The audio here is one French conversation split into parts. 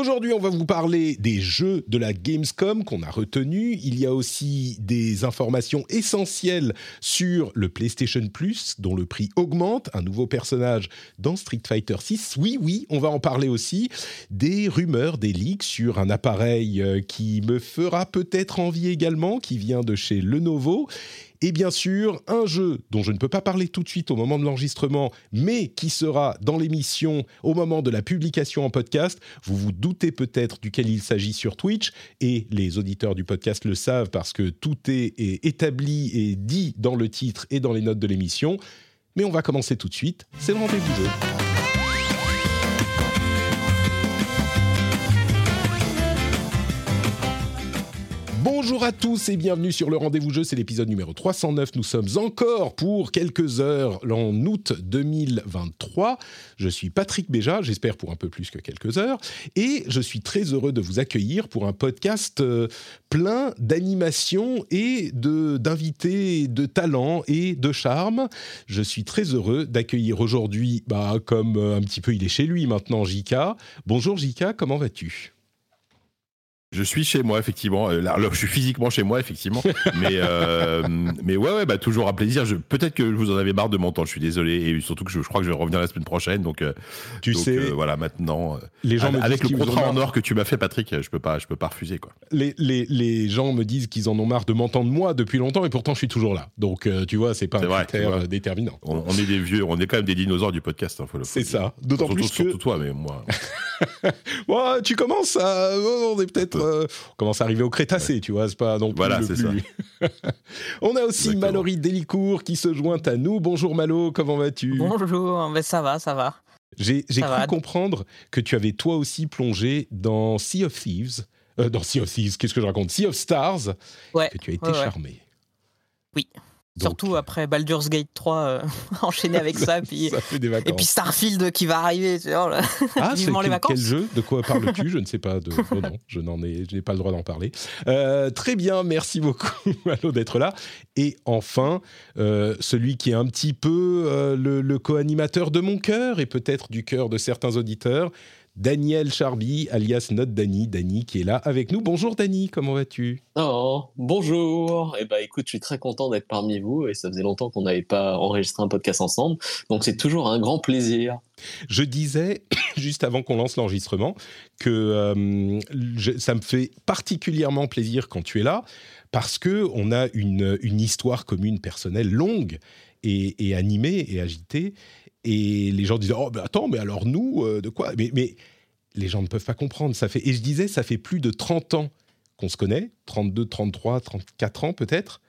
Aujourd'hui, on va vous parler des jeux de la Gamescom qu'on a retenus. Il y a aussi des informations essentielles sur le PlayStation Plus, dont le prix augmente, un nouveau personnage dans Street Fighter 6. Oui, oui, on va en parler aussi. Des rumeurs, des leaks sur un appareil euh, qui me fera peut-être envie également, qui vient de chez Lenovo. Et bien sûr, un jeu dont je ne peux pas parler tout de suite au moment de l'enregistrement, mais qui sera dans l'émission au moment de la publication en podcast. Vous vous doutez peut-être duquel il s'agit sur Twitch, et les auditeurs du podcast le savent parce que tout est, établi et dit dans le titre et dans les notes de l'émission. Mais on va commencer tout de suite. C'est le rendez-vous. Bonjour à tous et bienvenue sur le Rendez-vous Jeu, c'est l'épisode numéro 309. Nous sommes encore pour quelques heures en août 2023. Je suis Patrick Béja, j'espère pour un peu plus que quelques heures, et je suis très heureux de vous accueillir pour un podcast euh, plein d'animation et de d'invités de talent et de charme. Je suis très heureux d'accueillir aujourd'hui, bah, comme euh, un petit peu il est chez lui maintenant, Jika. Bonjour Jika, comment vas-tu? Je suis chez moi effectivement. Euh, là, je suis physiquement chez moi effectivement, mais euh, mais ouais ouais bah toujours un plaisir. Peut-être que vous en avez marre de m'entendre. Je suis désolé et surtout que je, je crois que je vais revenir la semaine prochaine. Donc euh, Tu donc, sais, euh, voilà maintenant. les gens avec disent le contrat en or que tu m'as fait Patrick, je peux pas je peux pas refuser quoi. les, les, les gens me disent qu'ils en ont marre de m'entendre moi depuis longtemps et pourtant je suis toujours là. Donc euh, tu vois, c'est pas C'est un vrai, critère déterminant. On, on est des vieux, on est quand même des dinosaures du podcast. Hein, C'est ça. D'autant Surtout, plus que surtout toi, mais moi. Ouais, tu commences à oh, on est peut-être euh, on commence à arriver au Crétacé, tu vois, c'est pas non plus Voilà, le c'est plus. on a aussi Exactement. Mallory Delicourt qui se joint à nous. Bonjour Malo, comment vas-tu? Bonjour, ben ça va, ça va. J'ai ça cru va. comprendre que tu avais toi aussi plongé dans Sea of Thieves. Euh, dans Sea of Thieves, qu'est-ce que je raconte? Sea of Stars, Ouais, que tu as été ouais, ouais. charmé. Oui. Surtout après Baldur's Gate 3, euh, enchaîné avec ça, puis, ça et puis Starfield qui va arriver. Ah, c'est quel, jeu? De quoi parles-tu? Je ne sais pas. De... Oh non, je n'en ai, je n'ai pas le droit d'en parler. Euh, très bien, merci beaucoup Malo d'être là. Et enfin, euh, celui qui est un petit peu euh, le, le co-animateur de mon cœur et peut-être du cœur de certains auditeurs, Daniel Charby, alias Note Dany, Dany qui est là avec nous. Bonjour Dany, comment vas-tu? Oh, bonjour. Eh ben, écoute, je suis très content d'être parmi vous et ça faisait longtemps qu'on n'avait pas enregistré un podcast ensemble, donc c'est toujours un grand plaisir. Je disais, juste avant qu'on lance l'enregistrement, que euh, je- ça me fait particulièrement plaisir quand tu es là, parce que on a une, une histoire commune personnelle longue et, et animée et agitée. Et les gens disaient, oh, mais attends, mais alors nous, euh, de quoi? Mais, mais les gens ne peuvent pas comprendre. Ça fait, et je disais, ça fait plus de 30 ans qu'on se connaît, 32, 33, 34 ans peut-être.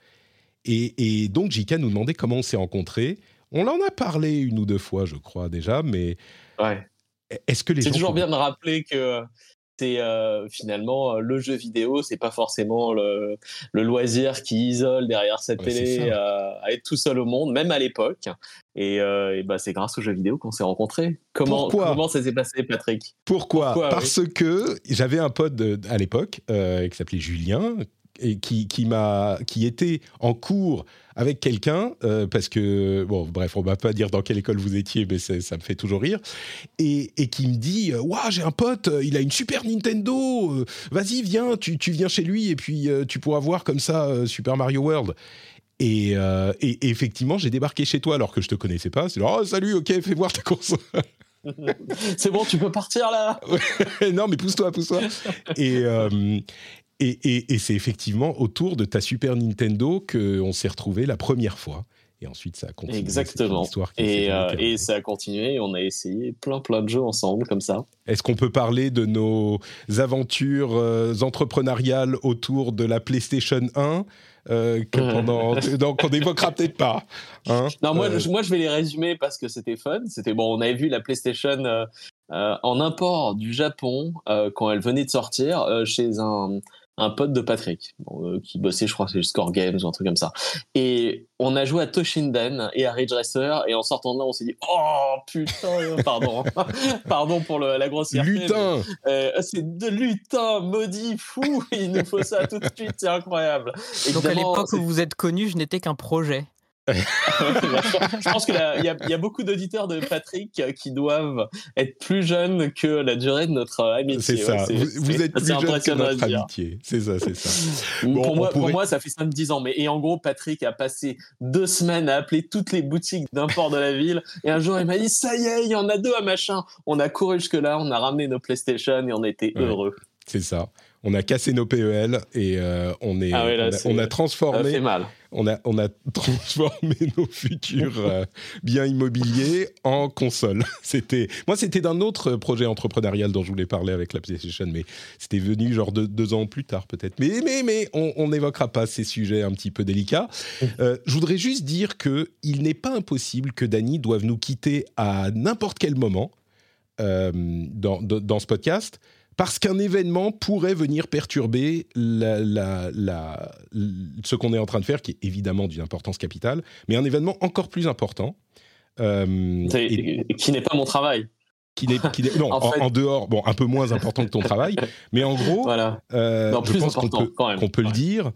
Et, et donc, Jika nous demandait comment on s'est rencontrés. On en a parlé une ou deux fois, je crois déjà, mais Ouais. est-ce que les C'est toujours bien de rappeler que c'est euh, finalement euh, le jeu vidéo, c'est pas forcément le, le loisir qui isole derrière cette Ouais, télé euh, à être tout seul au monde, même à l'époque. Et, euh, et bah, c'est grâce aux jeux vidéo qu'on s'est rencontrés. Comment, Pourquoi comment ça s'est passé, Patrick? Pourquoi, Pourquoi, Parce que j'avais un pote de- à l'époque qui s'appelait Julien et qui, qui, m'a, qui était en cours avec quelqu'un, euh, parce que, bon, bref, on va pas dire dans quelle école vous étiez, mais ça me fait toujours rire, et, et qui me dit, Waouh, j'ai un pote, euh, il a une Super Nintendo, euh, vas-y, viens, tu, tu viens chez lui, et puis euh, tu pourras voir comme ça euh, Super Mario World. Et, euh, et- et effectivement, j'ai débarqué chez toi alors que je te connaissais pas. C'est genre, oh, salut, ok, fais voir ta console. C'est bon, tu peux partir là non, mais pousse-toi, pousse-toi. et, euh, et, et- et c'est effectivement autour de ta Super Nintendo qu'on s'est retrouvés la première fois. Et ensuite, ça a continué. Exactement. Et, euh, et ça a continué, on a essayé plein plein de jeux ensemble comme ça. Est-ce qu'on peut parler de nos aventures euh, entrepreneuriales autour de la PlayStation 1 euh, que Ouais. pendant, donc on évoquera peut-être pas. hein Non, moi, Euh, je, moi, je vais les résumer parce que c'était fun. C'était bon, on avait vu la PlayStation euh, euh, en import du Japon euh, quand elle venait de sortir euh, chez un, un pote de Patrick bon, euh, qui bossait, je crois, chez Score Games ou un truc comme ça. Et on a joué à Toshinden et à Ridge Racer et en sortant de là, on s'est dit oh putain, pardon, pardon pour le, la grossièreté. Lutin euh, c'est de lutin, maudit, fou, il nous faut ça tout de suite, c'est incroyable. Donc à l'époque où vous êtes connu, je n'étais qu'un projet. Je pense qu'il y, y a beaucoup d'auditeurs de Patrick qui doivent être plus jeunes que la durée de notre amitié. C'est ça. Ouais, vous, êtes plus c'est jeune que notre amitié. C'est ça, c'est ça. Pour, Bon, moi, pour pourrait- moi, ça fait 5-10 ans. Mais, et en gros, Patrick a passé deux semaines à appeler toutes les boutiques d'import de la ville. Et un jour, il m'a dit Ça y est, il y en a deux à machin. On a couru jusque-là, on a ramené nos PlayStation et on était Ouais. heureux. C'est ça. On a cassé nos PEL et euh, on, est, Ah ouais, là, on, a, on transformé, mal. on a, on a transformé nos futurs euh, biens immobiliers en consoles. C'était, moi, c'était d'un autre projet entrepreneurial dont je voulais parler avec la PlayStation, mais c'était venu genre deux, deux ans plus tard peut-être. Mais, mais, mais on n'évoquera pas ces sujets un petit peu délicats. Euh, je voudrais juste dire que il n'est pas impossible que Dany doive nous quitter à n'importe quel moment dans, dans- dans ce podcast parce qu'un événement pourrait venir perturber la- la- la- l- ce qu'on est en train de faire, qui est évidemment d'une importance capitale, mais un événement encore plus important. euh, et Qui n'est pas mon travail. qui n'est, qui n'est- non, En en, fait- en dehors, bon, un peu moins important que ton travail, mais en gros, Voilà. euh, Non, je pense qu'on peut, qu'on peut le dire,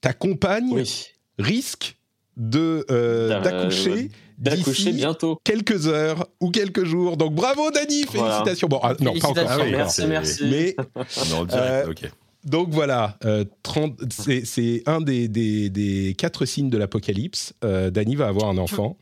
ta compagne Oui. risque de, euh, Euh, d'accoucher D'accoucher d'ici bientôt. quelques heures ou quelques jours. Donc bravo Voilà. félicitations. Bon, ah, non, pas encore. Félicitations. pas Ah oui. Merci, merci. Mais On est en direct, Euh, ok. donc voilà, euh, 30 c'est, c'est un des, des, des quatre signes de l'apocalypse. Euh, Dany va avoir un enfant.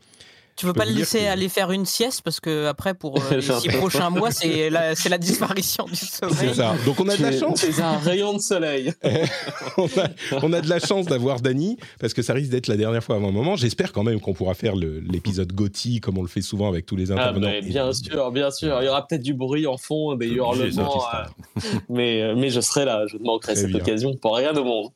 Tu veux pas le laisser que- aller faire une sieste parce que après pour euh, les six prochains mois c'est la, c'est la disparition du C'est sommeil. ça. Donc on a de la chance. Es un rayon de soleil. on, a, on a de la chance d'avoir Dany parce que ça risque d'être la dernière fois avant un moment. J'espère quand même qu'on pourra faire le- l'épisode Gotti comme on le fait souvent avec tous les Ah, intervenants. bien Et- sûr, bien sûr. Il y aura peut-être du bruit en fond, des hurlements. euh, mais, euh, mais je serai là. Je ne manquerai Très cette bien. occasion pour rien au monde.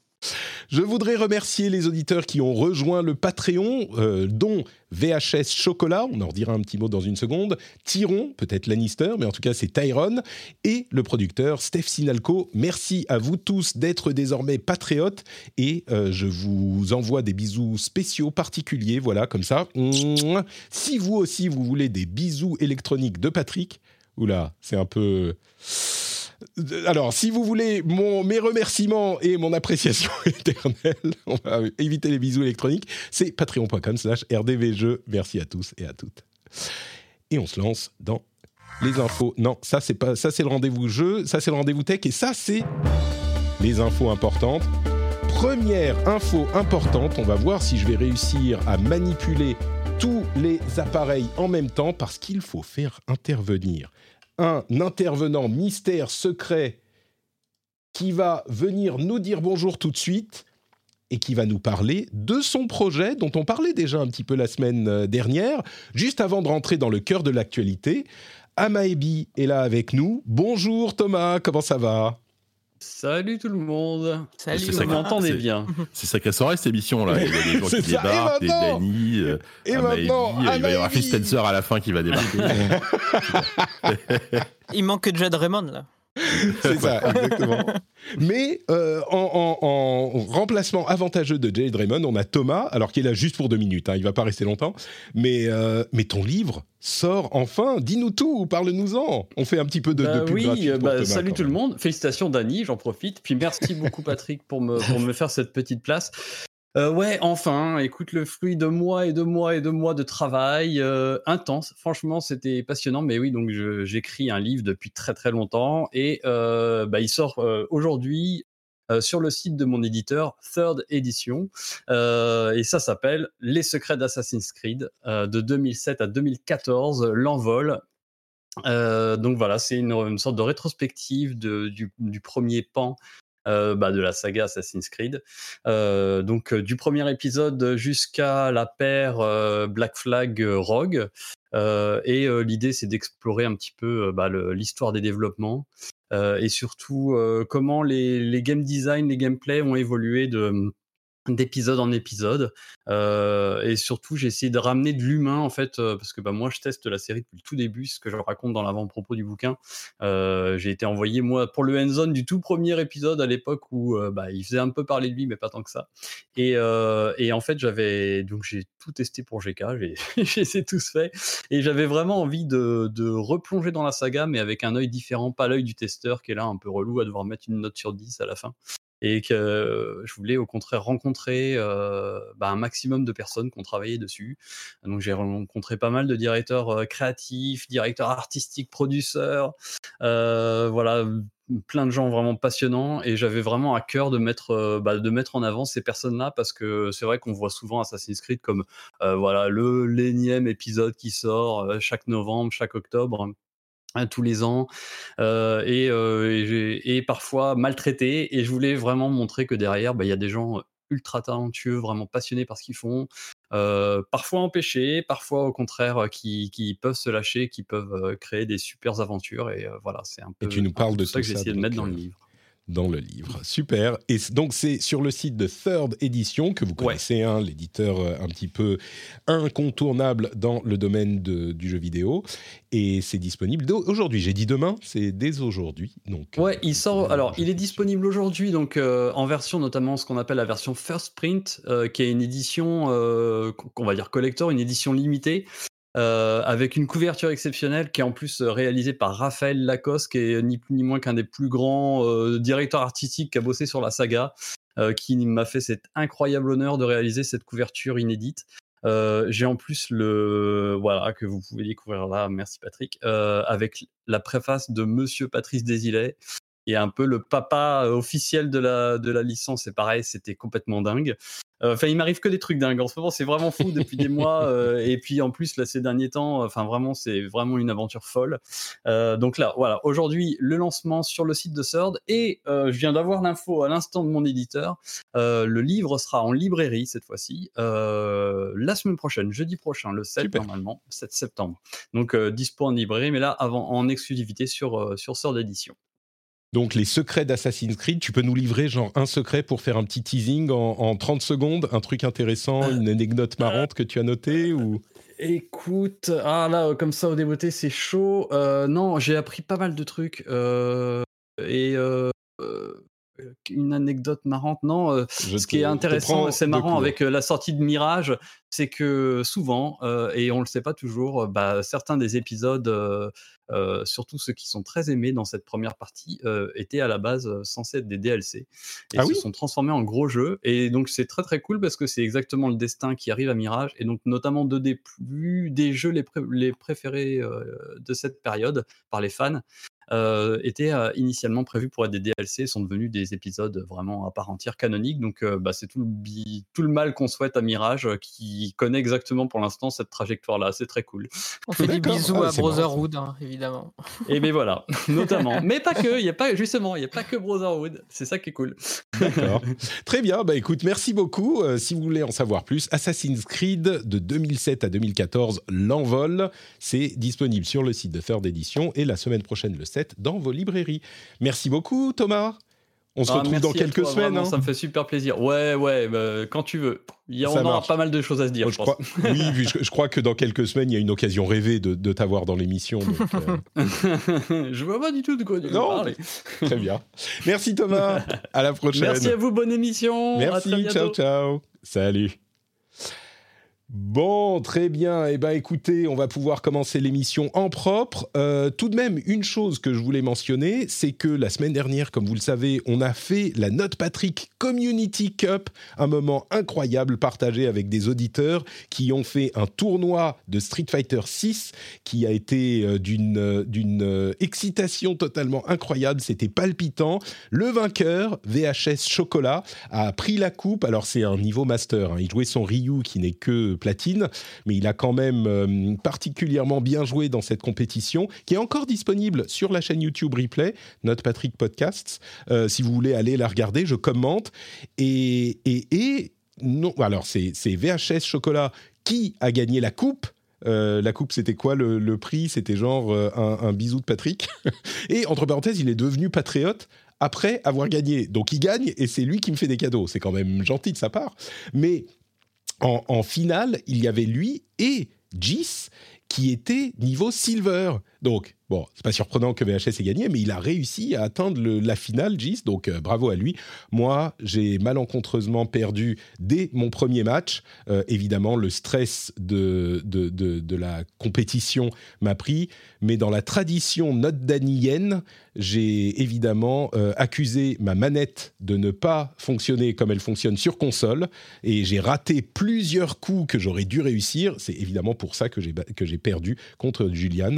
Je voudrais remercier les auditeurs qui ont rejoint le Patreon, euh, dont VHS Chocolat, on en redira un petit mot dans une seconde, Tyron, peut-être Lannister, mais en tout cas c'est Tyron, et le producteur Steph Sinalco. Merci à vous tous d'être désormais patriotes, et euh, je vous envoie des bisous spéciaux particuliers, voilà, comme ça. Si vous aussi vous voulez des bisous électroniques de Patrick, oula, c'est un peu... Alors, si vous voulez mon, mes remerciements et mon appréciation éternelle, on va éviter les bisous électroniques, c'est patreon.com slash rdvjeux. Merci à tous et à toutes. Et on se lance dans les infos. Non, ça c'est pas ça c'est le rendez-vous jeu, ça c'est le rendez-vous tech et ça c'est les infos importantes. Première info importante, on va voir si je vais réussir à manipuler tous les appareils en même temps parce qu'il faut faire intervenir un intervenant mystère secret qui va venir nous dire bonjour tout de suite et qui va nous parler de son projet dont on parlait déjà un petit peu la semaine euh, dernière, juste avant de rentrer dans le cœur de l'actualité. Amaebi est là avec nous. Bonjour Thomas, comment ça va? Salut tout le monde. Salut, C'est Vous ça, Thomas. m'entendez bien C'est ça qu'elle sera cette émission là. Il y a des gens qui ça. Et débarquent, des Dany, euh, Et Amaebi, maintenant, euh, il va y avoir. Phil Spencer à la fin qui va débarquer. Il manque que Jed Raymond là. C'est ça, exactement. Mais euh, en, en- en remplacement avantageux de Jade Raymond, on a Thomas, alors qu'il est là juste pour deux minutes, hein, il va pas rester longtemps. Mais, euh, mais ton livre sort enfin, dis-nous tout, parle-nous-en. On fait un petit peu de, de Bah pub oui, pour bah, Thomas, salut tout le monde. Félicitations Dany, j'en profite. Puis merci beaucoup Patrick pour me, pour me faire cette petite place. Euh, ouais, enfin, écoute, le fruit de mois et de mois et de mois de travail euh, intense. Franchement, c'était passionnant. Mais oui, donc j'écris un livre depuis très très longtemps et euh, bah, il sort euh, aujourd'hui sur le site de mon éditeur, Third Edition. Et ça s'appelle Les secrets d'Assassin's Creed de 2007 à 2014, l'envol. Donc voilà, c'est une, sorte de rétrospective du premier pan euh, bah, de la saga Assassin's Creed. Euh, donc euh, du premier épisode jusqu'à la paire euh, Black Flag euh, Rogue. Et l'idée, c'est d'explorer un petit peu bah, l'histoire des développements et surtout comment les, les game design, les gameplays ont évolué de d'épisode en épisode. Euh, et surtout j'ai essayé de ramener de l'humain en fait euh, parce que bah, moi je teste la série depuis le tout début ce que je raconte dans l'avant-propos du bouquin. Euh, j'ai été envoyé moi pour le hands-on du tout premier épisode à l'époque où bah, il faisait un peu parler de lui mais pas tant que ça. Et, et en fait j'avais donc j'ai tout testé pour GK j'ai essayé tous fait. Et j'avais vraiment envie de, de replonger dans la saga mais avec un œil différent pas l'œil du testeur qui est là un peu relou à devoir mettre une note sur 10 à la fin et que je voulais au contraire rencontrer euh, bah, un maximum de personnes qui ont travaillé dessus. Donc j'ai rencontré pas mal de directeurs euh, créatifs, directeurs artistiques, producteurs, euh, voilà, plein de gens vraiment passionnants et j'avais vraiment à cœur de mettre bah, de mettre en avant ces personnes-là parce que c'est vrai qu'on voit souvent Assassin's Creed comme voilà le l'énième épisode qui sort chaque novembre, chaque octobre hein, tous les ans euh, et, euh, et, parfois maltraités. Et je voulais vraiment montrer que derrière, bah, il y a des gens ultra talentueux, vraiment passionnés par ce qu'ils font, euh, parfois empêchés, parfois au contraire euh, qui, qui peuvent se lâcher, qui peuvent euh, créer des super aventures. Et euh, voilà, c'est un peu, Et tu nous parles de tout ça que j'ai essayé de mettre dans le euh, livre. Dans le livre. Super. Et donc, c'est sur le site de Third Edition, que vous Ouais. connaissez, hein, l'éditeur euh, un petit peu incontournable dans le domaine de- du jeu vidéo. Et c'est disponible aujourd'hui. J'ai dit demain, c'est dès aujourd'hui. Donc, Ouais, euh, il sort. pouvez Alors, il est disponible aujourd'hui, donc euh, en version notamment ce qu'on appelle la version First Print, euh, qui est une édition, euh, qu'on va dire collector, une édition limitée, euh, avec une couverture exceptionnelle, qui est en plus euh, réalisée par Raphaël Lacoste, qui est ni plus ni moins qu'un des plus grands euh, directeurs artistiques qui a bossé sur la saga, euh, qui m'a fait cet incroyable honneur de réaliser cette couverture inédite. Euh, J'ai en plus le voilà que vous pouvez découvrir là, merci Patrick, euh, avec la préface de Monsieur Patrice Désilet, qui est un peu le papa euh, officiel de la de la licence. Et pareil, c'était complètement dingue. Euh, Enfin, il m'arrive que des trucs dingues. En ce moment, c'est vraiment fou depuis des mois. euh, et puis en plus, là, ces derniers temps, enfin vraiment, c'est vraiment une aventure folle. Donc là, voilà, aujourd'hui, le lancement sur le site de Third. Et je viens d'avoir l'info à l'instant de mon éditeur. Le livre sera en librairie cette fois-ci la semaine prochaine, jeudi prochain, le 7 Super. normalement, 7 septembre. Donc dispo en librairie, mais là avant en exclusivité sur sur Third Edition. Donc, les secrets d'Assassin's Creed, tu peux nous livrer genre un secret pour faire un petit teasing en, en 30 secondes, un truc intéressant, une anecdote marrante que tu as notée ou... Écoute, ah là, euh, comme ça au débeauté, c'est chaud. Euh, non, j'ai appris pas mal de trucs. euh, et euh, une anecdote marrante, non. euh, ce qui est intéressant, c'est marrant avec euh, la sortie de Mirage, c'est que souvent, euh, et on le sait pas toujours, euh, bah, certains des épisodes, euh, euh, surtout ceux qui sont très aimés dans cette première partie, euh, étaient à la base euh, censés être des DLC et Ah se oui sont transformés en gros jeux. Et donc c'est très très cool parce que c'est exactement le destin qui arrive à Mirage et donc notamment deux des plus des jeux les, pré- les préférés euh, de cette période par les fans euh, étaient euh, initialement prévus pour être des DLC, sont devenus des épisodes vraiment à part entière canoniques. Donc, euh, bah, c'est tout le, bi- tout le mal qu'on souhaite à Mirage, euh, qui connaît exactement pour l'instant cette trajectoire-là. C'est très cool. On fait des bisous Ah, à. Brotherhood, hein, évidemment. Et bien voilà, notamment. Mais pas que, il y a pas justement, il n'y a pas que Brotherhood. C'est ça qui est cool. D'accord. Très bien. Bah écoute, merci beaucoup. Euh, si vous voulez en savoir plus, Assassin's Creed de 2007 à 2014, l'envol, c'est disponible sur le site de Third Edition et la semaine prochaine, le 7, dans vos librairies. Merci beaucoup, Thomas. On se Ah, retrouve dans quelques toi, semaines. vraiment, hein. Ça me fait super plaisir. Ouais, ouais, bah, quand tu veux. Il y a, on aura pas mal de choses à se dire, Moi, je, je pense. crois, oui, je, je crois que dans quelques semaines, il y a une occasion rêvée de, de t'avoir dans l'émission. euh, je vois pas du tout de quoi tu veux parler. très bien. Merci Thomas. À la prochaine. Merci à vous, bonne émission. À très Merci, ciao, ciao. Salut. Bon, très bien. Eh ben, écoutez, on va pouvoir commencer l'émission en propre. Euh, tout de même, une chose que je voulais mentionner, c'est que la semaine dernière, comme vous le savez, on a fait la Note Patrick Community Cup, un moment incroyable partagé avec des auditeurs qui ont fait un tournoi de Street Fighter 6 qui a été euh, d'une euh, d'une excitation totalement incroyable. C'était palpitant. Le vainqueur, VHS Chocolat, a pris la coupe. Alors c'est un niveau master. hein. Il jouait son Ryu qui n'est que platine, mais il a quand même euh, particulièrement bien joué dans cette compétition, qui est encore disponible sur la chaîne YouTube Replay, Note Patrick Podcasts. Euh, si vous voulez aller la regarder, je commente. Et, et, non, alors c'est c'est VHS Chocolat qui a gagné la coupe. Euh, la coupe, c'était quoi le, prix? C'était genre un, un bisou de Patrick. Et entre parenthèses, il est devenu patriote après avoir gagné. Donc il gagne et c'est lui qui me fait des cadeaux. C'est quand même gentil de sa part. Mais en, finale, il y avait lui et Gis qui étaient niveau silver. Donc Bon, c'est pas surprenant que VHS ait gagné, mais il a réussi à atteindre la finale, Gis, donc euh, bravo à lui. Moi, j'ai malencontreusement perdu dès mon premier match. Euh, évidemment, le stress de, la compétition m'a pris, mais dans la tradition note-danienne, j'ai évidemment euh, accusé ma manette de ne pas fonctionner comme elle fonctionne sur console, et j'ai raté plusieurs coups que j'aurais dû réussir. C'est évidemment pour ça que j'ai perdu contre Julian.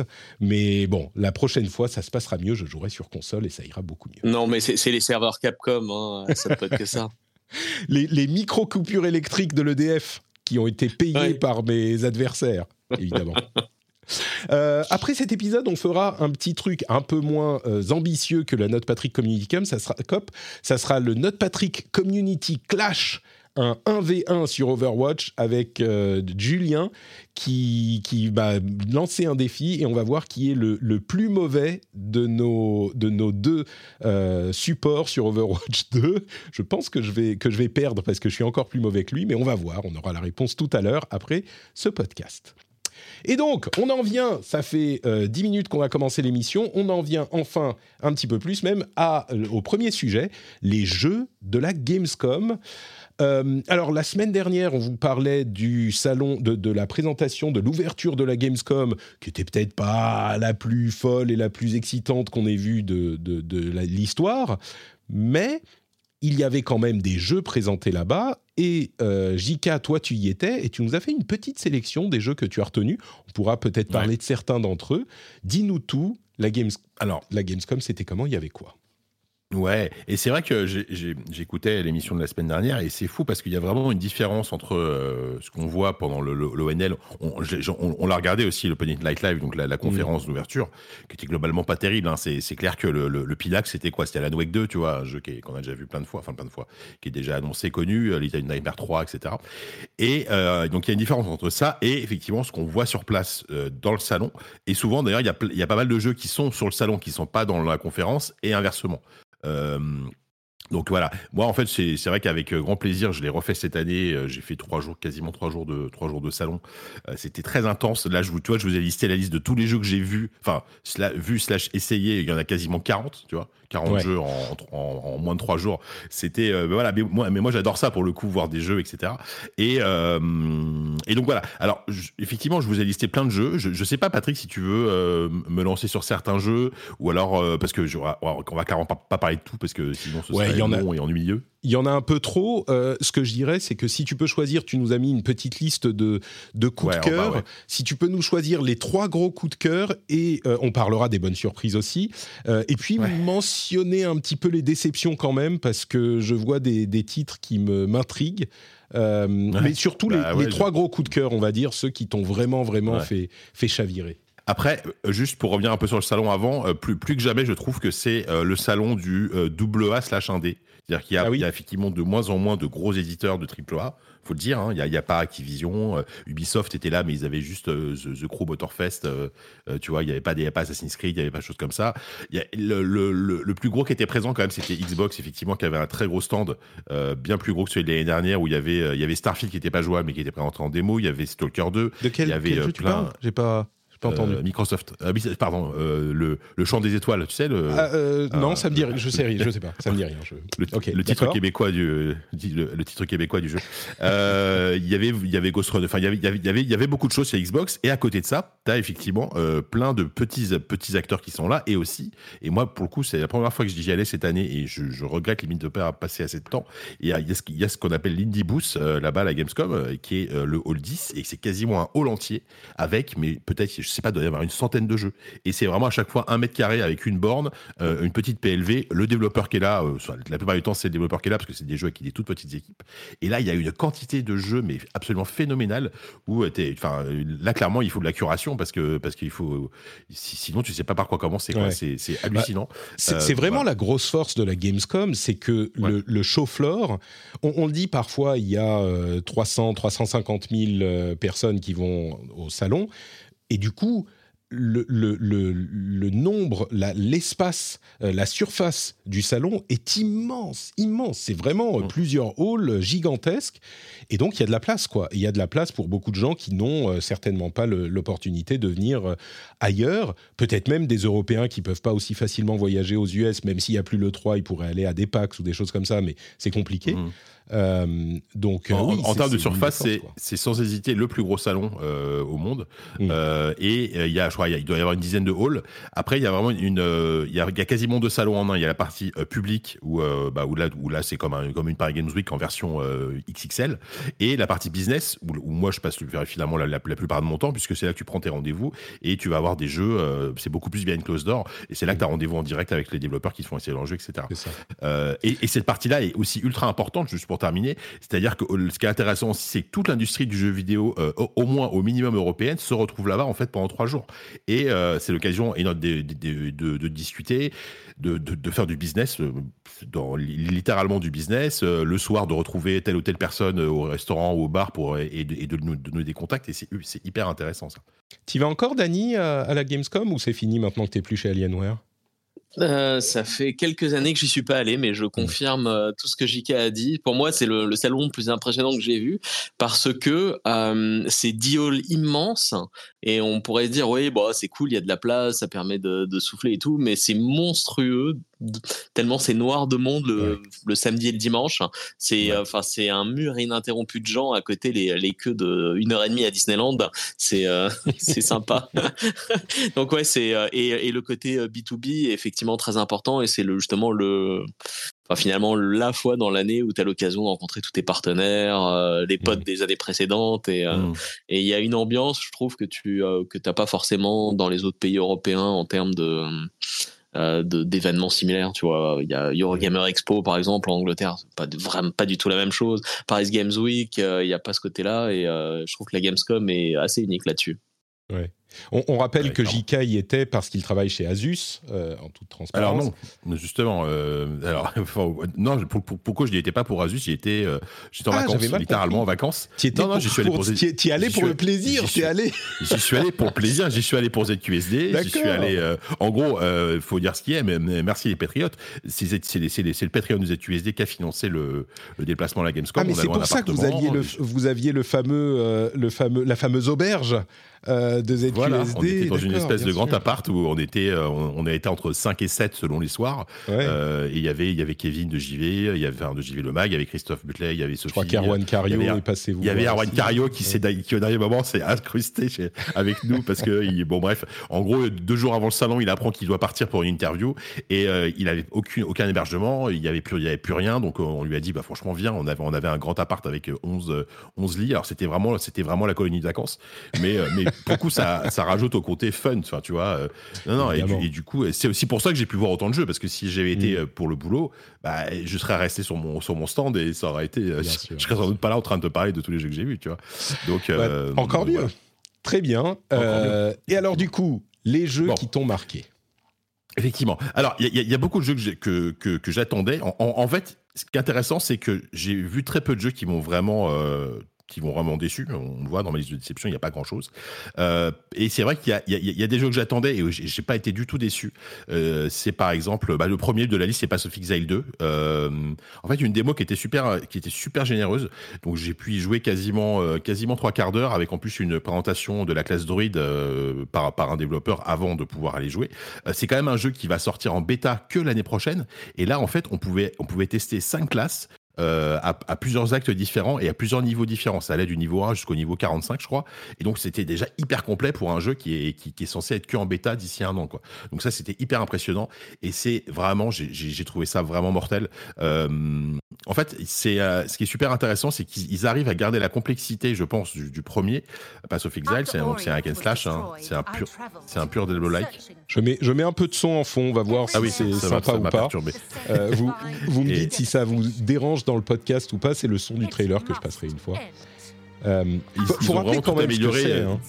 Bon, la prochaine fois, ça se passera mieux. Je jouerai sur console et ça ira beaucoup mieux. Non, mais c'est les serveurs Capcom, hein, ça peut être que ça. les, les micro-coupures électriques de l'EDF qui ont été payées ouais. par mes adversaires, évidemment. Euh, après cet épisode, on fera un petit truc un peu moins euh, ambitieux que la Note Patrick Community Com, ça sera, Cop, ça sera le Note Patrick Community Clash un 1v1 sur Overwatch avec euh, Julien qui, qui va lancer un défi et on va voir qui est le, le plus mauvais de nos, de nos deux euh, supports sur Overwatch 2. Je pense que je, vais, que je vais perdre parce que je suis encore plus mauvais que lui, mais on va voir. On aura la réponse tout à l'heure après ce podcast. Et donc, on en vient, ça fait euh, 10 minutes qu'on va commencer l'émission, on en vient enfin un petit peu plus même à, au premier sujet, les jeux de la Gamescom. Euh, alors la semaine dernière, on vous parlait du salon, de, de la présentation, de l'ouverture de la Gamescom, qui était peut-être pas la plus folle et la plus excitante qu'on ait vue de, de, de l'histoire, mais il y avait quand même des jeux présentés là-bas. Et euh, Jika, toi, tu y étais et tu nous as fait une petite sélection des jeux que tu as retenus. On pourra peut-être parler de certains d'entre eux. Dis-nous tout. La, Games... Alors, la Gamescom, c'était comment? Il y avait quoi? Ouais, et c'est vrai que j'écoutais l'émission de la semaine dernière et c'est fou parce qu'il y a vraiment une différence entre euh, ce qu'on voit pendant le- le- l'ONL. On, on, on l'a regardé aussi, l'Open Night Live, donc la, la conférence d'ouverture, qui était globalement pas terrible. hein. C'est clair que le, le, le c'était quoi? C'était Alan Wake 2, tu vois, un jeu qu'on a déjà vu plein de fois, enfin plein de fois, qui est déjà annoncé, connu, euh, Little Nightmare 3, etc. Et euh, donc il y a une différence entre ça et effectivement ce qu'on voit sur place euh, dans le salon. Et souvent, d'ailleurs, il y a, y a pas mal de jeux qui sont sur le salon, qui sont pas dans la conférence et inversement. Euh, donc voilà, moi en fait c'est vrai qu'avec euh, grand plaisir je l'ai refait cette année. Euh, J'ai fait trois jours, quasiment trois jours de trois jours de salon. C'était très intense. Là je vous, tu vois, je vous ai listé la liste de tous les jeux que j'ai vus, enfin vu slash essayé. Il y en a quasiment 40, tu vois, 40 Ouais. jeux en, en, en moins de trois jours. C'était euh, voilà, mais moi, mais moi j'adore ça pour le coup, voir des jeux, etc. Et euh, et donc voilà. Alors je- effectivement, je vous ai listé plein de jeux. Je, je sais pas Patrick si tu veux euh, me lancer sur certains jeux ou alors parce que je, on va on va carrément pas, pas parler de tout parce que sinon ce Ouais, serait y en a- long et ennuyeux. Il y en a un peu trop. Euh, ce que je dirais, c'est que si tu peux choisir, tu nous as mis une petite liste de, de coups Ouais, de cœur. ouais. Si tu peux nous choisir les trois gros coups de cœur, et euh, on parlera des bonnes surprises aussi. Euh, et puis Ouais. mentionner un petit peu les déceptions quand même, parce que je vois des, des titres qui m'intriguent. Mais surtout les, Bah les ouais, je- trois gros coups de cœur, on va dire, ceux qui t'ont vraiment, vraiment fait, fait chavirer. Après, juste pour revenir un peu sur le salon avant, plus, plus que jamais, je trouve que c'est le salon du double A slash 1D. C'est-à-dire qu'il y, a- Ah oui. y a effectivement de moins en moins de gros éditeurs de AAA, faut le dire. hein. Il n'y a, a pas Activision, euh, Ubisoft était là, mais ils avaient juste euh, The, The Crew Motorfest. euh, tu vois, il n'y avait, pas avait Assassin's Creed, il n'y avait pas de choses comme ça. Il y a, le, le- le- le plus gros qui était présent quand même, c'était Xbox, effectivement, qui avait un très gros stand, bien plus gros que celui de l'année dernière, où il y avait, il y avait Starfield qui n'était pas jouable, mais qui était présenté en démo. Il y avait Stalker 2. De quel, Il y avait, tu plein- parles? J'ai pas entendu. Euh, Microsoft. Euh, pardon, euh, le, le chant des étoiles, tu sais, le, Ah, non, ça me dit rien. Je sais, je sais pas. Ça me dit rien. Je... le, titre québécois du le, titre québécois du jeu. Il y avait il y avait Ghost Runner. Enfin, il y avait il y avait il y avait, beaucoup de choses sur Xbox. Et à côté de ça, t'as effectivement euh, plein de petits petits acteurs qui sont là. Et aussi, et moi pour le coup, c'est la première fois que j'y allais cette année et je, je regrette limite de pas passer assez de temps. Et il y a, il y a ce qu'on appelle l'Indie Booth euh, là-bas à la Gamescom, qui est le hall 10 et c'est quasiment un hall entier avec, mais peut-être je sais pas, il doit y avoir une centaine de jeux. Et c'est vraiment à chaque fois un mètre carré avec une borne, euh, une petite PLV, le développeur qui est là. euh, la plupart du temps, c'est le développeur qui est là parce que c'est des jeux avec des toutes petites équipes. Et là, il y a une quantité de jeux, mais absolument phénoménale. Où, euh, enfin, là, clairement, il faut de la curation parce que parce qu'il faut. si- sinon, tu sais pas par quoi commencer. Ouais. C'est c'est hallucinant. C'est Euh, vraiment voilà. la grosse force de la Gamescom, c'est que le, le show floor, on, on le dit parfois, il y a euh, 300, 350 000 euh, personnes qui vont au salon, et du coup, le, le, le, le nombre, la- l'espace, euh, la surface du salon est immense, immense. C'est vraiment euh, Mm. plusieurs halls gigantesques. Et donc, il y a de la place, quoi. Il y a de la place pour beaucoup de gens qui n'ont euh, certainement pas l'opportunité de venir euh, ailleurs. Peut-être même des Européens qui peuvent pas aussi facilement voyager aux US, même s'il n'y a plus le 3, ils pourraient aller à des PAX ou des choses comme ça, mais c'est compliqué. Mhm. Euh, donc, euh, En, oui, en c'est- termes de surface, c'est- sans hésiter le plus gros salon euh, au monde. Mm. Euh, et il y a, je crois, il doit y avoir une dizaine de halls. Après, il y a vraiment une, il y, a, il y a quasiment deux salons en un. Il y a la partie publique où, bah, où là, où là, c'est comme, un, comme une Paris Games Week en version XXL, et la partie business où, où moi je passe le- finalement la, la, la plupart de mon temps puisque c'est là que tu prends tes rendez-vous et tu vas avoir des jeux. c'est beaucoup plus bien une close door et c'est là que tu as rendez-vous en direct avec les développeurs qui te font essayer leur jeu, etc. Ça. Et, et cette partie-là est aussi ultra importante, juste pour terminer. C'est-à-dire que euh, ce qui est intéressant aussi, c'est que toute l'industrie du jeu vidéo, euh, au, moins au minimum européenne, se retrouve là-bas en fait pendant trois jours. Et euh, c'est l'occasion notre de, de, discuter, de, faire du business, dans, littéralement du business. le soir, de retrouver telle ou telle personne au restaurant ou au bar pour et de, et de nous donner des contacts. Et c'est hyper intéressant ça. Tu vas encore, Dany, à, la Gamescom ou c'est fini maintenant que tu plus chez Alienware? Euh, ça fait quelques années que j'y suis pas allé, mais je confirme euh, tout ce que JK a dit. Pour moi, c'est le, le salon le plus impressionnant que j'ai vu parce que euh, c'est 10 halls et on pourrait dire oui, bon, c'est cool, il y a de la place, ça permet de, de souffler et tout, mais c'est monstrueux tellement c'est noir de monde le, le samedi et le dimanche. C'est Ouais. euh, enfin c'est un mur ininterrompu de gens à côté les, les queues de une heure et demie à Disneyland. C'est euh, c'est sympa. Donc ouais, c'est euh, et, et le côté euh, B2B est effectivement très important et c'est le justement le enfin finalement la fois dans l'année où tu as l'occasion de rencontrer tous tes partenaires, euh, les potes Mhm. des années précédentes et euh, Mm. et il y a une ambiance, je trouve que tu euh, que t'as pas forcément dans les autres pays européens en termes de euh, d'événements similaires, tu vois, il y a Eurogamer Expo par exemple en Angleterre, pas vraiment pas du tout la même chose. Paris Games Week, euh, il y a pas ce côté-là et euh, je trouve que la Gamescom est assez unique là-dessus. On, on rappelle Ouais, que. JK y était parce qu'il travaille chez Asus, euh, en toute Alors transparence. non, justement. euh, alors enfin, non, pour, pour- pourquoi je n'y étais pas pour Asus J'y étais, euh, j'étais en Ah, vacances, littéralement en vacances. T'y étais Non, non, j'y suis allé pour- pour- t'y- suis- le plaisir, j'y suis- t'y allé. J'y suis allé pour le plaisir, j'y suis allé pour ZQSD, j'y suis allé. euh, en gros, il faut dire ce qui est, mais, mais merci les Patriotes. C'est le Patreon de ZQSD qui a financé le, le déplacement à la Gamescom. Ah, mais c'est pour ça que vous aviez, le, je- vous aviez le fameux, le fameux, la fameuse auberge euh, de ZQSD. Voilà, on était dans une espèce de grand appart où on était, euh, on, on a été entre 5 et 7 selon les soirs. Ouais. Euh, et il y avait, il y avait Kevin de JV, il y avait un de JV Le Mag, il y avait Christophe Butlet, il y avait Sophie. Je crois qu'Erwan Cario il y avait- est passé vous. Il y avait voir Arwan aussi. Cario qui, au dernier moment s'est incrusté chez- avec nous parce que il- bon bref en gros deux jours avant le salon il apprend qu'il doit partir pour une interview et euh, il avait aucun aucun hébergement il y avait plus il y avait plus rien donc on lui a dit bah franchement viens on avait on avait un grand appart avec euh, 11 euh, 11 lits alors c'était vraiment c'était vraiment la colonie de vacances mais mais pour coup ça ça rajoute au côté fun tu vois euh, non non et du, et du coup c'est aussi pour ça que j'ai pu voir autant de jeux parce que si j'avais été Mm. euh, pour le boulot bah je serais resté sur mon sur mon stand et ça aurait été euh, Bien je, sûr. je serais sans doute pas là en train de te parler de tous les jeux que j'ai vus tu vois donc Ouais, euh, encore mieux. Très bien. Euh, et alors, du coup, les jeux Bon. qui t'ont marqué. Effectivement. Alors, il y, a- il y a beaucoup de jeux que que, que, que j'attendais. En, en- en fait, ce qui est intéressant, c'est que j'ai vu très peu de jeux qui m'ont vraiment, euh, qui m'ont vraiment déçu. On le voit dans ma liste de déception, il n'y a pas grand-chose. Euh, et c'est vrai qu'il y a, des jeux que j'attendais et j'ai pas été du tout déçu. Euh, c'est par exemple, bah, le premier de la liste, c'est of Exile 2. Euh, en fait, une démo qui était super, qui était super généreuse. Donc, j'ai pu y jouer quasiment, quasiment trois quarts d'heure avec en plus une présentation de la classe droid euh, par, par un développeur avant de pouvoir aller jouer. C'est quand même un jeu qui va sortir en bêta que l'année prochaine. Et là, en fait, on pouvait, on pouvait tester cinq classes. Euh, à, à plusieurs actes différents et à plusieurs niveaux différents. Ça allait du niveau 1 jusqu'au niveau 45, je crois. Et donc, c'était déjà hyper complet pour un jeu qui est, qui, qui est censé être que en bêta d'ici un an, quoi. Donc ça, c'était hyper impressionnant. Et c'est vraiment, j'ai- trouvé ça vraiment mortel. Euh, en fait, c'est euh, ce qui est super intéressant, c'est qu'ils ils arrivent à garder la complexité, je pense, du, du premier. Pass of Exile, c'est un, c'est un hack and slash, hein. c'est un pur, c'est un pur Diablo-like. Je mets, je mets un peu de son en fond, on va voir Ah oui, si c'est ça m'a- sympa ça ou m'a pas. perturbé. Euh, vous, vous me dites si ça vous dérange dans le podcast ou pas, c'est le son du trailer que je passerai une fois. Euh, Ils- faut, ils faut ont rappeler vraiment quand tout même ce que amélioré, c'est. hein.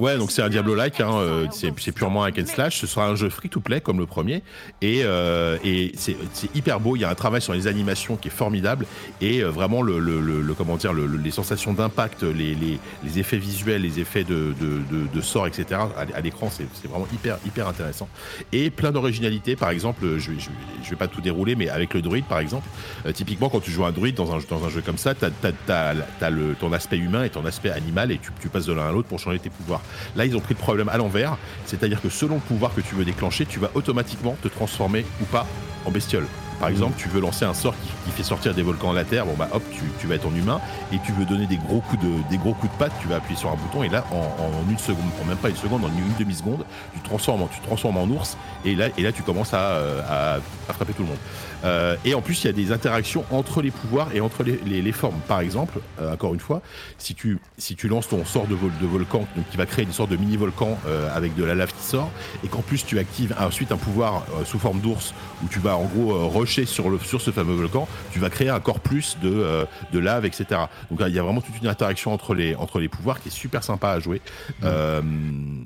Ouais, donc c'est un Diablo-like, hein, euh, c'est purement un and slash. Ce sera un jeu free-to-play comme le premier, et, euh, et c'est hyper beau. Il y a un travail sur les animations qui est formidable, et euh, vraiment le, le, le- comment dire, le- le- les sensations d'impact, les, les, les effets visuels, les effets de, de, de, de sort, etc. À, l'écran, c'est vraiment hyper hyper intéressant, et plein d'originalité. Par exemple, je, je, je vais pas tout dérouler, mais avec le druide, par exemple, euh, typiquement quand tu joues un druide dans un dans un jeu comme ça, t'as as, t'as le ton aspect humain et ton aspect animal, et tu, tu passes de l'un à l'autre pour changer tes pouvoirs. Là, ils ont pris le problème à l'envers, c'est-à-dire que selon le pouvoir que tu veux déclencher, tu vas automatiquement te transformer ou pas en bestiole. Par exemple, tu veux lancer un sort qui, qui fait sortir des volcans de la terre, bon bah hop, tu, tu vas être en humain, et tu veux donner des gros coups de, des gros coups de patte, tu vas appuyer sur un bouton, et là, en, en une seconde, en même pas une seconde, en une demi seconde, tu te transformes, tu transformes en ours, et là, et là, tu commences à, euh, à attraper tout le monde. Euh, et en plus, il y a des interactions entre les pouvoirs et entre les, les- les formes. Par exemple, euh, encore une fois, si tu, si tu lances ton sort de, vol, de volcan, donc qui va créer une sorte de mini-volcan euh, avec de la lave qui sort, et qu'en plus tu actives ensuite un pouvoir sous forme d'ours, où tu vas en gros rusher sur, le, sur ce fameux volcan, tu vas créer encore plus de, de lave, etc. Donc il y a vraiment toute une interaction entre les, entre les pouvoirs qui est super sympa à jouer. Euh,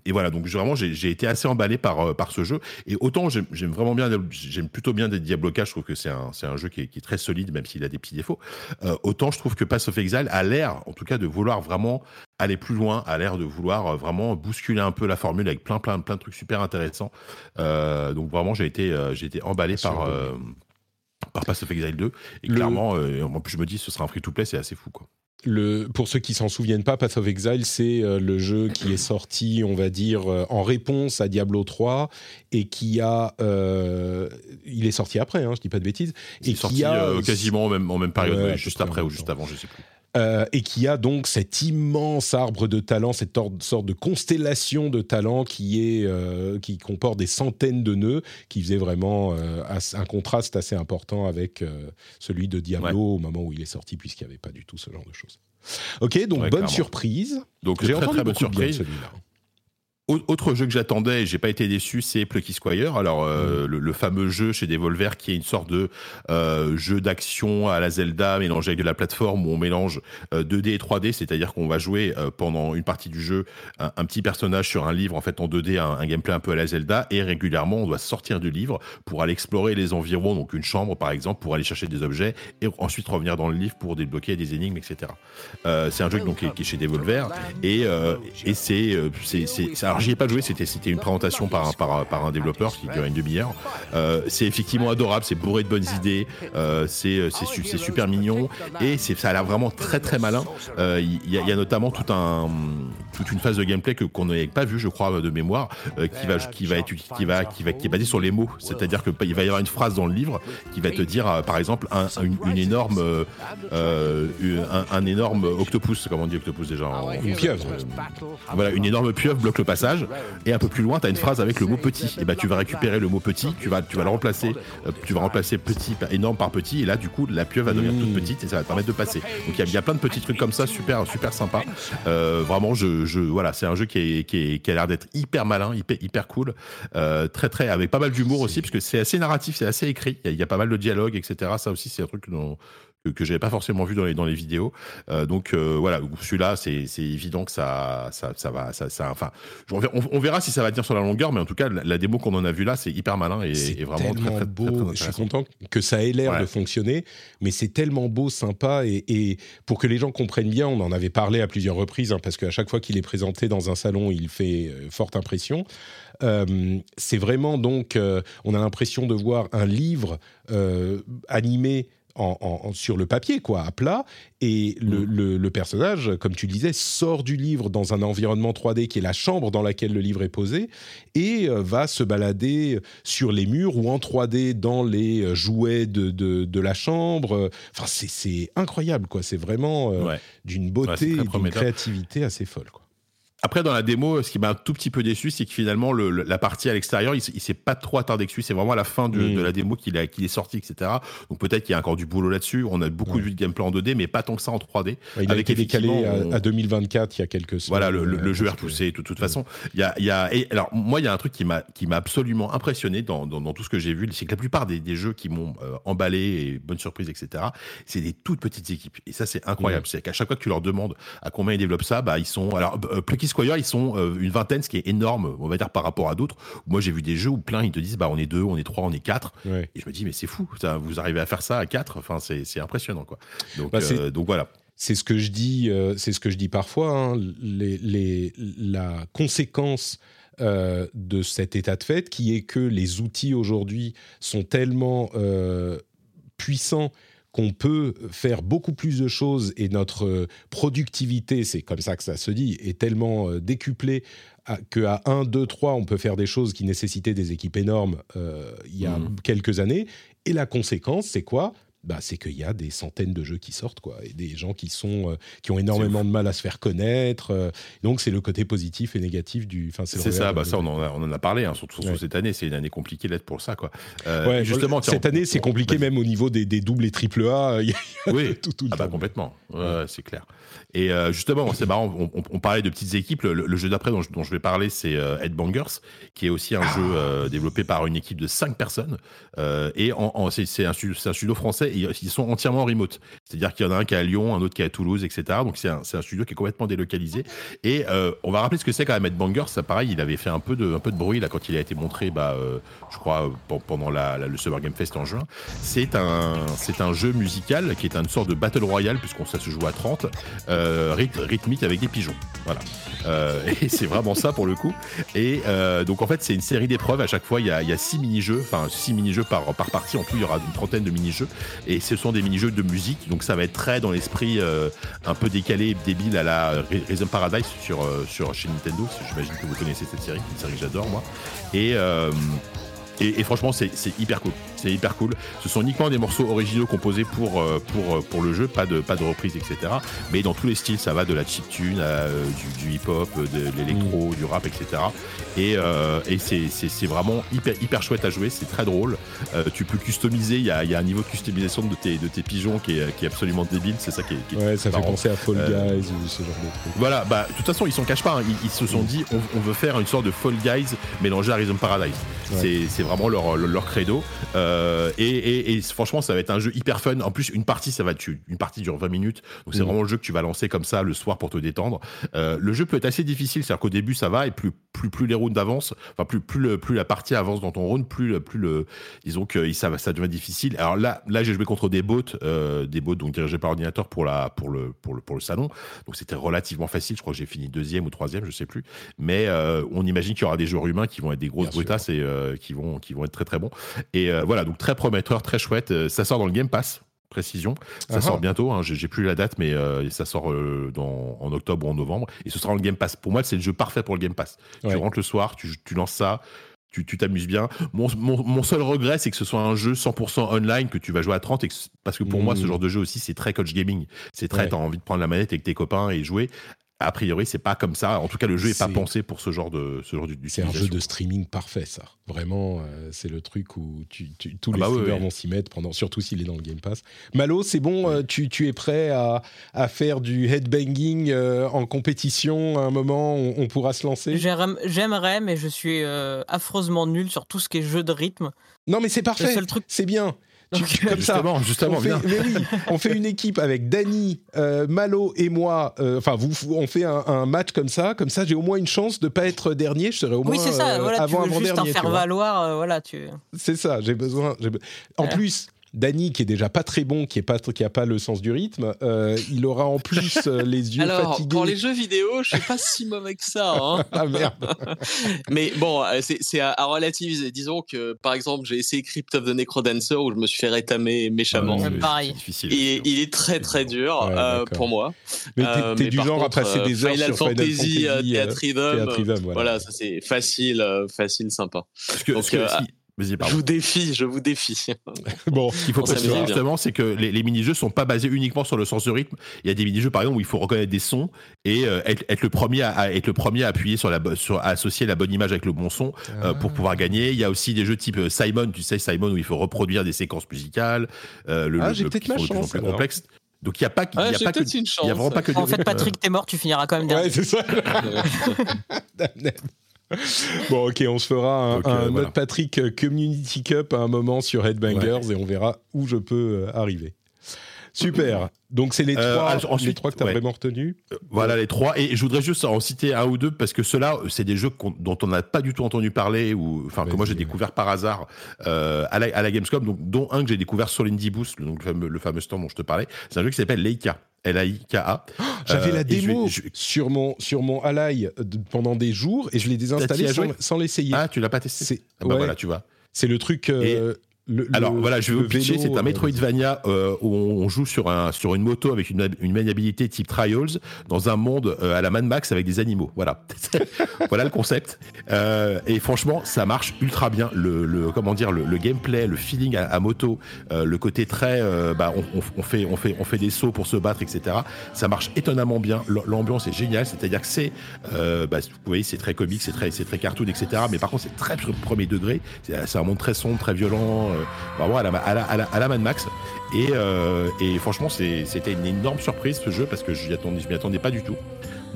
et voilà, donc vraiment j'ai été assez emballé par, par ce jeu. Et autant j'aime vraiment bien, j'aime plutôt bien des Diablo 4, je trouve que c'est un, c'est un jeu qui est, qui est très solide, même s'il a des petits défauts. Euh, autant je trouve que Pass of Exile a l'air, en tout cas, de vouloir vraiment aller plus loin, a l'air de vouloir euh, vraiment bousculer un peu la formule avec plein, plein, plein de trucs super intéressants. Euh, donc vraiment, j'ai été, j'ai été emballé par, par Pass of Exile 2. Et Le- clairement, en plus, je me dis, ce sera un free-to-play, c'est assez fou, quoi. Le, pour ceux qui s'en souviennent pas, Path of Exile, c'est euh, le jeu qui est sorti, on va dire, euh, en réponse à Diablo 3 et qui a, euh, il est sorti après, hein, je dis pas de bêtises, Il est sorti a quasiment en même, en même période, Ouais, juste après ou juste avant, je sais plus. Euh, et qui a donc cet immense arbre de talent, cette or- sorte de constellation de talents qui est euh, qui comporte des centaines de nœuds, qui faisait vraiment euh, un contraste assez important avec celui de Diablo Ouais. au moment où il est sorti, puisqu'il n'y avait pas du tout ce genre de choses. Ok, donc Ouais, bonne clairement. surprise. Donc J'ai très entendu très bonne beaucoup de bien de surprise. celui-là. Au- Autre jeu que j'attendais et j'ai pas été déçu, c'est Plucky Squire. Alors Mm. euh, le, le fameux jeu chez Devolver qui est une sorte de euh, jeu d'action à la Zelda mélangé avec de la plateforme où on mélange euh, 2D et 3D, c'est-à-dire qu'on va jouer euh, pendant une partie du jeu un, un petit personnage sur un livre en fait en 2D, un, un gameplay un peu à la Zelda et régulièrement on doit sortir du livre pour aller explorer les environs, donc une chambre par exemple pour aller chercher des objets et ensuite revenir dans le livre pour débloquer des énigmes, etc. Euh, c'est un jeu donc qui, est- qui est chez Devolver et, euh, et c'est euh, c'est c'est- c'est- alors j'y ai pas joué c'était c'était une présentation par un, par, un- par un développeur qui durait une demi-heure. Euh, c'est effectivement adorable c'est bourré de bonnes idées euh, c'est euh, super mignon et ça a l'air vraiment très très malin. Euh, il y, a- il y a notamment tout un toute une phase de gameplay que qu'on n'avait pas vu je crois de mémoire qui va qui va être qui va qui va qui est basée sur les mots. C'est-à-dire que il va y avoir une phrase dans le livre qui va te dire par exemple un- une, une énorme un, un énorme octopus comment on dit octopus déjà en- Une pieuvre. voilà, une énorme pieuvre bloque le passage, et un peu plus loin, tu as une phrase avec le mot petit. Et bah, tu vas récupérer le mot petit, tu vas, tu vas le remplacer, euh, tu vas remplacer petit, par- énorme par petit, et là, du coup, la pieuvre va devenir toute petite et ça va te permettre de passer. Donc, il y a- il y, a plein de petits trucs comme ça, super, super sympa. Euh, vraiment, je, je, voilà, c'est un jeu qui, est, qui, est- qui a l'air d'être hyper malin, hyper, hyper cool, euh, très, très, avec pas mal d'humour aussi, parce que c'est assez narratif, c'est assez écrit. Il y, a- il y a pas mal de dialogues, etc. Ça aussi, c'est un truc dont- que, que j'avais pas forcément vu dans les, dans les vidéos. Euh, donc euh, voilà, celui-là, c'est c'est évident que ça, ça, ça va, ça, ça, enfin, on, verra- on- on verra si ça va tenir sur la longueur, mais en tout cas, la, la démo qu'on en a vue là, c'est hyper malin et, C'est et vraiment très, très, beau. très, très je suis content que ça ait l'air Ouais. de fonctionner, mais c'est tellement beau, sympa, et, et pour que les gens comprennent bien, on en avait parlé à plusieurs reprises, hein, parce qu'à chaque fois qu'il est présenté dans un salon, il fait euh, forte impression. Euh, c'est vraiment donc, on a l'impression de voir un livre animé. En, en- en- sur le papier, quoi, à plat, et le, Mm. le- le personnage, comme tu disais, sort du livre dans un environnement 3D qui est la chambre dans laquelle le livre est posé, et euh, va se balader sur les murs ou en 3D dans les euh, jouets de, de, de la chambre. Enfin, c'est- incroyable, quoi. C'est vraiment euh, Ouais. d'une Ouais, beauté, et d'une créativité assez folle, quoi. Après, dans la démo, ce qui m'a un tout petit peu déçu, c'est que finalement, le- le- la partie à l'extérieur, il, il s'est pas trop attardé dessus. C'est vraiment à la fin de, Mm. de la démo qu'il a- est sorti, etc. Donc peut-être qu'il y a encore du boulot là-dessus. On a beaucoup Ouais. vu de gameplay en 2D, mais pas tant que ça en 3D. Il a Avec été décalé à, on- à 2024 il y a quelques semaines. Voilà, le, euh, jeu est repoussé de toute façon. Il y a, il y a, et alors moi, il y a un truc qui m'a absolument impressionné dans, dans, dans tout ce que j'ai vu, c'est que la plupart des, des jeux qui m'ont euh, emballé et bonne surprise, etc. C'est des toutes petites équipes. Et ça, c'est incroyable. C'est qu'à chaque fois que tu leur demandes à combien ils développent ça, bah ils sont. Alors, euh, Plucky Squire, ils sont euh, une vingtaine, ce qui est énorme, on va dire, par rapport à d'autres. Moi, j'ai vu des jeux où plein, ils te disent, bah, on est deux, on est trois, on est quatre. Ouais. Et je me dis, mais c'est fou, ça, vous arrivez à faire ça à quatre, enfin, c'est impressionnant, quoi. Donc, Bah, euh, donc voilà. C'est ce que je dis, euh, c'est ce que je dis parfois. hein, les, les- la conséquence euh, de cet état de fait, qui est que les outils aujourd'hui sont tellement puissants qu'on peut faire beaucoup plus de choses et notre euh, productivité, c'est comme ça que ça se dit, est tellement euh, décuplée qu'à 1, 2, 3, on peut faire des choses qui nécessitaient des équipes énormes euh, il y a Mhm. quelques années. Et la conséquence, c'est quoi? Bah, c'est qu'il y a des centaines de jeux qui sortent, quoi, et des gens qui sont euh, qui ont énormément de mal à se faire connaître. euh, donc c'est le côté positif et négatif du. C'est ça, bah ça, on en a, on en a parlé, hein, surtout Ouais. cette année. C'est une année compliquée d'être pour ça, quoi. Euh, Ouais, justement, tiens, cette on- année, c'est compliqué même au niveau des, des doubles et triple A. Oui, tout, tout Ah bah complètement, Ouais, c'est clair. Et justement, c'est marrant, on, parlait de petites équipes. Le, le jeu d'après dont, je- dont je vais parler, c'est Headbangers, qui est aussi un Ah. jeu développé par une équipe de 5 personnes. Et en, en- c'est un, un studio français, ils sont entièrement remote. C'est-à-dire qu'il y en a un qui est à Lyon, un autre qui est à Toulouse, etc. Donc c'est un, studio qui est complètement délocalisé. Et euh, on va rappeler ce que c'est quand même Headbangers. Ça, pareil, il avait fait un peu de, un peu de bruit là quand il a été montré, bah, euh, je crois, euh, pen- pendant la, la- le Summer Game Fest en juin. C'est un, c'est un jeu musical qui est une sorte de battle royale, puisqu'on ça se joue à 30, euh, ryth- rythmique avec des pigeons. Voilà. Euh, et c'est vraiment ça pour le coup. Et euh, donc en fait, c'est une série d'épreuves. À chaque fois, il y a, il y a six mini-jeux, enfin six mini-jeux par, par partie. En tout, il y aura une trentaine de mini-jeux. Et ce sont des mini-jeux de musique. Donc ça va être très dans l'esprit euh, un peu décalé, débile à la Rhythm Paradise sur, sur, chez Nintendo. J'imagine que vous connaissez cette série, une série que j'adore moi. Et, et, et franchement, c'est hyper cool. C'est hyper cool. Ce sont uniquement des morceaux originaux composés pour, euh, pour, euh, pour le jeu, pas de, pas de reprise, etc. Mais dans tous les styles, ça va de la chiptune à euh, du, du hip-hop, de l'électro, du rap, etc. Et, euh, et c'est- vraiment hyper, hyper chouette à jouer, c'est très drôle. Euh, tu peux customiser, il y a, y a un niveau de customisation de tes, de tes pigeons qui est, qui est absolument débile, c'est ça qui est, qui est Ouais, ça fait penser à Fall Euh, Guys ou ce genre de truc. Voilà, bah, de toute façon, ils s'en cachent pas. hein. Ils, ils se sont dit, on, on veut faire une sorte de Fall Guys mélangé à Rhythm Paradise. Ouais. C'est vraiment leur, leur, leur credo. Euh, et, et- et franchement, ça va être un jeu hyper fun. En plus, une partie, ça va être une partie dure 20 minutes. Donc, c'est Mhm. vraiment le jeu que tu vas lancer comme ça le soir pour te détendre. Euh, le jeu peut être assez difficile, c'est-à-dire qu'au début, ça va, et plus, plus, plus les rounds avancent, enfin, plus, plus, le- plus la partie avance dans ton round, plus, plus le, disons que ça, ça devient difficile. Alors là, là j'ai joué contre des bots, euh, des bots donc dirigés par ordinateur pour, la, pour, le, pour, le, pour le salon. Donc c'était relativement facile. Je crois que j'ai fini deuxième ou troisième, je sais plus. Mais euh, on imagine qu'il y aura des joueurs humains qui vont être des grosses Bien sûr. brutasses et euh, qui, vont, qui vont être très très bons. Et euh, voilà, donc très prometteur, très chouette. Ça sort dans le Game Pass. Précision, ça Ah sort ah. bientôt. Hein, j'ai plus la date, mais euh, ça sort euh, dans, en octobre ou en novembre. Et ce sera le Game Pass. Pour moi, c'est le jeu parfait pour le Game Pass. Ouais. Tu rentres le soir, tu, tu lances ça, tu t'amuses bien. Mon, mon, mon seul regret, c'est que ce soit un jeu 100% online, que tu vas jouer à 30, et que, parce que pour moi, ce Mm. genre de jeu aussi, c'est très coach gaming. C'est très, Ouais. t'as envie de prendre la manette avec tes copains et jouer. A priori, c'est pas comme ça. En tout cas, le jeu est pas C'est- pensé pour ce genre de ce genre C'est un jeu de streaming parfait, ça. Vraiment, euh, c'est le truc où tu, tu- tous Ah les bah streamers oui. vont s'y mettre, pendant, surtout s'il est dans le Game Pass. Malo, c'est bon, euh, tu, tu es prêt à, à faire du headbanging euh, en compétition à un moment on, on pourra se lancer? J'aime- J'aimerais, mais je suis euh, affreusement nul sur tout ce qui est jeu de rythme. Non, mais c'est parfait, truc. c'est bien. Tu- Donc, comme ça, Justement, justement, on fait, bien. mais oui, on fait une équipe avec Dany, euh, Malo et moi. euh, Enfin, vous, on fait un, un match comme ça. Comme ça, j'ai au moins une chance de pas être dernier. Je serai au moins Oui, c'est ça. euh, voilà, tu avant veux avant juste en dernier. tu faire valoir. euh, voilà, tu. C'est ça, j'ai besoin. En Ouais. plus, Dany, qui est déjà pas très bon, qui est pas, qui a pas le sens du rythme, euh, il aura en plus euh, les yeux Alors, fatigués. pour les jeux vidéo, je suis pas si mauvais que ça. hein. Ah merde. Mais bon, euh, c'est c'est à, à relativiser. Disons que, par exemple, j'ai essayé Crypt of the Necrodancer où je me suis fait rétamer méchamment. C'est- pareil. difficile. Et il est très très dur Ouais, euh, pour moi. Mais t'es, du genre contre, à passer des heures Final sur Final Fantasy, euh, Fantasy, euh, Theatre Rhythm, Theatre Rhythm, voilà. Voilà, ça c'est facile, euh, facile, sympa. Parce que- Donc, parce que euh, si- Vas-y, Je vous défie, je vous défie. Bon, Ce qu'il faut préciser justement, c'est que les, les mini-jeux sont pas basés uniquement sur le sens de rythme. Il y a des mini-jeux, par exemple, où il faut reconnaître des sons et euh, être, être le premier à, à- être le premier à appuyer sur la, sur, à associer la bonne image avec le bon son euh, pour pouvoir gagner. Il y a aussi des jeux type euh, Simon, tu sais, Simon, où il faut reproduire des séquences musicales. euh, le, Ah, j'ai peut-être qui ma sont de plus en chance, plus alors. complexes. Donc il y a pas, il y Ouais, a pas que, peut-être une il y a chance. vraiment pas que des En fait, Patrick, t'es mort, tu finiras quand même ouais, c'est ça. bon, ok, on se fera un, Donc, un euh, voilà. Patrick Community Cup à un moment sur Headbangers et on verra où je peux euh, arriver. Super. Donc c'est les, Euh, trois, alors, ensuite, les trois que tu as ouais. vraiment retenus? Voilà les trois. Et je voudrais juste en citer un ou deux parce que ceux-là, c'est des jeux dont on n'a pas du tout entendu parler ou enfin que moi j'ai découvert par hasard euh, à, la, à la Gamescom. Donc dont un que j'ai découvert sur l'Indie Boost, donc le fameux, le fameux stand dont je te parlais. C'est un jeu qui s'appelle Leica. L-A-I-K-A. J'avais Euh, la je démo je- sur mon sur mon Ally de- pendant des jours et je l'ai désinstallé sans, l'essayer. Ah, tu l'as pas testé? C'est Ah bah ouais, voilà, tu vois. c'est le truc. euh, le- Alors le- voilà, je vais vous pitcher. C'est un euh, Metroidvania euh, où on joue sur un sur une moto avec une, une maniabilité type Trials dans un monde euh, à la Mad Max avec des animaux. Voilà, voilà le concept. Euh, et franchement, ça marche ultra bien. Le, le- comment dire, le, le gameplay, le feeling à, à moto, euh, le côté très, euh, bah, on, on- on fait on fait on fait des sauts pour se battre, etc. Ça marche étonnamment bien. L'ambiance est géniale. C'est-à-dire que c'est, euh, bah, vous voyez, c'est très comique, c'est très c'est très cartoon, etc. Mais par contre, c'est très premier degré. C'est un monde très sombre, très violent. Euh, vraiment à la, à la, à la, à la Mad Max. Et, euh, et franchement, c'était une énorme surprise ce jeu parce que je ne m'y attendais pas du tout.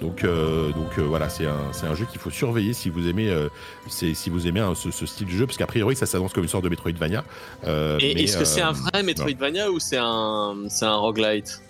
Donc, euh, donc euh, voilà, c'est un, c'est un jeu qu'il faut surveiller si vous aimez, euh, si vous aimez hein, ce, ce style de jeu, parce qu'a priori ça s'annonce comme une sorte de Metroidvania. Euh, Et est-ce que c'est euh, un vrai Metroidvania ou c'est un, c'est un roguelite?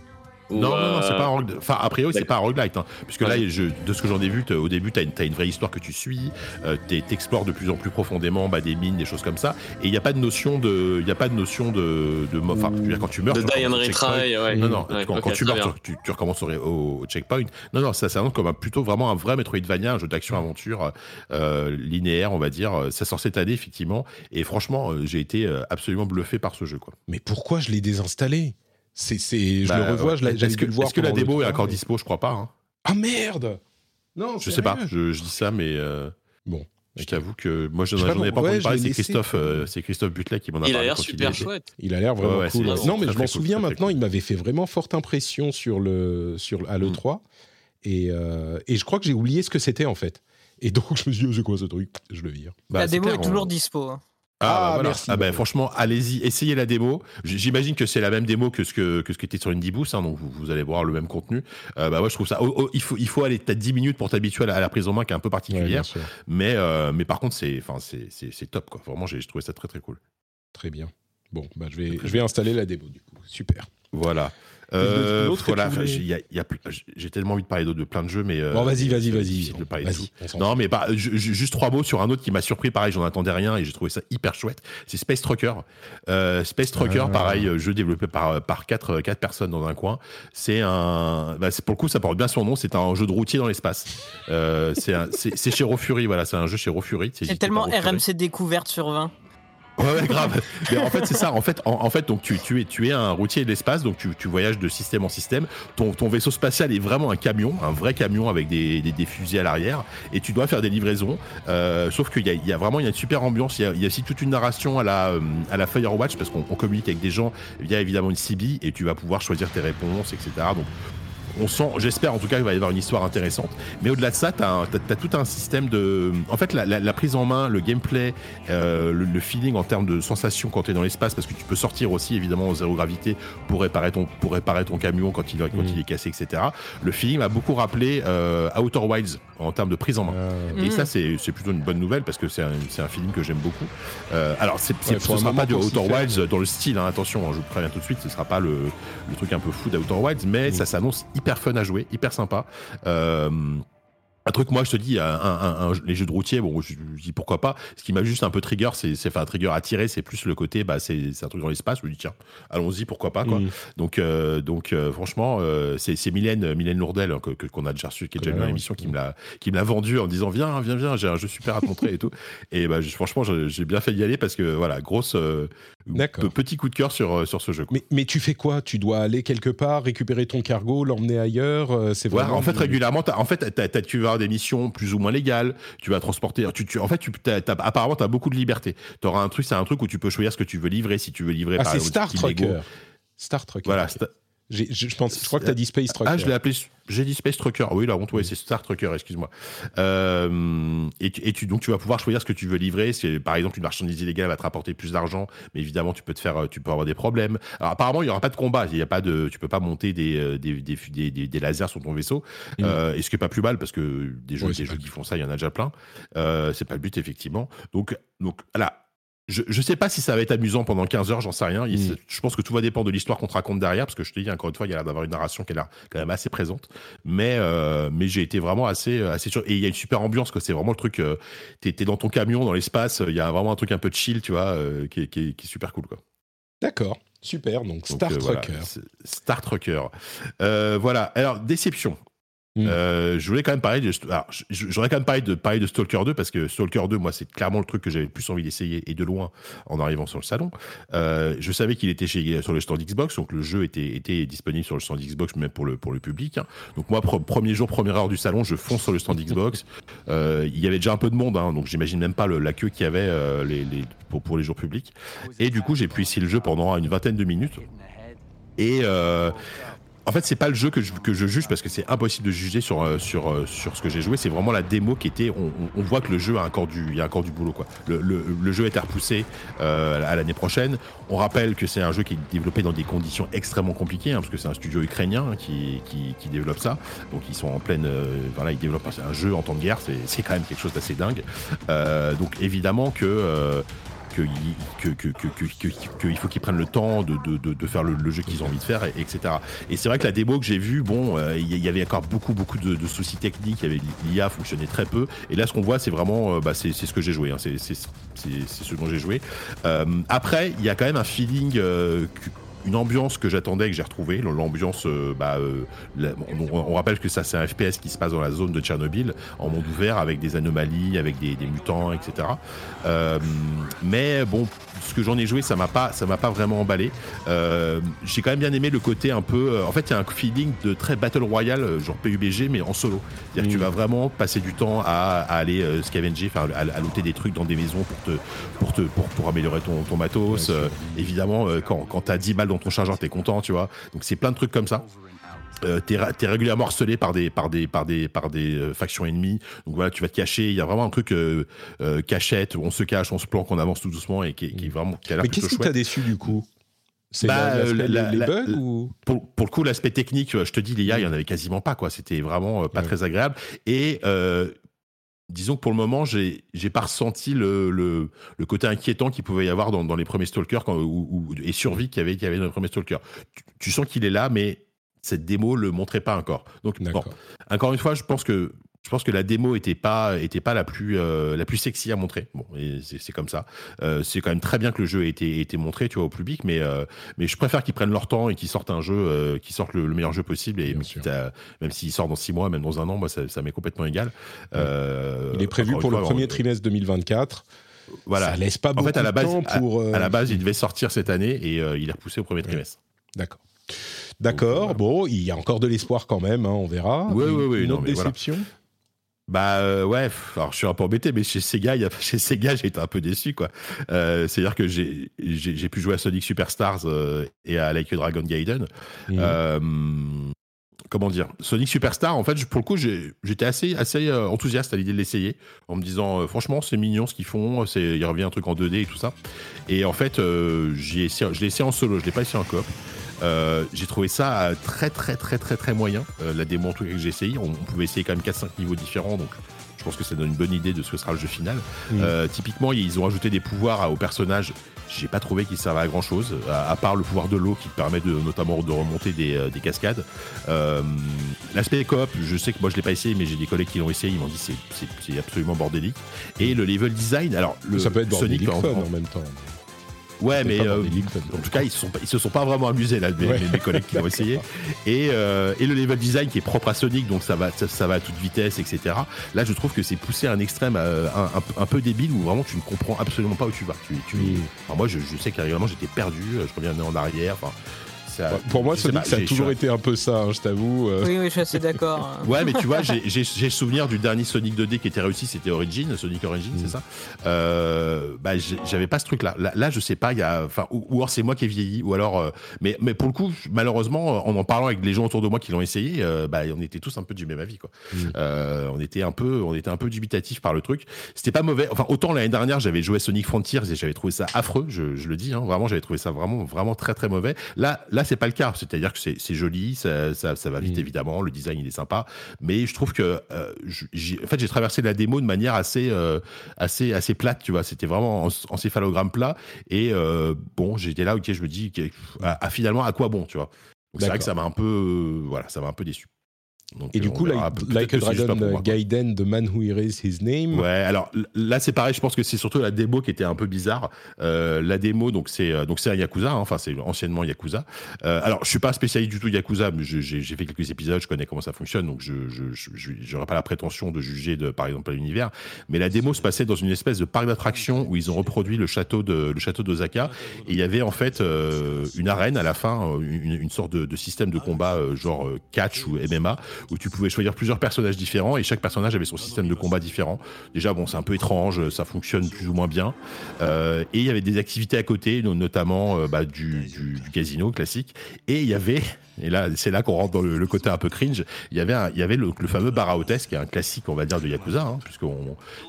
Ou, Non, non, non, c'est euh, pas un roguelite. Enfin, a priori, c'est pas un roguelite. Hein, puisque là, je, de ce que j'en ai vu, t'as- au début, tu as, une vraie histoire que tu suis, euh, t'explores de plus en plus profondément bah, des mines, des choses comme ça. Et il n'y a pas de notion de. Il y a pas de notion de. de Enfin, je veux dire, quand tu meurs. De tu die and retry, ouais. Non, non, Ouais, quand, tu meurs, tu, tu- tu recommences au, au- au checkpoint. Non, non, ça s'annonce comme un, plutôt vraiment un vrai Metroidvania, un jeu d'action-aventure euh, linéaire, on va dire. Ça sort cette année, effectivement. Et franchement, euh, j'ai été euh, absolument bluffé par ce jeu. Quoi. Mais pourquoi je l'ai désinstallé? C'est c'est je Bah, le revois. ouais. je l'ai- j'avais Est-ce que, le voir. est-ce que la démo est encore mais- dispo Je crois pas. hein. Ah merde Non, Je sais pas, je, je dis ça, mais euh, Bon. je t'avoue que moi je n'en pas ai pas entendu parler. l'ai C'est. Christophe, euh, c'est Christophe Butlet qui m'en a Il parlé. a l'air il super chouette. Il a l'air vraiment Ouais, ouais, cool. c'est Non, mais je m'en cool, souviens maintenant. cool. Il m'avait fait vraiment forte impression sur le sur à l'E3 et euh, et je crois que j'ai oublié ce que c'était en fait. Et donc je me suis dit oh, c'est quoi ce truc? Je le vire. Bah, la démo clair, est on- toujours dispo. hein. Ah, bah, Ah, voilà. merci, Ah, bah, franchement, allez-y, essayez la démo. J'imagine que c'est la même démo que ce que, que ce qui était sur Indie Boost, hein, donc vous, vous allez voir le même contenu. Euh, bah, moi, je trouve ça. oh, oh, il, faut, il faut aller peut-être 10 minutes pour t'habituer à, la- à la prise en main qui est un peu particulière. mais, euh, mais par contre, c'est enfin, c'est- c'est- c'est top. Quoi. Vraiment, j'ai j'ai trouvé ça très très cool. Très bien. Bon, bah, je vais je vais installer la démo du coup. Super. Voilà. Euh, voilà, j'ai il y a- il y a plus- j'ai tellement envie de parler de, plein de jeux, mais. euh, bon, vas-y, vas-y, vas-y. Non, mais juste trois mots sur un autre qui m'a surpris. Pareil, j'en attendais rien et j'ai trouvé ça hyper chouette. C'est Space Trucker. Euh, Space Trucker, Ah. pareil, euh, jeu développé par, par quatre, quatre personnes dans un coin. C'est un. Bah, c'est- pour le coup, ça porte bien son nom. C'est un jeu de routier dans l'espace. Euh, c'est un- c'est c'est chez Rofuri, voilà. C'est un jeu chez Rofuri. C'est tellement. RMC découverte sur 20. Ouais, grave. Mais en fait, c'est ça. En fait, en, en fait, donc tu, tu es tu es un routier de l'espace, donc tu, tu voyages de système en système. Ton, ton vaisseau spatial est vraiment un camion, un vrai camion avec des, des, des fusées à l'arrière, et tu dois faire des livraisons. Euh, sauf qu'il y y a vraiment il y a une super ambiance. Il y a, y a aussi toute une narration à la euh, à la Firewatch parce qu'on on communique avec des gens via évidemment une CB et tu vas pouvoir choisir tes réponses, etc. Donc on sent, j'espère en tout cas qu'il va y avoir une histoire intéressante. Mais au-delà de ça, tu as, tout un système de. En fait, la, la- la prise en main, le gameplay, euh, le, le feeling en termes de sensation quand tu es dans l'espace, parce que tu peux sortir aussi évidemment en zéro gravité pour réparer ton, pour réparer ton camion quand il, quand il est cassé, etc. Le feeling m'a beaucoup rappelé euh, Outer Wilds en termes de prise en main. Euh, Et ça, c'est c'est plutôt une bonne nouvelle parce que c'est un, c'est un feeling que j'aime beaucoup. Euh, alors, c'est, c'est- Ouais, ce sera pas du Outer faire. Wilds dans le style, hein, attention, hein, je vous préviens tout de suite, ce sera pas le, le truc un peu fou d'Outer Wilds, mais Mm. ça s'annonce hyper fun à jouer, hyper sympa. Euh, un truc, moi, je te dis, un, un- un- les jeux de routier, bon, je, je dis pourquoi pas. Ce qui m'a juste un peu trigger, c'est, c'est enfin, un trigger attiré, c'est plus le côté, bah, c'est, c'est un truc dans l'espace. Je me dis, tiens, allons-y, pourquoi pas, quoi. Mm. Donc, euh, donc euh, franchement, euh, c'est, c'est Mylène, Mylène Lourdel hein, que, qu'on a déjà reçu, qui est déjà venu à Ouais, l'émission, qui me l'a, qui me l'a vendu en disant, viens, viens, viens, j'ai un jeu super à te montrer et tout. Et bah, je- franchement, j'ai bien fait d'y aller parce que voilà, grosse, D'accord. petit coup de cœur sur, euh, sur ce jeu. quoi. Mais, mais tu fais quoi? Tu dois aller quelque part, récupérer ton cargo, l'emmener ailleurs euh, C'est Ouais, en fait, régulièrement, en fait, tu vas avoir des missions plus ou moins légales. Tu vas transporter. Tu, tu- en fait, tu, apparemment, tu as beaucoup de liberté. Tu auras un truc, c'est un truc où tu peux choisir ce que tu veux livrer. Si tu veux livrer Ah, par exemple, Star. Trucker. Star Trucker. Voilà. Sta- Je, pense, je crois que tu as dit Space Trucker. Ah, je l'ai appelé. J'ai dit Space Trucker. Oui, la honte, ouais, c'est Star Trucker, excuse-moi. Euh, et, tu, et tu- donc, tu vas pouvoir choisir ce que tu veux livrer. C'est, par exemple, une marchandise illégale va te rapporter plus d'argent, mais évidemment, tu peux te faire, tu peux avoir des problèmes. Alors, apparemment, il y aura pas de combat. Il y a pas de, tu peux pas monter des, euh, des, des, des, des- des lasers sur ton vaisseau. Mm. Euh, et ce qui est pas plus mal parce que des jeux, Ouais, des jeux qui font ça, il y en a déjà plein. Euh, c'est pas le but, effectivement. Donc, donc, voilà. Je, je sais pas si ça va être amusant pendant 15 heures, j'en sais rien. Il- Mm. Je pense que tout va dépendre de l'histoire qu'on te raconte derrière, parce que je te dis encore une fois, il y a l'air d'avoir une narration qui est là, quand même assez présente. Mais, euh, mais j'ai été vraiment assez, assez sûr. Et il y a une super ambiance, quoi. C'est vraiment le truc. Euh, T'es t'es dans ton camion, dans l'espace. Il y a vraiment un truc un peu chill, tu vois, euh, qui, est, qui est- qui est super cool, quoi. D'accord, super. Donc, Star euh, voilà, Trucker. c'est- Star Trucker. Euh, voilà. Alors, déception. Mm. Euh, je voulais quand même parler de. Alors, j'aurais quand même parlé de, parler de Stalker 2 parce que Stalker 2, moi, c'est clairement le truc que j'avais le plus envie d'essayer et de loin en arrivant sur le salon. Euh, je savais qu'il était chez, sur le stand Xbox, donc le jeu était, était disponible sur le stand Xbox, même pour le, pour le public. hein. Donc, moi, pre- premier jour, première heure du salon, je fonce sur le stand Xbox. Euh, il y avait déjà un peu de monde, hein, donc j'imagine même pas le- la queue qu'il y avait les, les- pour, pour les jours publics. Et du coup, j'ai pu essayer le jeu pendant une vingtaine de minutes. Et euh, en fait, c'est pas le jeu que je, juge parce que c'est impossible de juger sur, euh, sur, euh, sur ce que j'ai joué. C'est vraiment la démo qui était. On, voit que le jeu a encore du, il y a encore du boulot. Quoi. Le, le- le jeu été repoussé euh, à l'année prochaine. On rappelle que c'est un jeu qui est développé dans des conditions extrêmement compliquées hein, parce que c'est un studio ukrainien hein, qui, qui, développe ça. Donc ils sont en pleine. euh, voilà, ils développent un jeu en temps de guerre. C'est c'est quand même quelque chose d'assez dingue. Euh, donc évidemment que. Euh, que, que, que, que, que- que- que il faut qu'ils prennent le temps de, faire le, jeu qu'ils ont envie de faire, et- etc. Et c'est vrai que la démo que j'ai vue, bon, euh, il y, avait encore beaucoup, beaucoup de, soucis techniques. L'IA fonctionnait très peu. Et là, ce qu'on voit, c'est vraiment, euh, bah, c'est ce que j'ai joué. hein. C'est ce dont j'ai joué. Euh, après, il y a quand même un feeling. Une ambiance que j'attendais que j'ai retrouvé l'ambiance euh, bah, euh, on, rappelle que ça c'est un FPS qui se passe dans la zone de Tchernobyl en monde ouvert avec des anomalies avec des, des mutants etc euh, mais bon ce que j'en ai joué ça m'a pas ça m'a pas vraiment emballé. Euh, j'ai quand même bien aimé le côté un peu euh, en fait il y a un feeling de très battle royale euh, genre PUBG mais en solo. C'est-à-dire que tu Mm. vas vraiment passer du temps à, à aller euh, scavenger à, à looter des trucs dans des maisons pour te pour te pour, pour améliorer ton, ton matos euh, évidemment quand, quand t'as 10 balles dans ton chargeur t'es content tu vois. Donc c'est plein de trucs comme ça euh, t'es, ra- t'es régulièrement harcelé par des par des par des par des euh, factions ennemies donc voilà tu vas te cacher il y a vraiment un truc euh, euh, cachette où on se cache on se planque on avance tout doucement et qui, est- qui est vraiment qui a l'air Mais qu'est-ce qui t'a déçu du coup? C'est Bah, la- l'aspect- euh, la- les la- bugs la- ou? Pour, pour le coup, l'aspect technique, euh, je te dis, l'IA, il y en avait quasiment pas, quoi. C'était vraiment euh, pas Ouais. très agréable. Et euh, disons que pour le moment, j'ai j'ai pas ressenti le, le, le côté inquiétant qu'il pouvait y avoir dans, dans les premiers Stalkers quand, ou, ou- et survie qu'il y avait, qu'il y avait dans les premiers Stalkers. Tu, tu sens qu'il est là, mais cette démo le montrait pas encore. Donc, bon, encore une fois, je pense que je pense que la démo était pas était pas la plus euh, la plus sexy à montrer. Bon, c'est comme ça. Euh, c'est quand même très bien que le jeu ait été, ait été montré, tu vois, au public, mais euh, mais je préfère qu'ils prennent leur temps et qu'ils sortent un jeu, qu'ils sortent le, le meilleur jeu possible. Et à- même s'il sort dans six mois, même dans un an, moi, ça, ça m'est complètement égal. Il est prévu pour le premier trimestre 2024. Voilà. Ça laisse pas En beaucoup fait, à la de base, temps pour. euh, à la base, il devait sortir cette année et euh, il est repoussé au premier trimestre. D'accord. D'accord. Bon, il y a encore de l'espoir quand même. hein, on verra. Ouais, Une- ouais, ouais, Une non, autre voilà. déception. Bah euh, ouais, alors je suis un peu embêté, mais chez Sega, y a, chez Sega, j'ai été un peu déçu quoi. Euh, C'est-à-dire que j'ai pu jouer à Sonic Superstars euh, et à Like a Dragon Gaiden. Mhm. Comment dire? Sonic Superstar, en fait, pour le coup, j'étais assez assez enthousiaste à l'idée de l'essayer, en me disant franchement, c'est mignon ce qu'ils font, c'est il revient un truc en 2D et tout ça. Et en fait, j'ai je l'ai essayé en solo, je l'ai pas essayé en coop. Euh, j'ai trouvé ça très très très très très moyen. Euh, la démo en tout cas que j'ai essayé on, on pouvait essayer quand même 4-5 niveaux différents donc je pense que ça donne une bonne idée de ce que sera le jeu final. Euh, typiquement ils ont ajouté des pouvoirs aux personnages j'ai pas trouvé qu'ils servaient à grand chose à, à part le pouvoir de l'eau qui permet de notamment de remonter des, euh, des cascades. Euh, l'aspect coop je sais que moi je l'ai pas essayé mais j'ai des collègues qui l'ont essayé ils m'ont dit c'est absolument bordélique. Et le level design alors le ça peut être Sonic en même temps. Ouais mais euh, en tout cas, ils se sont, pas- ils se sont pas vraiment amusés là, mes, Ouais. mes- collègues qui l'ont essayé. Et, euh, et le level design qui est propre à Sonic, donc ça va, ça, ça va à toute vitesse, etc. Là, je trouve que c'est poussé à un extrême euh, un, un- un peu débile où vraiment tu ne comprends absolument pas où tu vas. Tu, tu- enfin, moi, je, je sais que régulièrement j'étais perdu, je reviens en arrière. Enfin, ça- Pour moi, Sonic, pas, ça a toujours été un peu ça, hein, je t'avoue. euh. Oui, oui, je suis assez d'accord. Ouais, mais tu vois, j'ai le souvenir du dernier Sonic 2D qui était réussi, c'était Origin, Sonic Origin, Mm. c'est ça? Euh, bah, j'avais pas ce truc-là. Là, là, je sais pas, il y a, enfin, ou, ou alors c'est moi qui ai vieilli, ou alors, euh, mais, mais pour le coup, malheureusement, en en parlant avec les gens autour de moi qui l'ont essayé, euh, bah, on était tous un peu du même avis, quoi. Mm. Euh, on était un peu, on était un peu dubitatif par le truc. C'était pas mauvais. Enfin, autant l'année dernière, j'avais joué Sonic Frontiers et j'avais trouvé ça affreux. Je, je le dis, hein, vraiment, j'avais trouvé ça vraiment, vraiment très, très mauvais. Là, là, c'est pas le cas. C'est-à-dire que c'est joli, ça, ça, ça, va vite Mm. évidemment, le design il est sympa, mais je trouve que euh, j'ai- en fait j'ai traversé la démo de manière assez euh, assez assez plate, tu vois. C'était vraiment en, en céphalogramme plat et euh, bon, j'étais là, ok, je me dis, ah, finalement à quoi bon, tu vois. C'est vrai que ça m'a un peu, voilà, ça m'a un peu déçu. Donc, Et du euh, coup, like, a Dragon moi. Gaiden, The Man Who Erased His Name. Ouais, alors là c'est pareil, je pense que c'est surtout la démo qui était un peu bizarre. Euh, la démo, donc c'est euh, donc c'est un Yakuza, hein, enfin c'est anciennement Yakuza. Euh, alors je suis pas spécialiste du tout Yakuza, mais j'ai fait quelques épisodes, je connais comment ça fonctionne, donc je j'aurais pas la prétention de juger de par exemple l'univers. Mais la démo se passait dans une espèce de parc d'attractions où ils ont reproduit le château de le château d'Osaka et il y avait en fait euh, une arène à la fin, une, une sorte de, de système de combat genre catch ou MMA où tu pouvais choisir plusieurs personnages différents et chaque personnage avait son système de combat différent. Déjà, bon, c'est un peu étrange, ça fonctionne plus ou moins bien. Euh, et il y avait des activités à côté, no- notamment euh, bah, du, du- du casino classique. Et il y avait, et là, c'est là qu'on rentre dans le, le côté un peu cringe, il y avait, un- il y avait le, le fameux bar à hôtesse, qui est un classique, on va dire, de Yakuza, hein, puisque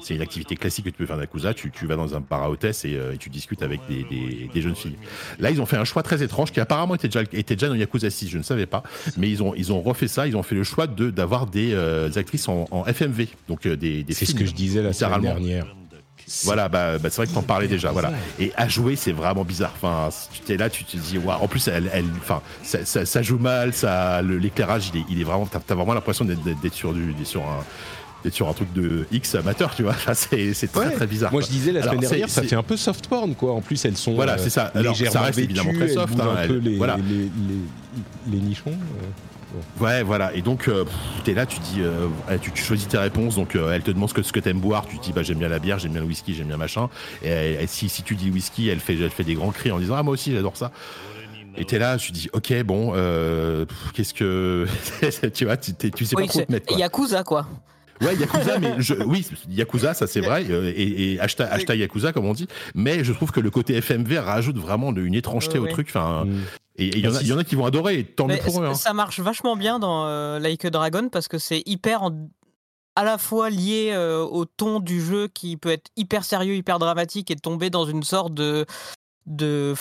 c'est une activité classique que tu peux faire dans Yakuza. Tu, tu vas dans un bar à hôtesse et, euh, et tu discutes avec des, des- des jeunes filles. Là, ils ont fait un choix très étrange qui apparemment était déjà, était déjà dans Yakuza 6, je ne savais pas. Mais ils ont, ils ont refait ça, ils ont fait le choix de d'avoir des euh, actrices en, en FMV, donc euh, des, des C'est ce que je disais la semaine dernière. Voilà, bah, bah, c'est vrai que t'en parlais déjà, voilà. Et à jouer, c'est vraiment bizarre. Enfin, tu es là, tu te dis, waouh. En plus, elle, elle, enfin, ça, ça- ça joue mal, ça, l'éclairage, il est, il est vraiment, t'as, vraiment l'impression d'être, sur du, sur un, d'être sur un truc de X amateur, tu vois. Enfin, c'est, très Ouais. très bizarre. Moi, je disais la Alors, semaine dernière, ça fait un peu soft porn, quoi. En plus, elles sont Voilà, euh, c'est ça. Alors, ça légèrement reste évidemment très soft, hein, un peu elles- les, voilà. les, les, les nichons. euh. Ouais, voilà. Et donc, euh, t'es là, tu dis, euh, ouais, tu, tu choisis tes réponses. Donc, euh, elle te demande ce que, ce que t'aimes boire. Tu dis, bah, j'aime bien la bière, j'aime bien le whisky, j'aime bien machin. Et, elle- si, si tu dis whisky, elle fait, elle fait des grands cris en disant, ah, moi aussi, j'adore ça. Et t'es là, tu dis, ok, bon, euh, qu'est-ce que. tu vois, tu, sais Oui, pas trop te mettre, quoi. Yakuza, quoi. Ouais, Yakuza, mais je, oui, Yakuza, ça c'est vrai, et, et hashtag, hashtag Yakuza, comme on dit. Mais je trouve que le côté FMV rajoute vraiment une étrangeté Ouais, au truc. Enfin, Mm. Et il y, en a- il y en a qui vont adorer, et tant mieux pour eux. hein. ça marche vachement bien dans euh, Like a Dragon parce que c'est hyper en- à la fois lié euh, au ton du jeu qui peut être hyper sérieux, hyper dramatique et tomber dans une sorte de de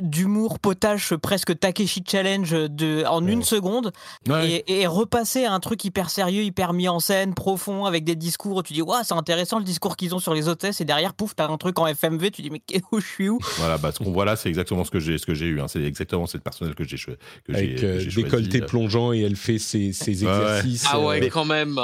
d'humour potage presque Takeshi challenge de en Ouais. une seconde Ouais. et, et repasser à un truc hyper sérieux hyper mis en scène profond avec des discours où tu dis waouh c'est intéressant le discours qu'ils ont sur les hôtesses et derrière pouf t'as un truc en FMV tu dis mais où je suis où? Voilà, bah, ce qu'on voit là, c'est exactement ce que j'ai, ce que j'ai eu. hein. C'est exactement cette personnel que j'ai cho- que Avec euh, j'ai choisi. décolleté plongeant et elle fait ses, exercices. Ah ouais, euh, quand même.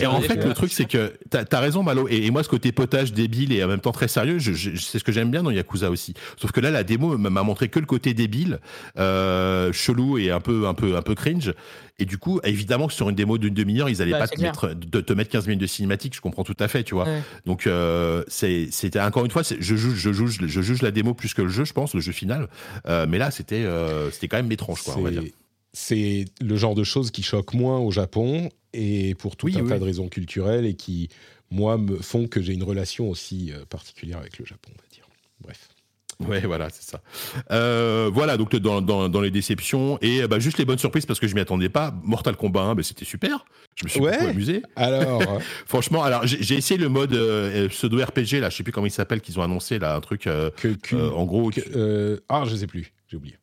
et en fait, le truc, c'est que t'as as raison, Malo. Et, et moi, ce côté potage débile et en même temps très sérieux, je, je- c'est ce que j'aime bien dans Yakuza aussi. Sauf que là, la démo m'a m'a montré que le côté débile, euh, chelou et un peu, un peu, un peu cringe. Et du coup, évidemment, que sur une démo d'une demi-heure, ils allaient Ouais, pas te mettre, de, te mettre 15 minutes de cinématique. Je comprends tout à fait, tu vois. Ouais. Donc, euh, c'était encore une fois, je juge, je juge, je juge la démo plus que le jeu, je pense, le jeu final. Euh, mais là, c'était, euh, c'était quand même étrange, quoi, on va dire. C'est- le genre de choses qui choquent moins au Japon et pour tout Oui, un oui. tas de raisons culturelles et qui, moi, me font que j'ai une relation aussi particulière avec le Japon, on va dire. Bref. Ouais, voilà, c'est ça. Euh, voilà, donc dans, dans, dans les déceptions et bah, juste les bonnes surprises parce que je m'y attendais pas. Mortal Kombat 1, bah, c'était super. Je me suis Ouais. beaucoup amusé. Alors, euh, Franchement, alors j'ai essayé le mode euh, pseudo RPG là, je sais plus comment il s'appelle, qu'ils ont annoncé là, un truc. euh, que, euh, en gros, que- euh, ah, je sais plus, j'ai oublié.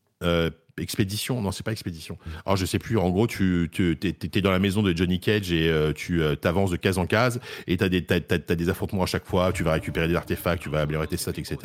Expédition, non, c'est pas expédition. Alors je sais plus. En gros, tu, tu t'es, t'es dans la maison de Johnny Cage et euh, tu euh, t'avances de case en case et t'as des t'as, t'as- t'as des affrontements à chaque fois. Tu vas récupérer des artefacts, tu vas améliorer tes stats, etc.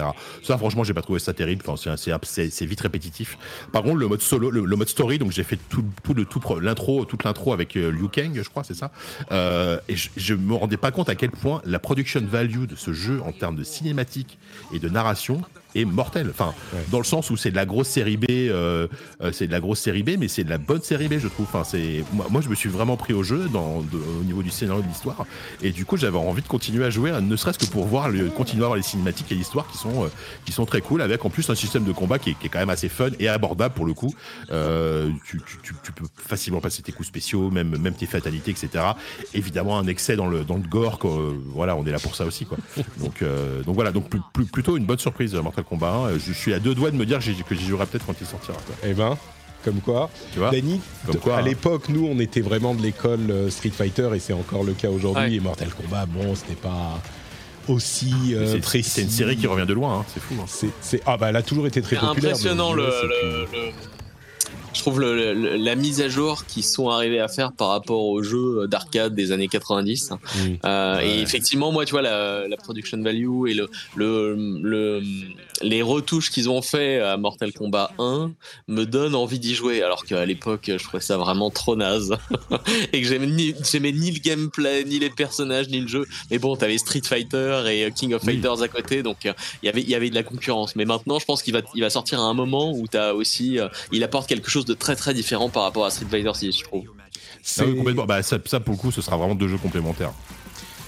Ça, franchement, j'ai pas trouvé ça terrible. Enfin, c'est, vite répétitif. Par contre, le mode solo, le, le mode story, donc j'ai fait tout, tout le tout l'intro, toute l'intro avec euh, Liu Kang, je crois, c'est ça. Euh, et je, je me rendais pas compte à quel point la production value de ce jeu en termes de cinématique et de narration est mortelle. Enfin, Ouais. dans le sens où c'est de la grosse série B, euh, euh, c'est de la grosse série B, mais c'est de la bonne série B, je trouve. Enfin, c'est moi, moi, je me suis vraiment pris au jeu dans, de- au niveau du scénario de l'histoire, et du coup, j'avais envie de continuer à jouer, ne serait-ce que pour voir le, continuer à voir les cinématiques et l'histoire qui sont euh, qui sont très cool, avec en plus un système de combat qui est, qui est quand même assez fun et abordable pour le coup. Euh, tu, tu- tu- peux facilement passer tes coups spéciaux, même même tes fatalités, etc. Évidemment, un excès dans le dans le gore, quoi. Euh, voilà, on est là pour ça aussi, quoi. Donc euh, donc voilà, donc plus- plus- plutôt une bonne surprise euh, Mortal Kombat 1. Euh, Je suis à deux doigts de me dire que j'y que j'y jouerai peut-être quand il sortira. quoi. Eh ben, comme quoi. Tu vois Dany, Comme quoi, à hein. l'époque, nous, on était vraiment de l'école euh, Street Fighter et c'est encore le cas aujourd'hui. Ouais. Et Mortal Kombat, bon, c'était pas aussi euh, C'est- précis. C'est une série qui revient de loin, hein, c'est fou. hein. C'est, Ah bah, elle a toujours été très C'est populaire. impressionnant le- je trouve le- le- la mise à jour qu'ils sont arrivés à faire par rapport aux jeux d'arcade des années 90. Mm. Euh, Ouais. Et effectivement, moi, tu vois, la, la production value et le, le, le- les retouches qu'ils ont fait à Mortal Kombat 1 me donnent envie d'y jouer. Alors qu'à l'époque, je trouvais ça vraiment trop naze. et que j'aimais ni, le gameplay, ni les personnages, ni le jeu. Mais bon, t'avais Street Fighter et King of Oui. Fighters à côté, donc euh, il y avait, il y avait de la concurrence. Mais maintenant, je pense qu'il va, il va sortir à un moment où t'as aussi, euh, il apporte quelque chose de très très différent par rapport à Street Fighter 6, je trouve. C'est Ah oui, complètement. Bah, ça, ça, pour le coup, ce sera vraiment deux jeux complémentaires.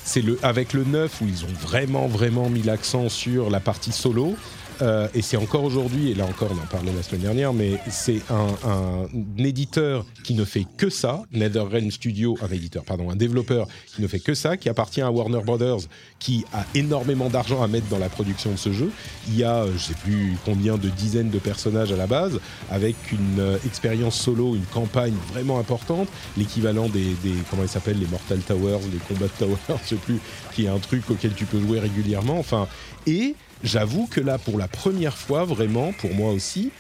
c'est le avec le 9 où ils ont vraiment vraiment mis l'accent sur la partie solo. Euh, et c'est encore aujourd'hui, et là encore on en parlait la semaine dernière, mais c'est un, un éditeur qui ne fait que ça, NetherRealm Studio, un éditeur, pardon, un développeur qui ne fait que ça, qui appartient à Warner Brothers, qui a énormément d'argent à mettre dans la production de ce jeu. Il y a, euh, je sais plus combien de dizaines de personnages à la base, avec une euh, expérience solo, une campagne vraiment importante, l'équivalent des, des comment ils s'appellent, les Mortal Towers, les Combat Towers, je sais plus, qui est un truc auquel tu peux jouer régulièrement. Enfin, et j'avoue que là, pour la première fois, vraiment, pour moi aussi,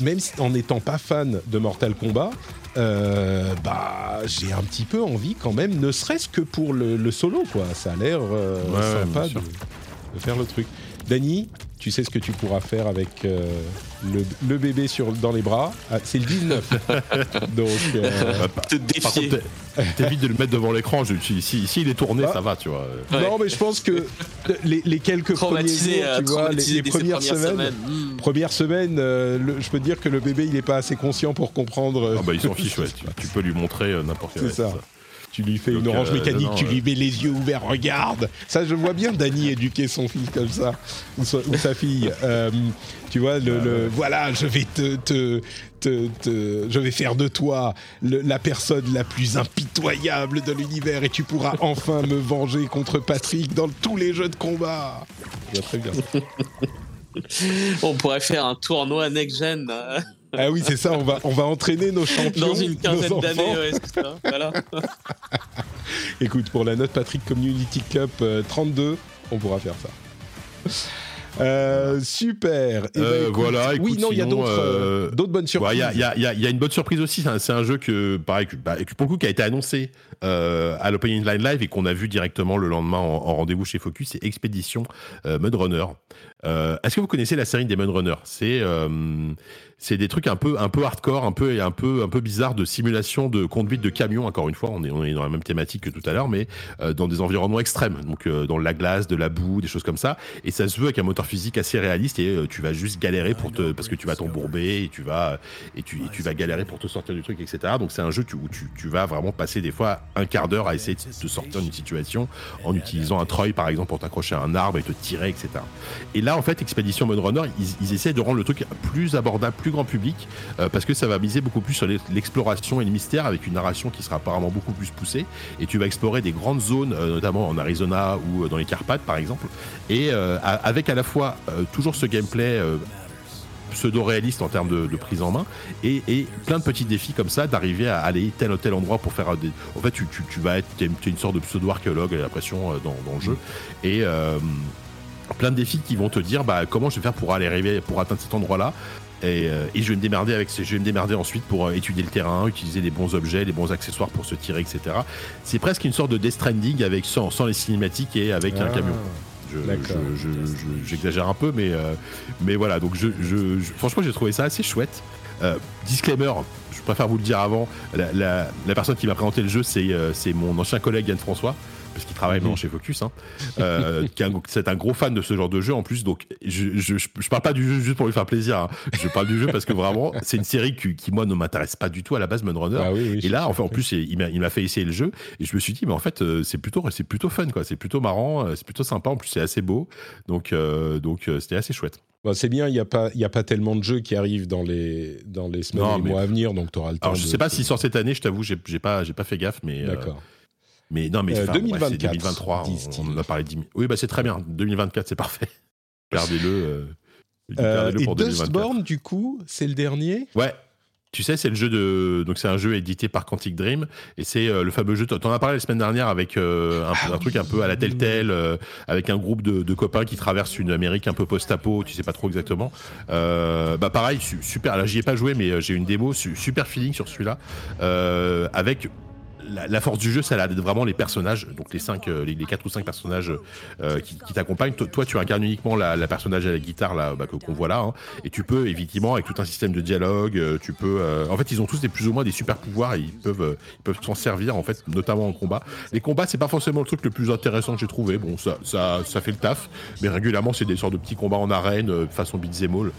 même en n'étant pas fan de Mortal Kombat, euh, bah, j'ai un petit peu envie quand même, ne serait-ce que pour le, le solo, quoi. Ça a l'air euh, Ouais, sympa de faire le truc. Dany, tu sais ce que tu pourras faire avec euh, le, le bébé sur, dans les bras. Ah, c'est le 19. Donc, euh, Bah, par- Te défier. t'évites de le mettre devant l'écran. Je- Si, si, s'il est tourné, Ah. ça va, tu vois. Ouais. Non, mais je pense que les, les quelques premiers Traumatisé, jours, tu vois, les, premières semaines, Hmm. première semaine, euh, le- je peux te dire que le bébé, il n'est pas assez conscient pour comprendre. euh, Ah bah, il s'en fiche, ouais. Tu, tu peux lui montrer euh, n'importe quel. C'est ça. Tu lui fais Donc, une orange euh, mécanique, non, tu euh, lui mets les yeux ouverts, regarde. Ça, je vois bien Dany éduquer son fils comme ça, ou, sa, ou sa fille. Euh, tu vois, le, Ah le- voilà, je vais te, te, te- te- je vais faire de toi le- la personne la plus impitoyable de l'univers et tu pourras enfin me venger contre Patrick dans tous les jeux de combat. Très bien. On pourrait faire un tournoi next-gen euh, Ah oui, c'est ça. On va, on va entraîner nos champions, dans une nos quinzaine enfants. d'années. Ouais, c'est ça. Voilà. Écoute, pour la note Patrick Community Cup euh, 32, on pourra faire ça. Euh, super. Eh ben, Euh, écoute, voilà, oui, non, il y a d'autres euh, euh, d'autres bonnes Ouais, surprises. Il y, a, il y a- il y y a une bonne surprise aussi. C'est un, c'est un jeu que, pareil, que, bah, que pour le coup, qui a été annoncé euh, à l'Opening Line Live et qu'on a vu directement le lendemain en, en rendez-vous chez Focus. C'est Expédition euh, Mud Runner. Euh, Est-ce que vous connaissez la série Runners C'est euh, c'est des trucs un peu un peu hardcore, un peu un peu un peu bizarre de simulation de conduite de camion. Encore une fois, on est on est dans la même thématique que tout à l'heure, mais euh, dans des environnements extrêmes. Donc dans la glace, de la boue, des choses comme ça. Et ça se veut avec un moteur physique assez réaliste et tu vas juste galérer pour te parce que tu vas t'embourber et tu vas et tu, tu vas galérer pour te sortir du truc, etc. Donc c'est un jeu où tu, tu vas vraiment passer des fois un quart d'heure à essayer de te sortir d'une situation en utilisant un treuil par exemple pour t'accrocher à un arbre et te tirer, etc. Et là en fait Expédition Mode Runner ils, essaient de rendre le truc plus abordable, plus grand public euh, parce que ça va miser beaucoup plus sur l'e- l'exploration et le mystère avec une narration qui sera apparemment beaucoup plus poussée. Et tu vas explorer des grandes zones euh, notamment en Arizona ou euh, dans les Carpates par exemple. Et avec à la fois toujours ce gameplay pseudo-réaliste en termes de, prise en main et, plein de petits défis comme ça d'arriver à aller tel ou tel endroit pour faire des... en fait tu, vas être une sorte de pseudo-archéologue j'ai l'impression dans, le jeu. Et plein de défis qui vont te dire bah, comment je vais faire pour aller arriver pour atteindre cet endroit là et, euh, et je vais me démerder avec ces- je vais me démerder ensuite pour euh, étudier le terrain, utiliser les bons objets, les bons accessoires pour se tirer, etc. C'est presque une sorte de Death Stranding avec sans, sans les cinématiques et avec un Ah, camion. Je- D'accord. je- J'exagère un peu, mais, euh, mais voilà. Donc, je, franchement, j'ai trouvé ça assez chouette. Disclaimer, je préfère vous le dire avant. La, la- la personne qui m'a présenté le jeu, c'est c'est mon ancien collègue Yann François, parce qu'il travaille maintenant Mhm. chez Focus. Hein, euh, qui c'est un gros fan de ce genre de jeu en plus. Donc, je, je, parle pas du jeu juste pour lui faire plaisir. hein. Je parle du jeu parce que vraiment, c'est une série qui, qui, moi, ne m'intéresse pas du tout à la base, Runner. Ah oui, oui, Et là, enfin, en plus, il m'a, fait essayer le jeu et je me suis dit, mais en fait, euh, c'est plutôt, c'est plutôt fun, quoi. C'est plutôt marrant, euh, c'est plutôt sympa. En plus, c'est assez beau. Donc, euh, donc, c'était assez chouette. Bon, c'est bien, il n'y a, pas- il y a pas tellement de jeux qui arrivent dans les, dans les semaines et les mois à venir, donc tu auras le temps. Alors, je de- sais pas s'il sort cette année. Je t'avoue, j'ai, pas, pas fait gaffe, mais. euh, D'accord. Mais non, mais Euh, enfin, ouais, 2024, c'est 2023. on-. On, en a parlé 10 000. Oui, bah c'est très bien. 2024, c'est parfait. Gardez-le. euh, Euh, et pour 2024. Dustborn, du coup, c'est le dernier? Ouais. Tu sais, c'est le jeu de. Donc, c'est un jeu édité par Quantic Dream. Et c'est euh, le fameux jeu. T'en as parlé la semaine dernière avec euh, un, Ah un truc un peu à la Telltale, avec un groupe de, de copains qui traversent une Amérique un peu post-apo, tu sais pas trop exactement. Bah, pareil, su- super. Là, j'y ai pas joué, mais j'ai une démo, su- super feeling sur celui-là. Avec. La, force du jeu, d'être vraiment les personnages, donc les cinq, euh, les, quatre ou cinq personnages euh, qui, t'accompagnent. Toi, tu incarnes uniquement la, la personnage à la guitare là, bah, qu'on voit là, hein. et tu peux effectivement avec tout un système de dialogue, euh, tu peux. en fait, ils ont tous des plus ou moins des super pouvoirs et ils peuvent, ils peuvent s'en servir en fait, notamment en combat. Les combats, c'est pas forcément le truc le plus intéressant que j'ai trouvé. Bon, ça, ça, ça fait le taf, mais régulièrement, c'est des sortes de petits combats en arène façon beat'em all.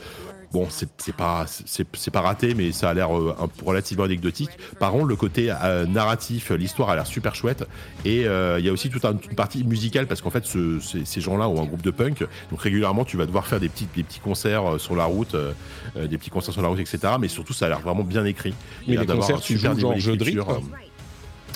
Bon, c'est pas, c'est pas raté, mais ça a l'air euh, relativement anecdotique. Par contre, le côté euh, narratif, l'histoire a l'air super chouette. Et euh, il y a aussi toute un- une partie musicale, parce qu'en fait, ce- ces, ces gens-là ont un groupe de punk. Donc régulièrement, tu vas devoir faire des petits, des petits concerts sur la route, des petits concerts sur la route, etc. Mais surtout, ça a l'air vraiment bien écrit. Il Mais les d'avoir concerts, un tu super joues genre jeu de rythme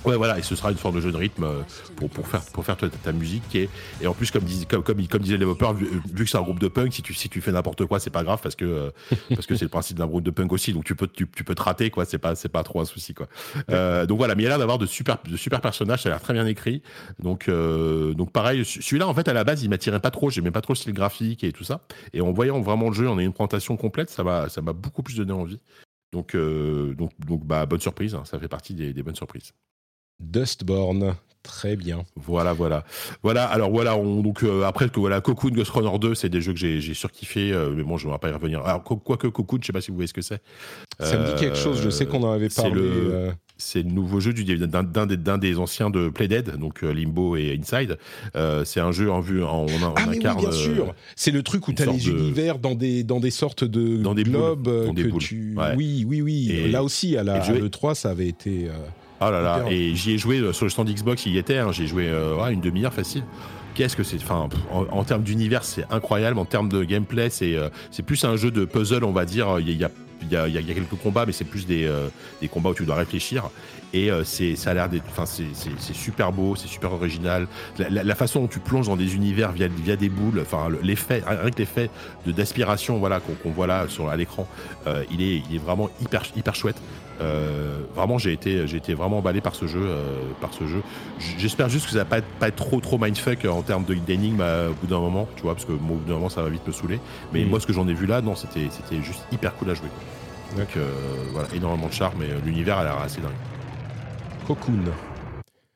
Ouais, voilà, et ce sera une sorte de jeu de rythme euh, pour, pour faire, pour faire ta, musique. Est, et en plus, comme, dis- comme, comme, disait le développeur, vu, que c'est un groupe de punk, si tu, si tu fais n'importe quoi, c'est pas grave parce que euh, parce que c'est le principe d'un groupe de punk aussi. Donc tu peux, tu, peux te rater, quoi. C'est pas, pas trop un souci, quoi. Euh, donc voilà, mais il a l'air d'avoir de super, de super personnages, ça a l'air très bien écrit. Donc, donc pareil, celui-là, en fait, à la base, il m'attirait pas trop. J'aimais pas trop le style graphique et tout ça. Et en voyant vraiment le jeu, on a une présentation complète, ça m'a, ça m'a beaucoup plus donné envie. Donc, donc, donc, bah, bonne surprise. hein, ça fait partie des bonnes surprises. Dustborn, très bien. Voilà, voilà, voilà. Alors voilà, on, donc euh, après que voilà, Cocoon, Ghost Runner 2, c'est des jeux que j'ai surkiffé, euh, mais bon, je ne vais pas y revenir. Alors quoi- quoique Cocoon, je sais pas si vous voyez ce que c'est. Ça me dit quelque chose, je sais qu'on en avait c'est parlé. le- euh, C'est le nouveau jeu du- d'un d'un des, anciens de Playdead, donc euh, Limbo et Inside. Euh, c'est un jeu en vue, en, on, Ah mais oui, incarne. bien euh, sûr. C'est le truc où tu as les de- univers dans des, dans des sortes de Dans des globes euh, dans des que boules, tu... ouais. Oui, oui, oui. Et- Là aussi, à la, et à je vais- l'E3, ça avait été... euh, Oh là là, et j'y ai joué euh, sur le stand Xbox, il y était, hein, j'ai joué euh, ouais, une demi-heure facile. Qu'est-ce que c'est Enfin, en, en termes d'univers, c'est incroyable. En termes de gameplay, c'est euh, c'est plus un jeu de puzzle, on va dire. Il y a, il y a, il y a- il y a quelques combats, mais c'est plus des, euh, des combats où tu dois réfléchir. Et euh, c'est ça a l'air d'être. Enfin, c'est- c'est c'est super beau, c'est super original. La, la- la façon dont tu plonges dans des univers via, via des boules, enfin, l'effet, rien que l'effet de- d'aspiration voilà, qu'on qu'on voit là sur, à l'écran, euh, il, est, il est vraiment hyper, hyper chouette. Euh, vraiment, j'ai été, j'ai été vraiment emballé par ce jeu, euh, par ce jeu. J- J'espère juste que ça va pas être, pas être trop, trop mindfuck en termes de- d'énigmes euh, au bout d'un moment, tu vois, parce que moi, au bout d'un moment, ça va vite me saouler. Mais Mhm. moi, ce que j'en ai vu là, non, c'était, c'était juste hyper cool à jouer. Donc euh, voilà, énormément de charme et l'univers a l'air assez dingue. Cocoon.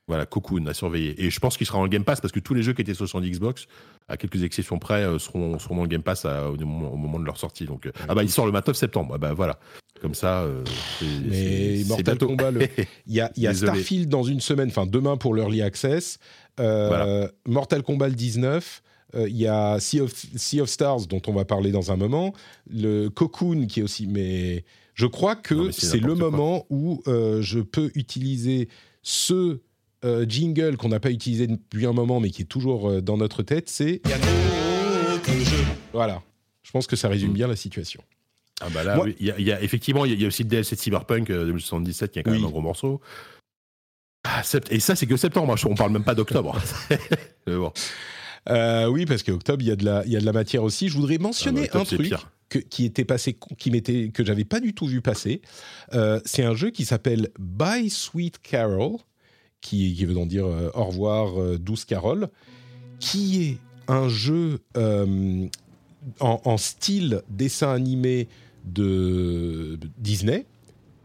Voilà, Cocoon à surveiller. Et je pense qu'il sera le Game Pass parce que tous les jeux qui étaient sur son Xbox, à quelques exceptions près, euh, seront, seront dans le Game Pass à- au, moment, au moment de leur sortie. Donc, euh, ah bah, il sort le 29 septembre. Ah bah voilà. Comme ça, euh, c'est- Mais Mortal. Kombat, le- Il y a, y. Starfield dans une semaine, enfin demain pour l'Early Access. Euh, Voilà. Mortal Kombat le 19. Euh, Il y a sea of, Sea of Stars dont on va parler dans un moment. Le Cocoon qui est aussi. Mais je crois que c'est le quoi. moment où euh, je peux utiliser ce euh, jingle qu'on n'a pas utilisé depuis un moment mais qui est toujours euh, dans notre tête. C'est. Il y a d'autres jeux. Voilà. Je pense que ça résume Mm. bien la situation. Ah bah là, Moi- oui, il y, a- il y a effectivement, il y, a- il y a aussi le DLC de Cyberpunk euh, 2077 qui est quand Oui. même un gros morceau. Ah, sept- et ça, c'est que septembre. hein, On parle même pas d'octobre. Mais bon. Euh, oui, parce qu'octobre, il y, a de la- il y a de la matière aussi. Je voudrais mentionner Ah bah, octobre, un truc pire. Qui était passé, qui m'était, que j'avais pas du tout vu passer. Euh, c'est un jeu qui s'appelle Bye Sweet Carol, qui, veut donc dire euh, au revoir, euh, douce Carole, qui est un jeu en, style dessin animé de Disney.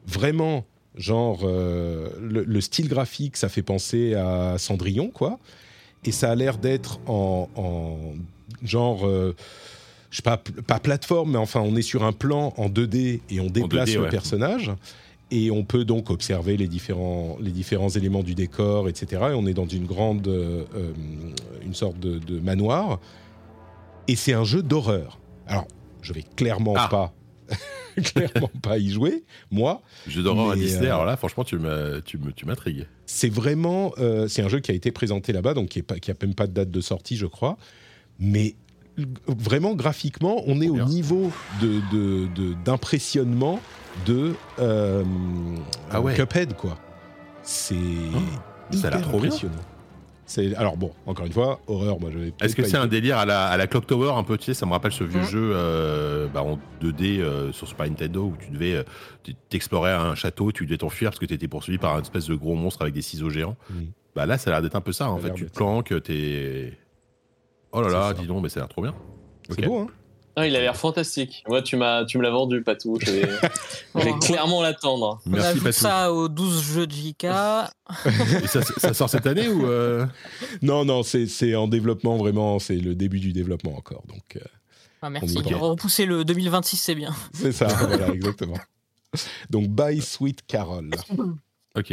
Vraiment, genre, le, le style graphique, ça fait penser à Cendrillon, quoi. Et ça a l'air d'être en, en genre, je sais pas, pl- pas plateforme, mais enfin, on est sur un plan en 2D et on déplace 2D, le ouais. personnage. Et on peut donc observer les différents, les différents éléments du décor, etc. Et on est dans une grande, euh, euh, une sorte de, de manoir. Et c'est un jeu d'horreur. Alors, je vais clairement Ah. pas, clairement pas y jouer, moi. Jeu d'horreur à Disney. euh, Alors là, franchement, tu m'intrigues. C'est vraiment, euh, c'est un jeu qui a été présenté là-bas, donc qui n'a même pas de date de sortie, je crois. Mais vraiment graphiquement, on est au Bien. niveau de, de- de- d'impressionnement de, euh, Ah ouais. Cuphead, quoi. C'est ça a trop bien. impressionnant. C'est alors bon, encore une fois, horreur. Moi, je vais. Est-ce que c'est un délire à la, à la Clock Tower un peu Tu sais, ça me rappelle ce vieux Mm. jeu euh, bah, en 2D euh, sur Super Nintendo où tu devais euh, t'explorer un château, tu devais t'enfuir parce que tu étais poursuivi par un espèce de gros monstre avec des ciseaux géants. Bah là, ça a l'air d'être un peu ça. En Ça fait, tu te planques, t'es. Oh là C'est là, ça. dis donc, mais ça a l'air trop bien. C'est beau, hein Ah, il a l'air fantastique. Moi, tu m'as, tu me l'as vendu, Patou. Je vais, je vais Oh. clairement l'attendre. On Merci, ajoute Patou. ça aux 12 jeux de JK. Et ça, ça sort cette année ou euh, Non, non, c'est c'est en développement vraiment. C'est le début du développement encore. Donc euh, Ah, merci. On. Repousser le 2026, c'est bien. c'est ça. voilà, exactement. Donc Bye Sweet Carol. Ok.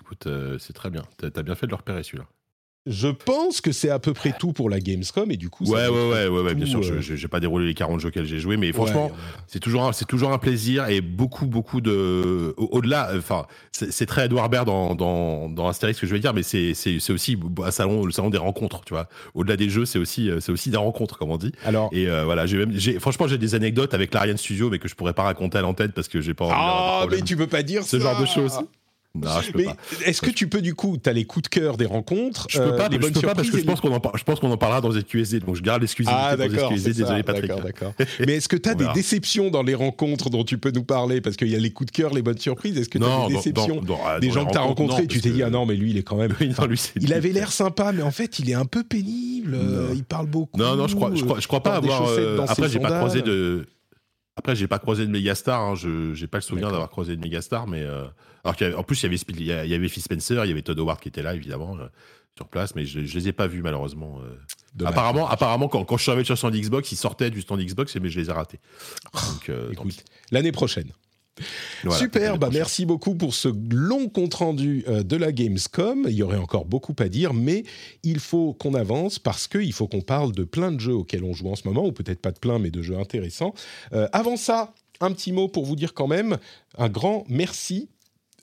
Écoute, euh, c'est très bien. T'as t'as bien fait de le repérer celui-là. Je pense que c'est à peu près tout pour la Gamescom et du coup. Ouais, ouais, ouais, ouais, ouais, bien sûr. je- euh, je- J'ai pas déroulé les 40 jeux auxquels j'ai joué, mais franchement, ouais, c'est toujours, un- c'est toujours un plaisir et beaucoup, beaucoup de. au- Au-delà, enfin, c'est très Edouard Baird dans, dans, dans Astérix, ce que je vais dire, mais c'est c'est- c'est aussi un salon, le salon des rencontres, tu vois. Au-delà des jeux, c'est aussi, euh, c'est aussi des rencontres, comme on dit. Alors. Et euh, voilà, j'ai même, franchement, j'ai des anecdotes avec l'Ariane Studio, mais que je pourrais pas raconter à l'antenne parce que j'ai pas Ah, mais tu peux pas dire Ce ça. genre de choses. Non, je peux Mais pas. est-ce que tu peux du coup, tu as les coups de cœur des rencontres, Je peux euh, pas, les je bonnes peux pas parce surprises que je pense qu'on en, par- je pense qu'on en parlera dans ZQSD, donc je garde l'exclusivité Ah pour ZQSD. Désolé Patrick. D'accord, d'accord. Mais est-ce que tu as des déceptions dans les rencontres dont tu peux nous parler? Parce qu'il y a les coups de cœur, les bonnes surprises. Est-ce que tu as Non, des déceptions dans- dans- Des dans gens que tu as rencontrés, tu t'es dit, que- ah non, mais lui, il est quand même. Oui, non, lui, c'est- Il avait l'air sympa, mais en fait, il est un peu pénible. euh, il parle beaucoup. Non, non, je crois, je crois, je crois pas avoir. euh, dans après, j'ai pas croisé de. Après, j'ai pas croisé de mégastar. Hein, je j'ai pas le souvenir d'avoir croisé de mégastar, mais euh, alors qu'il y avait- en plus il y avait il y il y avait Phil Spencer, il y avait Todd Howard qui était là évidemment euh, sur place, mais je, je les ai pas vus malheureusement. euh. Dommage. Apparemment, apparemment quand, quand je suis arrivé sur son Xbox, ils sortaient du stand Xbox, mais je les ai ratés. Donc, euh, Écoute, l'année prochaine. Voilà, Super, bah merci beaucoup pour ce long compte-rendu de la Gamescom. Il y aurait encore beaucoup à dire, mais il faut qu'on avance parce qu'il faut qu'on parle de plein de jeux auxquels on joue en ce moment, ou peut-être pas de plein, mais de jeux intéressants. Euh, avant ça, un petit mot pour vous dire quand même un grand merci.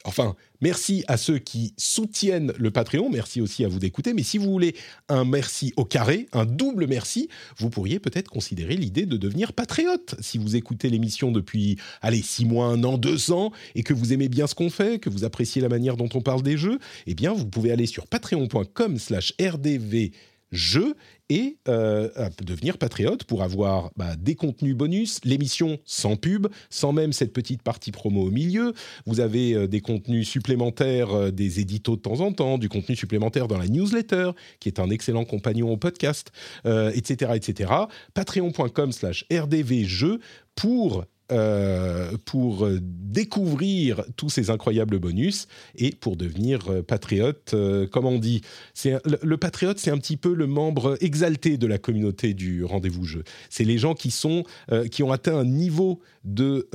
Enfin, merci à ceux qui soutiennent le Patreon, merci aussi à vous d'écouter, mais si vous voulez un merci au carré, un double merci, vous pourriez peut-être considérer l'idée de devenir patriote. Si vous écoutez l'émission depuis, allez, six mois, un an, deux ans, et que vous aimez bien ce qu'on fait, que vous appréciez la manière dont on parle des jeux, eh bien, vous pouvez aller sur patreon.com slash rdvjeux et euh, devenir patriote pour avoir bah, des contenus bonus, l'émission sans pub, sans même cette petite partie promo au milieu. Vous avez euh, des contenus supplémentaires, euh, des éditos de temps en temps, du contenu supplémentaire dans la newsletter, qui est un excellent compagnon au podcast, etc., etc. Patreon.com slash rdvjeux pour euh, pour euh, découvrir tous ces incroyables bonus et pour devenir euh, patriote, comme on dit. Le, patriote, c'est un petit peu le membre exalté de la communauté du rendez-vous jeu. C'est les gens qui sont qui ont atteint un niveau de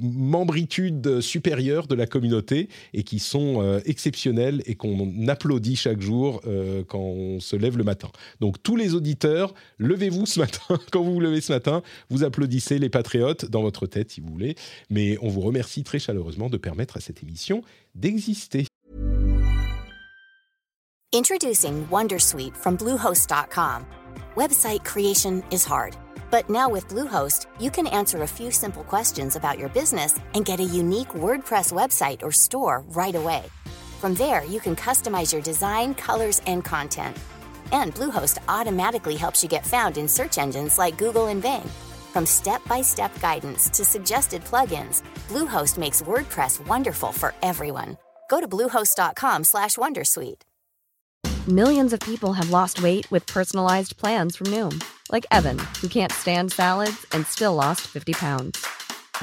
membritude supérieure de la communauté et qui sont exceptionnels et qu'on applaudit chaque jour quand on se lève le matin. Donc tous les auditeurs, levez-vous ce matin. Quand vous vous levez ce matin, vous applaudissez les patriotes dans votre tête si vous voulez. Mais on vous remercie très chaleureusement de permettre à cette émission d'exister. Introducing Wondersuite from Bluehost.com. Website creation is hard, but now with Bluehost, you can answer a few simple questions about your business and get a unique WordPress website or store right away. From there, you can customize your design, colors, and content. And Bluehost automatically helps you get found in search engines like Google and Bing. From step-by-step guidance to suggested plugins, Bluehost makes WordPress wonderful for everyone. Go to bluehost.com/wondersuite. Millions of people have lost weight with personalized plans from Noom, like Evan, who can't stand salads and still lost 50 pounds.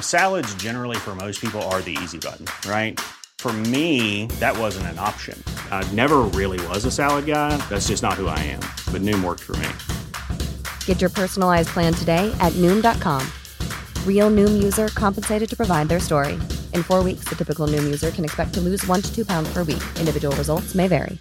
Salads, generally, for most people, are the easy button, right? For me, that wasn't an option. I never really was a salad guy. That's just not who I am. But Noom worked for me. Get your personalized plan today at Noom.com. Real Noom user compensated to provide their story. In four weeks, the typical Noom user can expect to lose one to two pounds per week. Individual results may vary.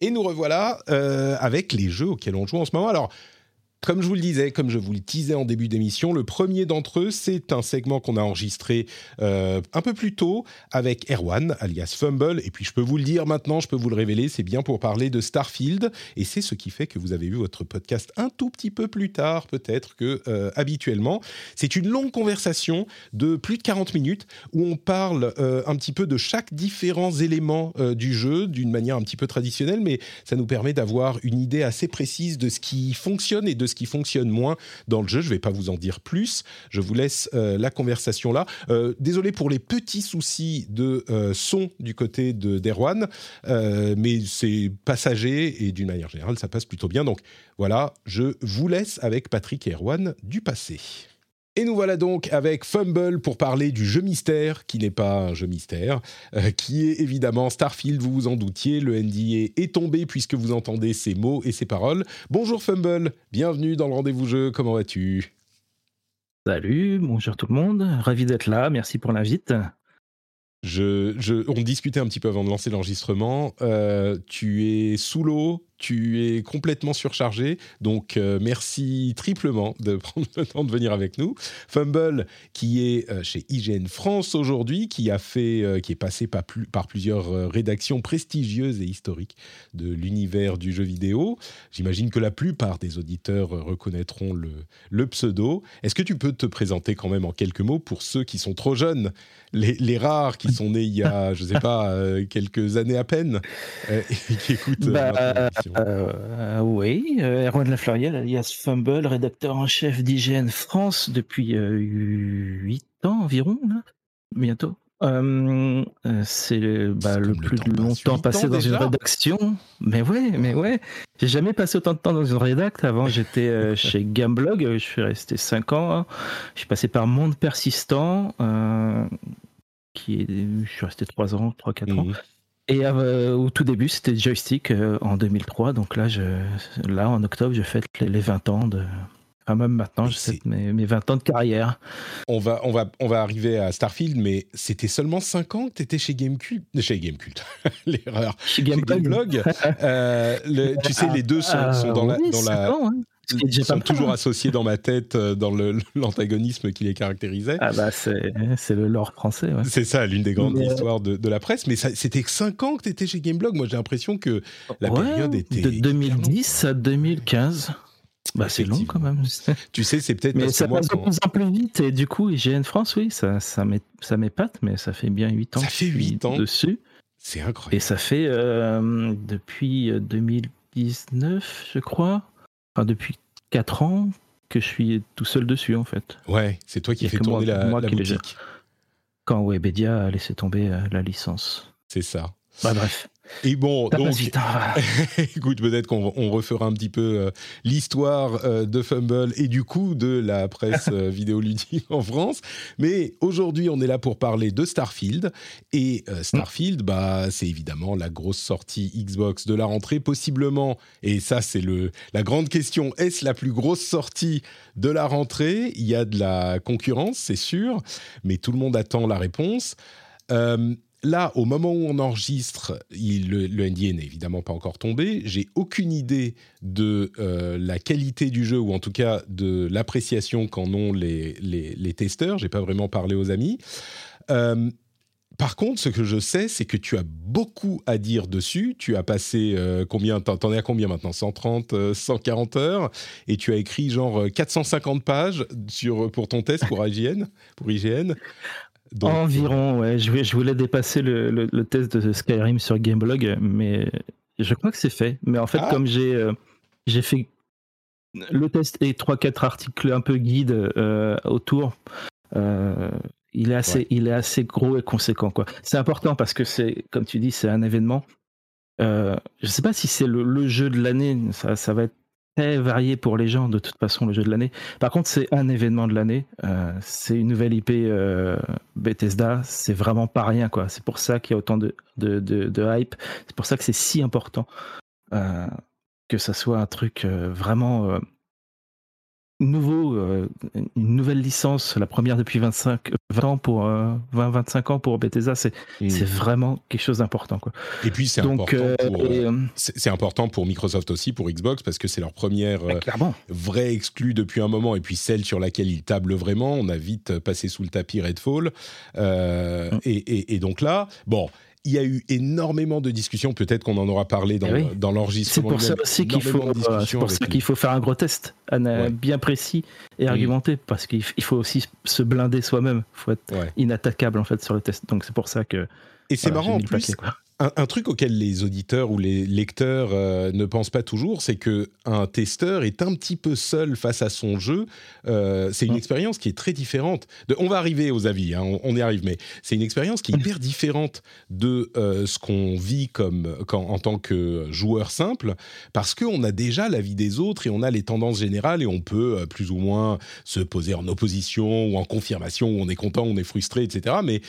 Et nous revoilà euh, avec les jeux auxquels on joue en ce moment. Alors, comme je vous le disais, comme je vous le teasais en début d'émission, le premier d'entre eux, c'est un segment qu'on a enregistré euh, un peu plus tôt avec Erwan, alias Fumble. Et puis je peux vous le dire maintenant, je peux vous le révéler, c'est bien pour parler de Starfield. Et c'est ce qui fait que vous avez vu votre podcast un tout petit peu plus tard, peut-être que euh, habituellement. C'est une longue conversation de plus de 40 minutes où on parle euh, un petit peu de chaque différents éléments du jeu d'une manière un petit peu traditionnelle, mais ça nous permet d'avoir une idée assez précise de ce qui fonctionne et de ce qui fonctionne moins dans le jeu. Je ne vais pas vous en dire plus. Je vous laisse euh, la conversation là. Euh, désolé pour les petits soucis de euh, son du côté de d'Erwan, mais c'est passager et d'une manière générale, ça passe plutôt bien. Donc voilà, je vous laisse avec Patrick et Erwan du passé. Et nous voilà donc avec Fumble pour parler du jeu mystère, qui n'est pas un jeu mystère, euh, qui est évidemment Starfield, vous vous en doutiez, le NDA est tombé puisque vous entendez ces mots et ces paroles. Bonjour Fumble, bienvenue dans le rendez-vous jeu, comment vas-tu? Salut, bonjour tout le monde, ravi d'être là, merci pour l'invite. Je, on discutait un petit peu avant de lancer l'enregistrement. Euh, tu es sous l'eau, tu es complètement surchargé, donc euh, merci triplement de prendre le temps de venir avec nous. Fumble, qui est euh, chez IGN France aujourd'hui, qui a fait, euh, qui est passé par, par plusieurs rédactions prestigieuses et historiques de l'univers du jeu vidéo. J'imagine que la plupart des auditeurs reconnaîtront le, le pseudo. Est-ce que tu peux te présenter quand même en quelques mots pour ceux qui sont trop jeunes, les, les rares qui sont nés il y a, je sais pas, quelques années à peine et qui écoutent. Bah, euh, oui, euh, Erwan Lafleuriel, alias Fumble, rédacteur en chef d'IGN France depuis euh, 8 ans environ, là, bientôt. Euh, c'est bah, le plus longtemps passé dans une rédaction. Mais ouais, mais ouais. J'ai jamais passé autant de temps dans une rédac. Avant, j'étais chez Gameblog. Je suis resté 5 ans. Je suis passé par Monde Persistant. qui est, je suis resté 3 ans, 3-4 ans. Et euh, au tout début, c'était joystick euh, en 2003. Donc là, je, là, en octobre, je fête les, 20 ans de. Enfin, même maintenant, je fête mes, mes, 20 ans de carrière. On va, on va, on va arriver à Starfield, mais c'était seulement 5 ans que tu étais chez Gamecult? Chez Gamecult, l'erreur. Chez Gameblog. euh, tu sais, les deux sont, sont dans, la, dans la. Ans, hein ils sont toujours associés dans ma tête euh, dans l'antagonisme qui les caractérisait. Ah bah c'est le lore français. Ouais. C'est ça, l'une des grandes histoires de, de, la presse. Mais c'était 5 ans que tu étais chez Gameblog. Moi j'ai l'impression que la période était... De 2010 à 2015. Bah, c'est long quand même. Tu sais, c'est peut-être. Mais ça passe de plus en plus vite. Et du coup, IGN France, oui, ça, ça m'épate, mais ça fait bien 8 ans. Ça fait 8 ans. Dessus. C'est incroyable. Et ça fait euh, depuis 2019, je crois depuis 4 ans que je suis tout seul dessus en fait. Ouais, c'est toi qui fais tourner la, moi la boutique. Quand Webedia a laissé tomber euh, la licence. C'est ça. Bah bref. Et bon, donc, écoute, peut-être qu'on refera un petit peu euh, l'histoire euh, de Fumble et du coup de la presse euh, vidéoludique en France. Mais aujourd'hui, on est là pour parler de Starfield. Et Starfield, bah, c'est évidemment la grosse sortie Xbox de la rentrée, possiblement. Et ça, c'est la grande question. Est-ce la plus grosse sortie de la rentrée? Il y a de la concurrence, c'est sûr, mais tout le monde attend la réponse là, au moment où on enregistre, le, NDA n'est évidemment pas encore tombé. J'ai aucune idée de euh, la qualité du jeu ou en tout cas de l'appréciation qu'en ont les, les, les testeurs. J'ai pas vraiment parlé aux amis. Euh, par contre, ce que je sais, c'est que tu as beaucoup à dire dessus. Tu as passé euh, combien T'en es à combien maintenant? 130, 140 heures? Et tu as écrit genre 450 pages sur, pour ton test pour IGN, pour IGN. Environ, ouais. Je, je voulais dépasser le, le, test de Skyrim sur Gameblog, mais je crois que c'est fait. Mais en fait, ah. comme j'ai euh, j'ai fait le test et 3-4 articles un peu guides euh, autour, euh, il, est assez, il est assez gros et conséquent. quoi. C'est important parce que, c'est comme tu dis, c'est un événement. je ne sais pas si c'est le, le, jeu de l'année, ça, ça va être très varié pour les gens, de toute façon, le jeu de l'année. Par contre, c'est un événement de l'année. Euh, c'est une nouvelle IP euh, Bethesda. C'est vraiment pas rien, quoi. C'est pour ça qu'il y a autant de, hype. C'est pour ça que c'est si important euh, que ça soit un truc vraiment nouveau, euh, une nouvelle licence, la première depuis 25, 20 ans pour 20, 25 ans pour Bethesda, c'est Mm. c'est vraiment quelque chose d'important. Quoi. Et puis c'est important, euh, euh, euh, important pour Microsoft aussi, pour Xbox, parce que c'est leur première euh, clairement. vraie exclue depuis un moment, et puis celle sur laquelle ils tablent vraiment. On a vite passé sous le tapis Redfall. Euh, Mm. et, et- et donc là, bon. Il y a eu énormément de discussions, peut-être qu'on en aura parlé dans, Eh oui. dans C'est l'enregistrement. pour ça aussi qu'il faut, euh, c'est pour ça qu'il faut faire un gros test, euh, Ouais. bien précis et Mm. argumenté, parce qu'il faut aussi se blinder soi-même. Il faut être Ouais. inattaquable en fait sur le test. Donc c'est pour ça que Et c'est voilà, marrant en plus, paquet. Un, un truc auquel les auditeurs ou les lecteurs euh, ne pensent pas toujours, c'est que un testeur est un petit peu seul face à son jeu. Euh, c'est une expérience qui est très différente. De- on va arriver aux avis, hein, on, on y arrive, mais c'est une expérience qui est hyper différente de euh, ce qu'on vit comme quand, en tant que joueur simple, parce qu'on a déjà l'avis des autres et on a les tendances générales et on peut plus ou moins se poser en opposition ou en confirmation, où on est content, on est frustré, etc. Mais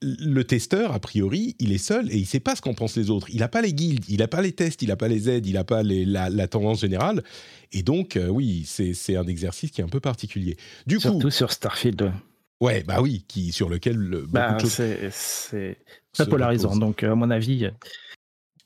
le testeur, a priori, il est seul et il sait pas ce qu'en pensent les autres. Il n'a pas les guildes, il n'a pas les tests, il n'a pas les aides, il n'a pas les- la, la tendance générale. Et donc, euh, oui, c'est un exercice qui est un peu particulier. Du Surtout coup, sur Starfield. ouais, bah oui, qui, sur lequel Bah, c'est très polarisant. Donc à mon avis,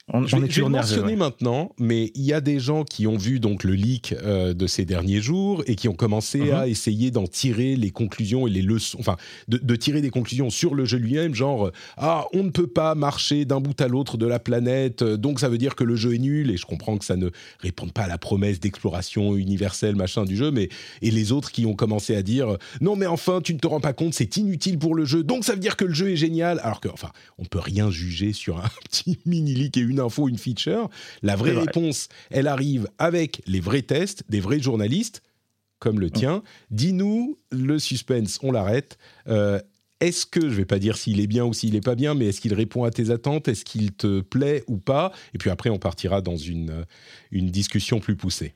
on, Je on vais, est je vais le mentionner ouais. maintenant, mais il y a des gens qui ont vu donc le leak euh, de ces derniers jours et qui ont commencé Mhm. à essayer d'en tirer les conclusions et les leçons, enfin, de, de tirer des conclusions sur le jeu lui-même, genre ah on ne peut pas marcher d'un bout à l'autre de la planète, donc ça veut dire que le jeu est nul. Et je comprends que ça ne réponde pas à la promesse d'exploration universelle machin du jeu, mais et les autres qui ont commencé à dire non mais enfin tu ne te rends pas compte, c'est inutile pour le jeu, donc ça veut dire que le jeu est génial, alors que enfin on peut rien juger sur un petit mini leak et une info, une feature. La vraie vrai. réponse, elle arrive avec les vrais tests, des vrais journalistes comme le tien. Dis-nous le suspense, on l'arrête. Euh, est-ce que, je vais pas dire s'il est bien ou s'il est pas bien, mais est-ce qu'il répond à tes attentes Est-ce qu'il te plaît ou pas? Et puis après, on partira dans une, euh, une discussion plus poussée.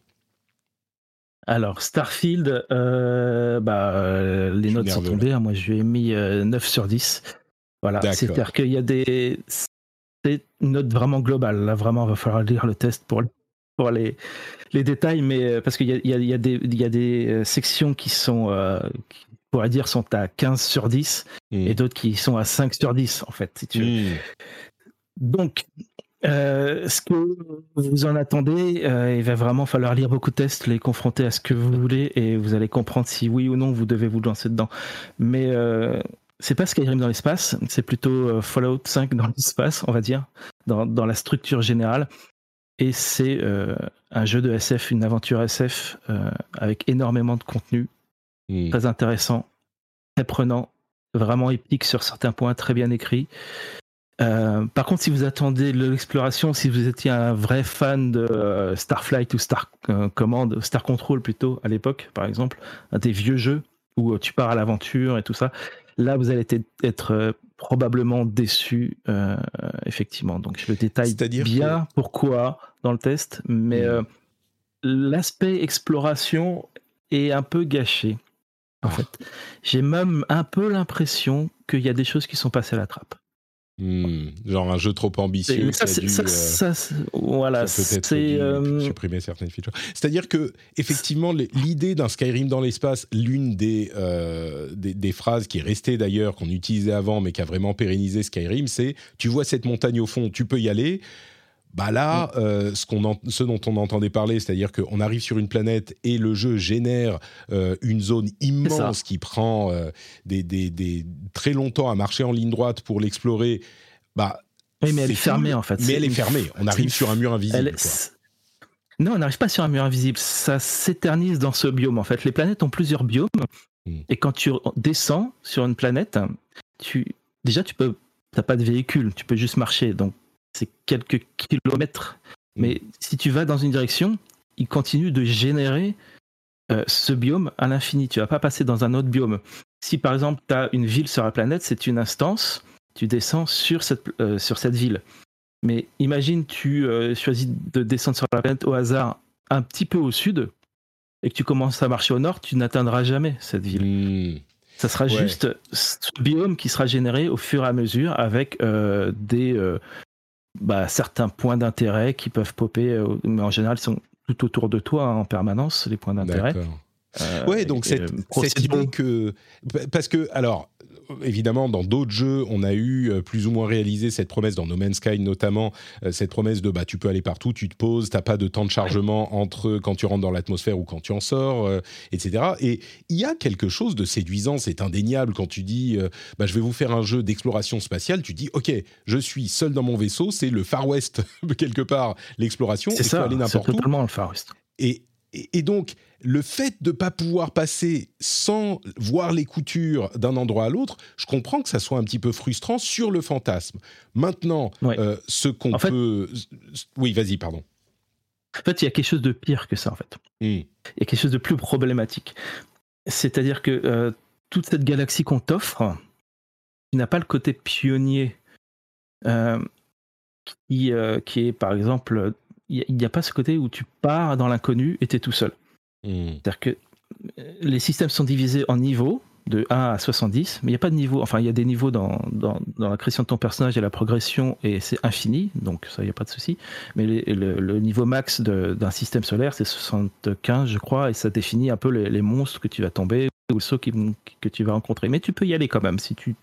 Alors, Starfield, euh, bah, euh, les notes sont tombées. hein. Moi, je lui ai mis euh, 9 sur 10. Voilà, c'est-à-dire qu'il y a des. C'est une note vraiment globale. Là, vraiment, il va falloir lire le test pour, pour les, les détails, mais euh, parce qu'il y a, il y a- il y a des, il y a des euh, sections qui sont, euh, qui, on pourrait dire, sont à 15 sur 10 Mm. et d'autres qui sont à 5 sur 10, en fait. si tu veux. Mm. Donc, euh, ce que vous en attendez, euh, il va vraiment falloir lire beaucoup de tests, les confronter à ce que vous voulez, et vous allez comprendre si oui ou non vous devez vous lancer dedans. Mais euh, c'est pas Skyrim dans l'espace, c'est plutôt euh, Fallout 5 dans l'espace, on va dire, dans, dans la structure générale. Et c'est euh, un jeu de SF, une aventure SF euh, avec énormément de contenu, très intéressant, très prenant, vraiment épique sur certains points, très bien écrit. Euh, par contre, si vous attendez de l'exploration, si vous étiez un vrai fan de Starflight ou Star Command, Star Control plutôt à l'époque, par exemple, des vieux jeux où tu pars à l'aventure et tout ça, là vous allez être, euh, probablement déçu, euh, effectivement. Donc je le détaille bien pourquoi dans le test, mais Mm. euh, l'aspect exploration est un peu gâché. En Ah. fait, j'ai même un peu l'impression qu'il y a des choses qui sont passées à la trappe. Mm. Genre un jeu trop ambitieux. Ça, qui a c'est- dû, ça, euh, ça, c'est- voilà, euh, supprimer certaines features. C'est-à-dire que effectivement, l'idée d'un Skyrim dans l'espace, l'une des, euh, des, des phrases qui est restée d'ailleurs, qu'on utilisait avant, mais qui a vraiment pérennisé Skyrim, c'est tu vois cette montagne au fond, tu peux y aller. Bah là, euh, ce, qu'on en- ce dont on entendait parler, c'est-à-dire qu'on arrive sur une planète et le jeu génère euh, une zone immense qui prend euh, des, des- des- très longtemps à marcher en ligne droite pour l'explorer. Bah, oui, mais elle est fermée cool, en fait. Mais elle est fermée. On arrive sur un mur invisible. elle- quoi. c'est- Non, on n'arrive pas sur un mur invisible. Ça s'éternise dans ce biome. En fait, les planètes ont plusieurs biomes. Hmm. Et quand tu descends sur une planète, tu déjà tu peux, t'as pas de véhicule, tu peux juste marcher. Donc c'est quelques kilomètres. Mais si tu vas dans une direction, il continue de générer euh, ce biome à l'infini. Tu vas pas passer dans un autre biome. Si par exemple tu as une ville sur la planète, c'est une instance, tu descends sur cette, euh, sur cette ville. Mais imagine tu euh, choisis de descendre sur la planète au hasard un petit peu au sud et que tu commences à marcher au nord, tu n'atteindras jamais cette ville. Hmm. Ça sera Ouais. juste ce biome qui sera généré au fur et à mesure avec des bah, certains points d'intérêt qui peuvent popper, euh, mais en général ils sont tout autour de toi hein, en permanence, les points d'intérêt. Euh, Ouais, donc et, cette, cette idée que parce que alors évidemment dans d'autres jeux on a eu euh, plus ou moins réalisé cette promesse dans No Man's Sky notamment euh, cette promesse de bah tu peux aller partout tu te poses t'as pas de temps de chargement entre quand tu rentres dans l'atmosphère ou quand tu en sors euh, etc et il y a quelque chose de séduisant c'est indéniable quand tu dis euh, bah je vais vous faire un jeu d'exploration spatiale tu dis ok je suis seul dans mon vaisseau c'est le Far West quelque part l'exploration C'est ça, aller c'est n'importe où. totalement le Far West. et, et, et donc, le fait de ne pas pouvoir passer sans voir les coutures d'un endroit à l'autre, je comprends que ça soit un petit peu frustrant sur le fantasme. Maintenant, Ouais. euh, ce qu'on fait- peut... Oui, vas-y, pardon. En fait, il y a quelque chose de pire que ça, en fait. Hmm. Il y a quelque chose de plus problématique. C'est-à-dire que euh, toute cette galaxie qu'on t'offre, tu n'as pas le côté pionnier euh, qui, qui est, par exemple, il n'y a, pas ce côté où tu pars dans l'inconnu et tu es tout seul. Hmm. C'est-à-dire que euh, les systèmes sont divisés en niveaux, de 1 à 70, mais il n'y a pas de niveau. Enfin, il y a des niveaux dans, dans, dans la création de ton personnage et la progression, et c'est infini, donc ça, il n'y a pas de souci. Mais les- le, le niveau max d'un système solaire, c'est 75, je crois, et ça définit un peu les, les monstres que tu vas tomber ou ceux qui, vont- que tu vas rencontrer. Mais tu peux y aller quand même si tu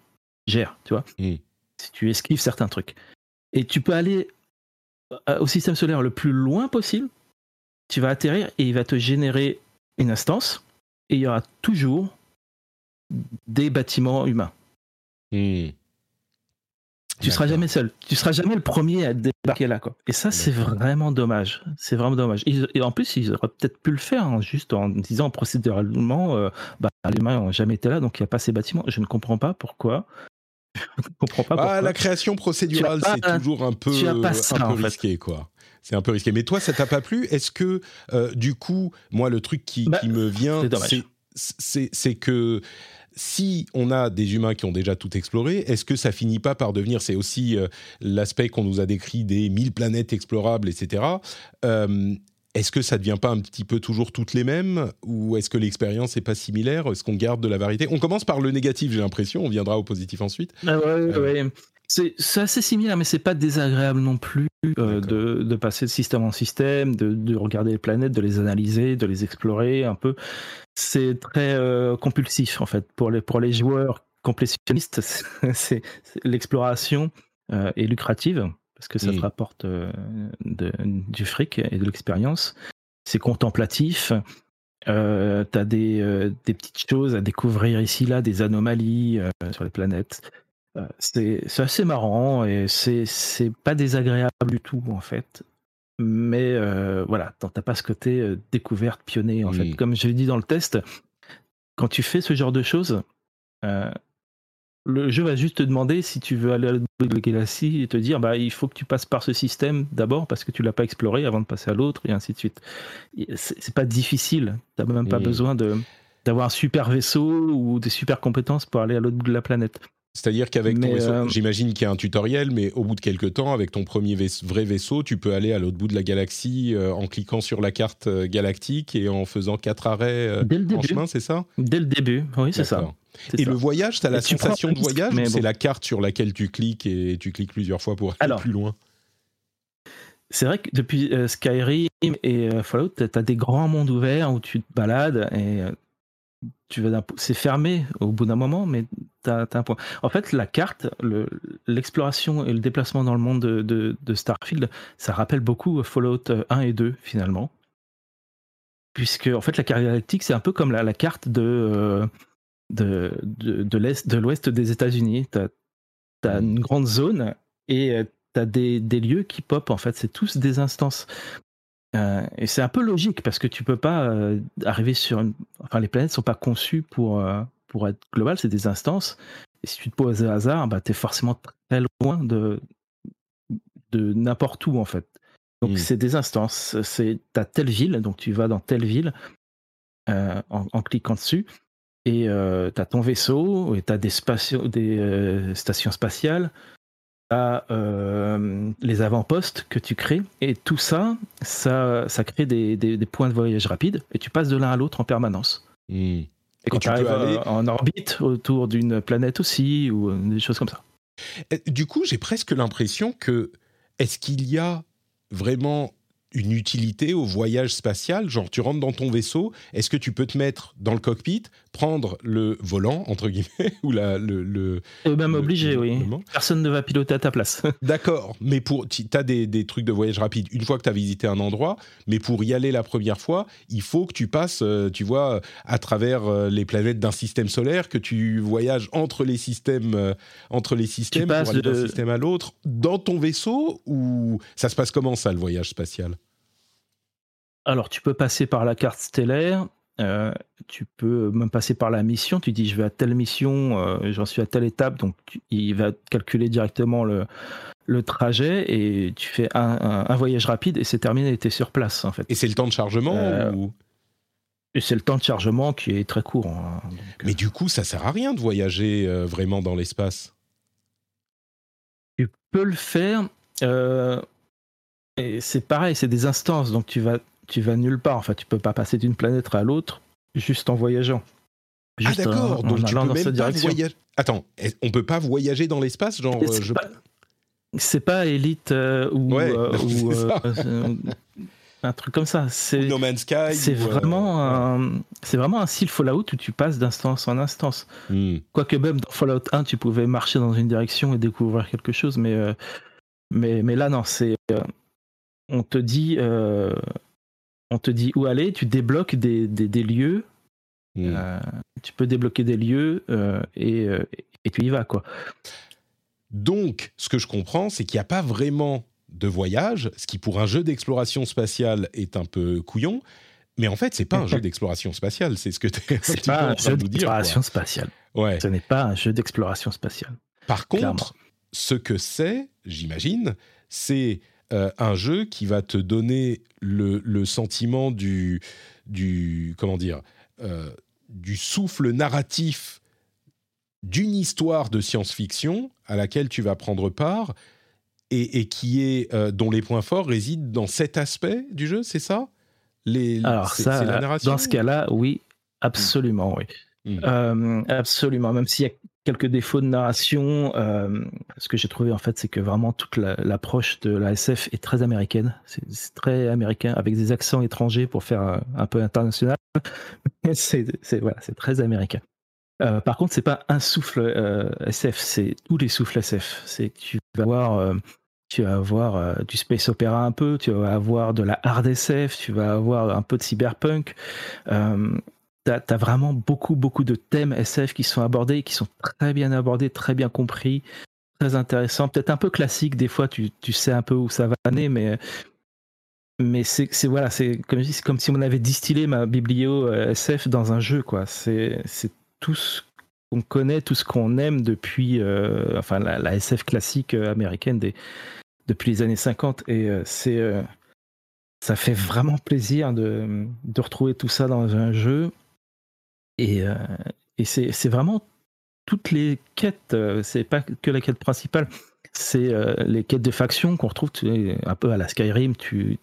gères, tu vois, Mm. si tu esquives certains trucs. Et tu peux aller euh, au système solaire le plus loin possible. Tu vas atterrir et il va te générer une instance et il y aura toujours des bâtiments humains. Hmm. Tu seras jamais seul. Tu seras jamais le premier à débarquer là, quoi. Et ça, c'est vraiment dommage. C'est vraiment dommage. Et en plus, ils auraient peut-être pu le faire, hein, juste en disant procéduralement, euh, bah, les humains n'ont jamais été là, donc il n'y a pas ces bâtiments. Je ne comprends pas pourquoi. Je ne comprends pas pourquoi. Ah, la création procédurale, c'est toujours un peu, tu as pas un peu en fait. risqué, quoi. C'est un peu risqué. Mais toi, ça t'a pas plu? Est-ce que, euh, du coup, moi, le truc qui, Bah, qui me vient, c'est que si on a des humains qui ont déjà tout exploré, est-ce que ça finit pas par devenir, c'est aussi euh, l'aspect qu'on nous a décrit des 1000 planètes explorables, etc. Euh, est-ce que ça devient pas un petit peu toujours toutes les mêmes? Ou est-ce que l'expérience n'est pas similaire? Est-ce qu'on garde de la variété? On commence par le négatif, j'ai l'impression, on viendra au positif ensuite. Ah ouais, Euh. ouais. C'est assez similaire, mais c'est pas désagréable non plus euh, de, de passer de système en système, de, de regarder les planètes, de les analyser, de les explorer un peu. C'est très euh, compulsif en fait pour les pour les joueurs complétionnistes. c'est- L'exploration euh, est lucrative parce que ça te rapporte euh, de- du fric et de l'expérience. C'est contemplatif. Euh, tu as des, euh, des petites choses à découvrir ici, là, des anomalies euh, sur les planètes. C'est assez marrant et c'est pas désagréable du tout, en fait. Mais euh, voilà, t'as pas ce côté euh, découverte, pionnier, en fait. Comme je l'ai dit dans le test, quand tu fais ce genre de choses, euh, le jeu va juste te demander si tu veux aller à l'autre bout de la galaxie et te dire bah il faut que tu passes par ce système d'abord parce que tu l'as pas exploré avant de passer à l'autre et ainsi de suite. C'est pas difficile, t'as même pas besoin de d'avoir un super vaisseau ou des super compétences pour aller à l'autre bout de la planète. C'est-à-dire qu'avec ton vaisseau, euh, j'imagine qu'il y a un tutoriel, mais au bout de quelques temps, avec ton premier vrai vaisseau, tu peux aller à l'autre bout de la galaxie euh, en cliquant sur la carte euh, galactique et en faisant quatre arrêts en chemin, c'est ça? Dès le début, oui, c'est ça. Et ça. le voyage, tu as la tu sensation de voyage c'est la carte sur laquelle tu cliques et tu cliques plusieurs fois pour aller Alors, plus loin. C'est vrai que depuis Skyrim et Fallout, tu as des grands mondes ouverts où tu te balades et tu vas c'est fermé au bout d'un moment, mais tu as, un point. En fait, la carte, le- l'exploration et le déplacement dans le monde de, de- de Starfield, ça rappelle beaucoup Fallout 1 et 2 finalement. Puisque, en fait, la carte galactique, c'est un peu comme la, la carte de, euh, de, de, de l'Est, de l'ouest des États-Unis. Tu as, une grande zone et tu as des, des lieux qui pop, en fait. C'est tous des instances. Euh, et c'est un peu logique parce que tu peux pas euh, arriver sur une... Enfin, les planètes sont pas conçues pour, euh, pour être globales, c'est des instances. Et si tu te poses au hasard, bah, tu es forcément très loin de, de n'importe où, en fait. Donc, Mm. c'est des instances. C'est as telle ville, donc tu vas dans telle ville euh, en, en cliquant dessus. Et euh, tu as ton vaisseau, et tu as des, spatio- des euh, stations spatiales, tu as les avant-postes que tu crées, et tout ça, ça, ça crée des, des- des points de voyage rapides, et tu passes de l'un à l'autre en permanence. Hmm. Et quand tu tu peux arrives aller- euh, en orbite autour d'une planète aussi, ou euh, des choses comme ça. Et Du coup, j'ai presque l'impression que est-ce qu'il y a vraiment une utilité au voyage spatial Genre, tu rentres dans ton vaisseau, est-ce que tu peux te mettre dans le cockpit, prendre le volant, entre guillemets, ou la, le... le Euh, Même le- obligé, le- oui. Personne ne va piloter à ta place. D'accord, mais pour tu as des, des trucs de voyage rapide une fois que tu as visité un endroit, mais pour y aller la première fois, il faut que tu passes, euh, tu vois, à travers euh, les planètes d'un système solaire, que tu voyages entre les systèmes, euh, entre les systèmes passes pour aller d'un système à l'autre, dans ton vaisseau ou ça se passe comment ça le voyage spatial? Alors, tu peux passer par la carte stellaire, euh, tu peux même passer par la mission. Tu dis, je vais à telle mission, euh, j'en suis à telle étape, donc tu- il va calculer directement le, le trajet et tu fais un, un- un voyage rapide et c'est terminé, tu es sur place en fait. Et c'est le temps de chargement Euh, ou... Et c'est le temps de chargement qui est très court. hein. Donc, Mais du coup, ça sert à rien de voyager vraiment dans l'espace. Tu peux le faire. et c'est pareil, c'est des instances, donc tu vas, tu vas nulle part. Enfin, tu peux pas passer d'une planète à l'autre juste en voyageant. Ah Juste en- d'accord, en, donc tu peux même pas voyager. Attends, on peut pas voyager dans l'espace, genre euh, c'est je- pas- C'est pas Elite euh, ou, Ouais, euh, ou, ça. euh, un truc comme ça. C'est No Man's Sky. c'est euh, vraiment un, c'est vraiment un style Fallout où tu passes d'instance en instance. Hmm. Quoique même dans Fallout 1, tu pouvais marcher dans une direction et découvrir quelque chose, mais euh, mais, mais là non, c'est euh, on te dit euh, on te dit où aller, tu débloques des, des, des lieux, Hmm. euh, tu peux débloquer des lieux euh, et, euh, et tu y vas quoi. Donc, ce que je comprends, c'est qu'il n'y a pas vraiment de voyage, ce qui pour un jeu d'exploration spatiale est un peu couillon. Mais en fait, c'est pas un jeu d'exploration spatiale, c'est ce que tu es C'est pas un jeu d'exploration spatiale. Ouais. Ce n'est pas un jeu d'exploration spatiale. Par Clairement. contre, ce que c'est, j'imagine, c'est euh, un jeu qui va te donner le, le sentiment du, du comment dire, euh, du souffle narratif d'une histoire de science-fiction à laquelle tu vas prendre part et, et qui est euh, dont les points forts résident dans cet aspect du jeu, c'est ça? Les, Alors ça, c'est la narration? dans ce cas-là, oui, absolument, oui. Mm. Euh, absolument, même s'il y a quelques défauts de narration, euh, ce que j'ai trouvé en fait, c'est que vraiment toute la- l'approche de la SF est très américaine. C'est très américain, avec des accents étrangers pour faire un, peu international. C'est voilà, très américain. Euh, par contre, c'est pas un souffle euh, SF, c'est tous les souffles SF. Tu vas avoir, du space opéra un peu, tu vas avoir de la hard SF, tu vas avoir un peu de cyberpunk. T'as as vraiment beaucoup, beaucoup de thèmes SF qui sont abordés, qui sont très bien abordés, très bien compris, très intéressants. Peut-être un peu classique, des fois, tu, tu sais un peu où ça va aller, mais, mais c'est voilà, comme comme si on avait distillé ma biblio euh, SF dans un jeu, quoi. C'est tout ce qu'on connaît, tout ce qu'on aime depuis, euh, enfin, la, SF classique euh, américaine depuis les années 50, et c'est ça fait vraiment plaisir de, de retrouver tout ça dans un jeu. Et, euh, c'est vraiment toutes les quêtes, euh, c'est pas que la quête principale, c'est euh, les quêtes de faction qu'on retrouve un peu à la Skyrim. Tu,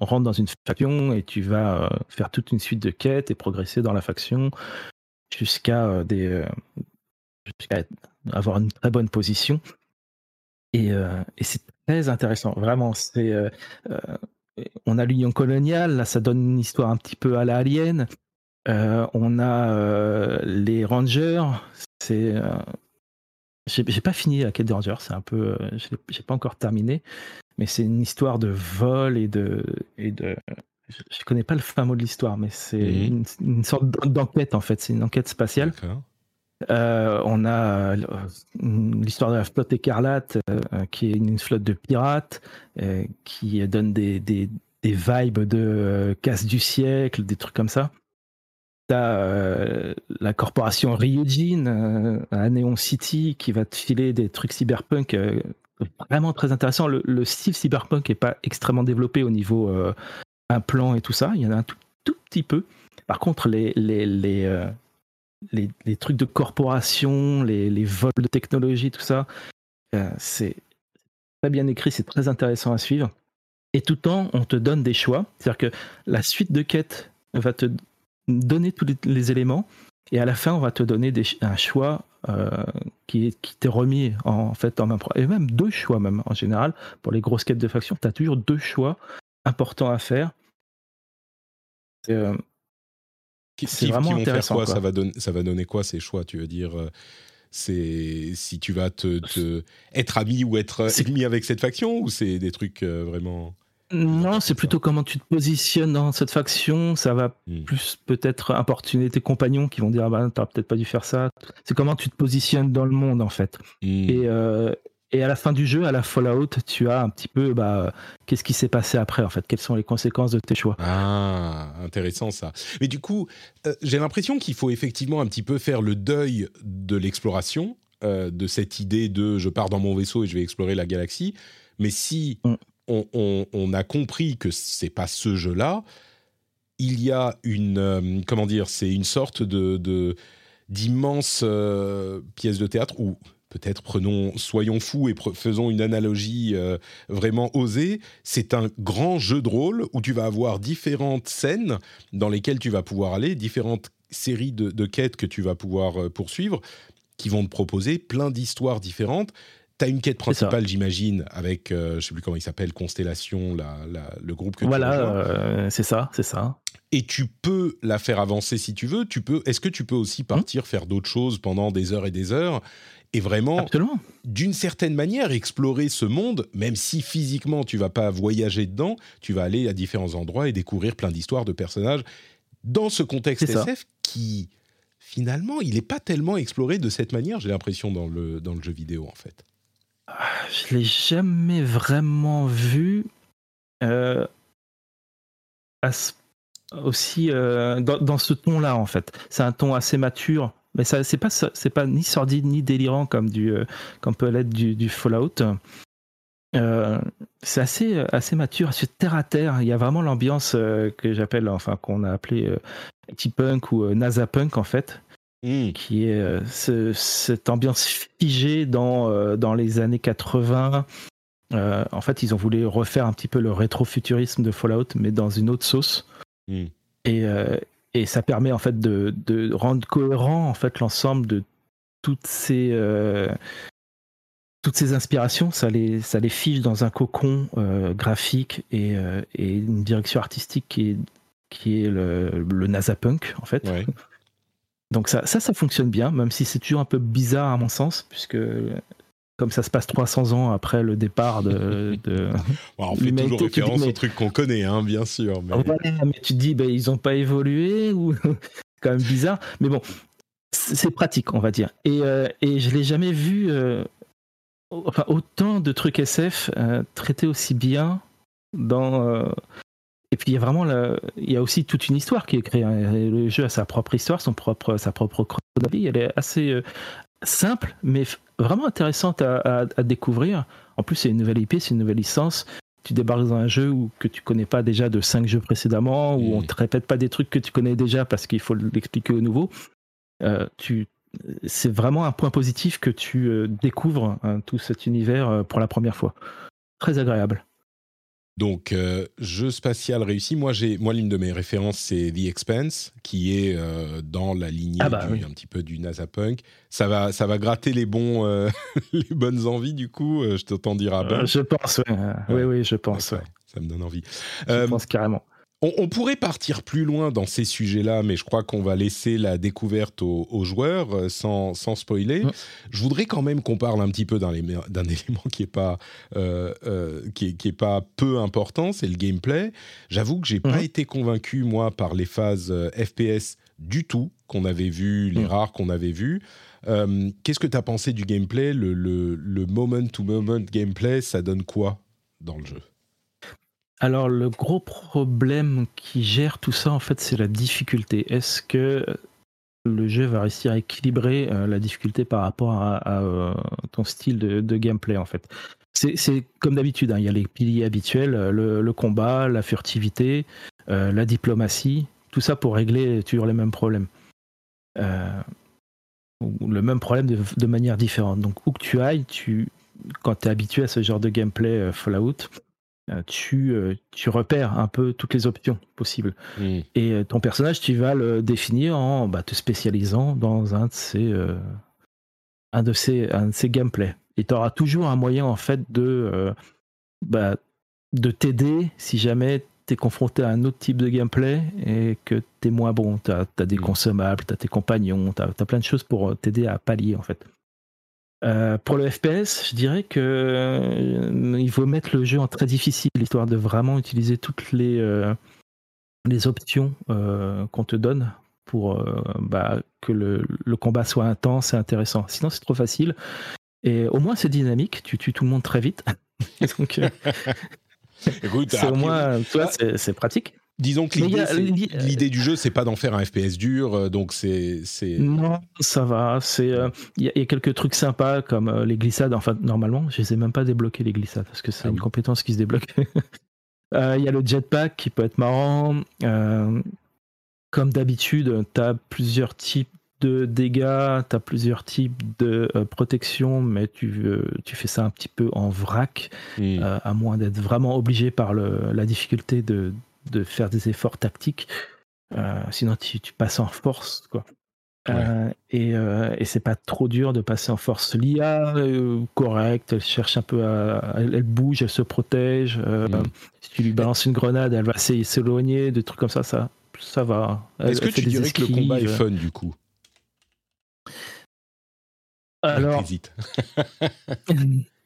rentres dans une faction et tu vas faire toute une suite de quêtes et progresser dans la faction jusqu'à avoir une très bonne position. Et, et c'est très intéressant, vraiment. C'est on a l'Union coloniale, là ça donne une histoire un petit peu à la Alien. Euh, on a euh, les Rangers, c'est. euh, j'ai pas fini la quête des Rangers, c'est un peu. J'ai pas encore terminé, mais c'est une histoire de vol et de. Et de je, je connais pas le fin mot de l'histoire, mais c'est Mhm. une, une sorte d'en- d'enquête en fait, c'est une enquête spatiale. Euh, on a euh, l'histoire de la flotte écarlate, euh, qui est une flotte de pirates, qui donne des, des, des vibes de casse du siècle, des trucs comme ça. T'as euh, la corporation Ryujin euh, à Neon City qui va te filer des trucs cyberpunk euh, vraiment très intéressants. Le, le style cyberpunk est pas extrêmement développé au niveau euh, implant et tout ça. Il y en a un tout, petit peu. Par contre, les, les, les, euh, les, trucs de corporation, les, les vols de technologie, tout ça, euh, c'est très bien écrit, c'est très intéressant à suivre. Et tout le temps, on te donne des choix. C'est-à-dire que la suite de quêtes va te donner tous les, les éléments et à la fin, on va te donner des, un choix euh, qui, est- qui t'est remis en, fait en même pro- et même deux choix même en général pour les grosses quêtes de faction. Tu as toujours deux choix important à faire. Euh, c'est vraiment qui vont faire intéressant, quoi, quoi. Ça, va donner, ça va donner quoi ces choix Tu veux dire, euh, c'est si tu vas te, te- être ami ou être ennemi avec cette faction ou c'est des trucs euh, vraiment. Non, c'est plutôt comment tu te positionnes dans cette faction. Ça va Hmm. plus peut-être importuner tes compagnons qui vont dire ah bah t'aurais peut-être pas dû faire ça. C'est comment tu te positionnes dans le monde en fait. Hmm. Et, euh, et à la fin du jeu, à la Fallout, tu as un petit peu bah, qu'est-ce qui s'est passé après en fait? Quelles sont les conséquences de tes choix? Ah, intéressant ça. Mais du coup, euh, j'ai l'impression qu'il faut effectivement un petit peu faire le deuil de l'exploration, euh, de cette idée de je pars dans mon vaisseau et je vais explorer la galaxie. Mais si Mm. On, a compris que c'est pas ce jeu-là, il y a une euh, comment dire, c'est une sorte de d'immense euh, pièce de théâtre ou peut-être prenons, soyons fous et faisons une analogie euh, vraiment osée. C'est un grand jeu de rôle où tu vas avoir différentes scènes dans lesquelles tu vas pouvoir aller, différentes séries de, quêtes que tu vas pouvoir poursuivre, qui vont te proposer plein d'histoires différentes. Tu as une quête principale, j'imagine, avec, euh, je sais plus comment il s'appelle, Constellation, la- la- le groupe que tu Voilà, euh, c'est ça, c'est ça. et tu peux la faire avancer si tu veux. Tu peux. Est-ce que tu peux aussi partir faire d'autres choses pendant des heures et des heures et vraiment, d'une certaine manière, explorer ce monde, même si physiquement tu vas pas voyager dedans, tu vas aller à différents endroits et découvrir plein d'histoires de personnages dans ce contexte ça. SF qui finalement, il n'est pas tellement exploré de cette manière. J'ai l'impression dans le dans le jeu vidéo en fait. Je l'ai jamais vraiment vu euh, aussi euh, dans, ce ton-là en fait. C'est un ton assez mature, mais ça c'est pas c'est pas ni sordide ni délirant comme du euh, comme peut l'être du, Fallout. C'est assez assez mature, assez terre à terre. Il y a vraiment l'ambiance que j'appelle enfin qu'on a appelé euh, punk ou NASA punk en fait Hmm. qui est euh, ce- cette ambiance figée dans, euh, dans les années 80. Euh, en fait, ils ont voulu refaire un petit peu le rétrofuturisme de Fallout, mais dans une autre sauce. Mm. Et, et ça permet en fait de, de rendre cohérent en fait l'ensemble de toutes ces toutes ces inspirations. Ça les ça les fige dans un cocon graphique et, et une direction artistique qui est qui est le, le NASA punk en fait. Ouais. Donc ça, ça, ça fonctionne bien, même si c'est toujours un peu bizarre à mon sens, puisque comme ça se passe 300 ans après le départ de... de... Bon, on fait toujours référence mais- aux trucs qu'on connaît, hein, bien sûr. Mais... Voilà, mais tu te dis, ben, ils n'ont pas évolué, ou c'est quand même bizarre. Mais bon, c'est c'est pratique, on va dire. Et, euh, et je l'ai jamais vu, euh, enfin, autant de trucs SF euh, traités aussi bien dans... Et puis il y a vraiment, la- il y a aussi toute une histoire qui est créée. hein. Le jeu a sa propre histoire, son propre, sa propre chronologie. Elle est assez euh, simple, mais vraiment intéressante à, à- à découvrir. En plus, c'est une nouvelle IP, c'est une nouvelle licence. Tu débarques dans un jeu où, que tu connais pas déjà de cinq jeux précédemment, où Mhm. on te répète pas des trucs que tu connais déjà parce qu'il faut l'expliquer au nouveau. Euh, tu, c'est vraiment un point positif que tu euh, découvres hein, tout cet univers euh, pour la première fois. Très agréable. Donc, euh, jeu spatial réussi. Moi, j'ai, moi, l'une de mes références, c'est The Expanse, qui est euh, dans la lignée Ah bah du- oui. un petit peu du NASA Punk. Ça va, ça va gratter les bons, euh, les bonnes envies. Du coup, je t'entends dire ben. Euh, je pense, ouais. Ouais. oui, oui, je pense. Ouais. Ça me donne envie. Je pense carrément. On, on pourrait partir plus loin dans ces sujets-là, mais je crois qu'on va laisser la découverte aux, aux joueurs euh, sans, sans spoiler. Mm. Je voudrais quand même qu'on parle un petit peu d'un élé- d'un élément qui est pas euh, euh, qui est, qui est pas peu important, c'est le gameplay. J'avoue que j'ai pas Mhm. été convaincu moi par les phases FPS du tout qu'on avait vu, les Mm. rares qu'on avait vus. Euh, Qu'est-ce que tu as pensé du gameplay? Le, le, le moment-to-moment gameplay, ça donne quoi dans le jeu? Alors, le gros problème qui gère tout ça, en fait, c'est la difficulté. Est-ce que le jeu va réussir à équilibrer euh, la difficulté par rapport à, euh, ton style de, gameplay, en fait? C'est comme d'habitude, hein, il y a les piliers habituels, euh, le, combat, la furtivité, la diplomatie, tout ça pour régler toujours les mêmes problèmes. Le même problème de, manière différente. Donc, où que tu ailles, tu, quand tu es habitué à ce genre de gameplay Fallout, tu, euh, tu repères un peu toutes les options possibles. Mm. Et euh, ton personnage, tu vas le définir en bah, te spécialisant dans un de ces, euh, un de ces, un de ces gameplays. Et tu auras toujours un moyen, en fait, de, euh, bah, de t'aider si jamais tu es confronté à un autre type de gameplay et que tu es moins bon. Tu as, des Mm. consommables, tu as tes compagnons, tu as, plein de choses pour t'aider à pallier en fait. Euh, pour le FPS, je dirais que euh, il faut mettre le jeu en très difficile, histoire de vraiment utiliser toutes les, euh, les options qu'on te donne pour bah, que le, le combat soit intense et intéressant. Sinon, c'est trop facile. Et au moins, c'est dynamique. Tu tues tout le monde très vite. Donc, Écoute, c'est au moins, tu vois, Ah. c'est pratique. Disons que l'idée, l'idée du jeu, c'est pas d'en faire un FPS dur, euh, donc c'est. Non, ça va. C'est euh, il y, a- il y a quelques trucs sympas comme euh, les glissades. Enfin, normalement, je les ai même pas débloqués les glissades parce que c'est Ah une oui. compétence qui se débloque. Euh, Il y a le jetpack qui peut être marrant. Euh, comme d'habitude, tu as plusieurs types de dégâts, tu as plusieurs types de euh, protection, mais tu, euh, tu fais ça un petit peu en vrac, euh, à moins d'être vraiment obligé par le- la difficulté de, de faire des efforts tactiques. Euh, sinon, tu, tu passes en force, quoi. Euh, et euh, et c'est pas trop dur de passer en force. L'IA, euh, correcte, elle cherche un peu à. Elle, elle bouge, elle se protège. Mm. Si tu lui balances une grenade, elle va s'é- s'éloigner, des trucs comme ça, ça, ça va. Est-ce que tu dirais que le combat est fun du coup? Alors.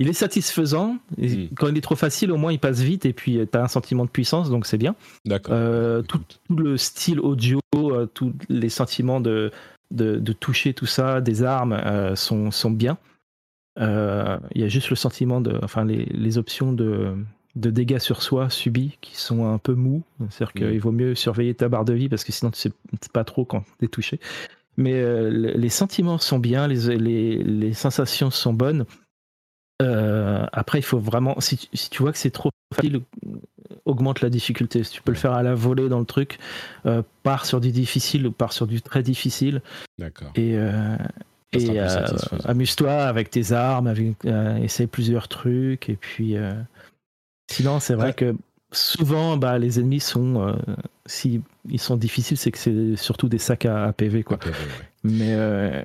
il est satisfaisant. Et Mm. Quand il est trop facile, au moins il passe vite et puis tu as un sentiment de puissance, donc c'est bien. D'accord. Euh, tout, le style audio, euh, tous les sentiments de, de, de toucher tout ça, des armes euh, sont, sont bien. Euh, Il y a juste le sentiment de, enfin les, les options de, de dégâts sur soi subis qui sont un peu mous. C'est-à-dire Mhm. qu'il vaut mieux surveiller ta barre de vie parce que sinon tu sais pas trop quand t'es touché. Mais euh, le- les sentiments sont bien, les, les, les sensations sont bonnes. Euh, après, il faut vraiment, si tu, si tu vois que c'est trop facile, augmente la difficulté. Si tu peux le faire à la volée dans le truc, euh, pars sur du difficile ou pars sur du très difficile D'accord. et, euh, et euh, amuse-toi avec tes armes, avec, essaye plusieurs trucs et puis sinon c'est vrai Ouais. que souvent bah, les ennemis sont si ils sont difficiles c'est que c'est surtout des sacs à, à PV quoi. Ouais. Mais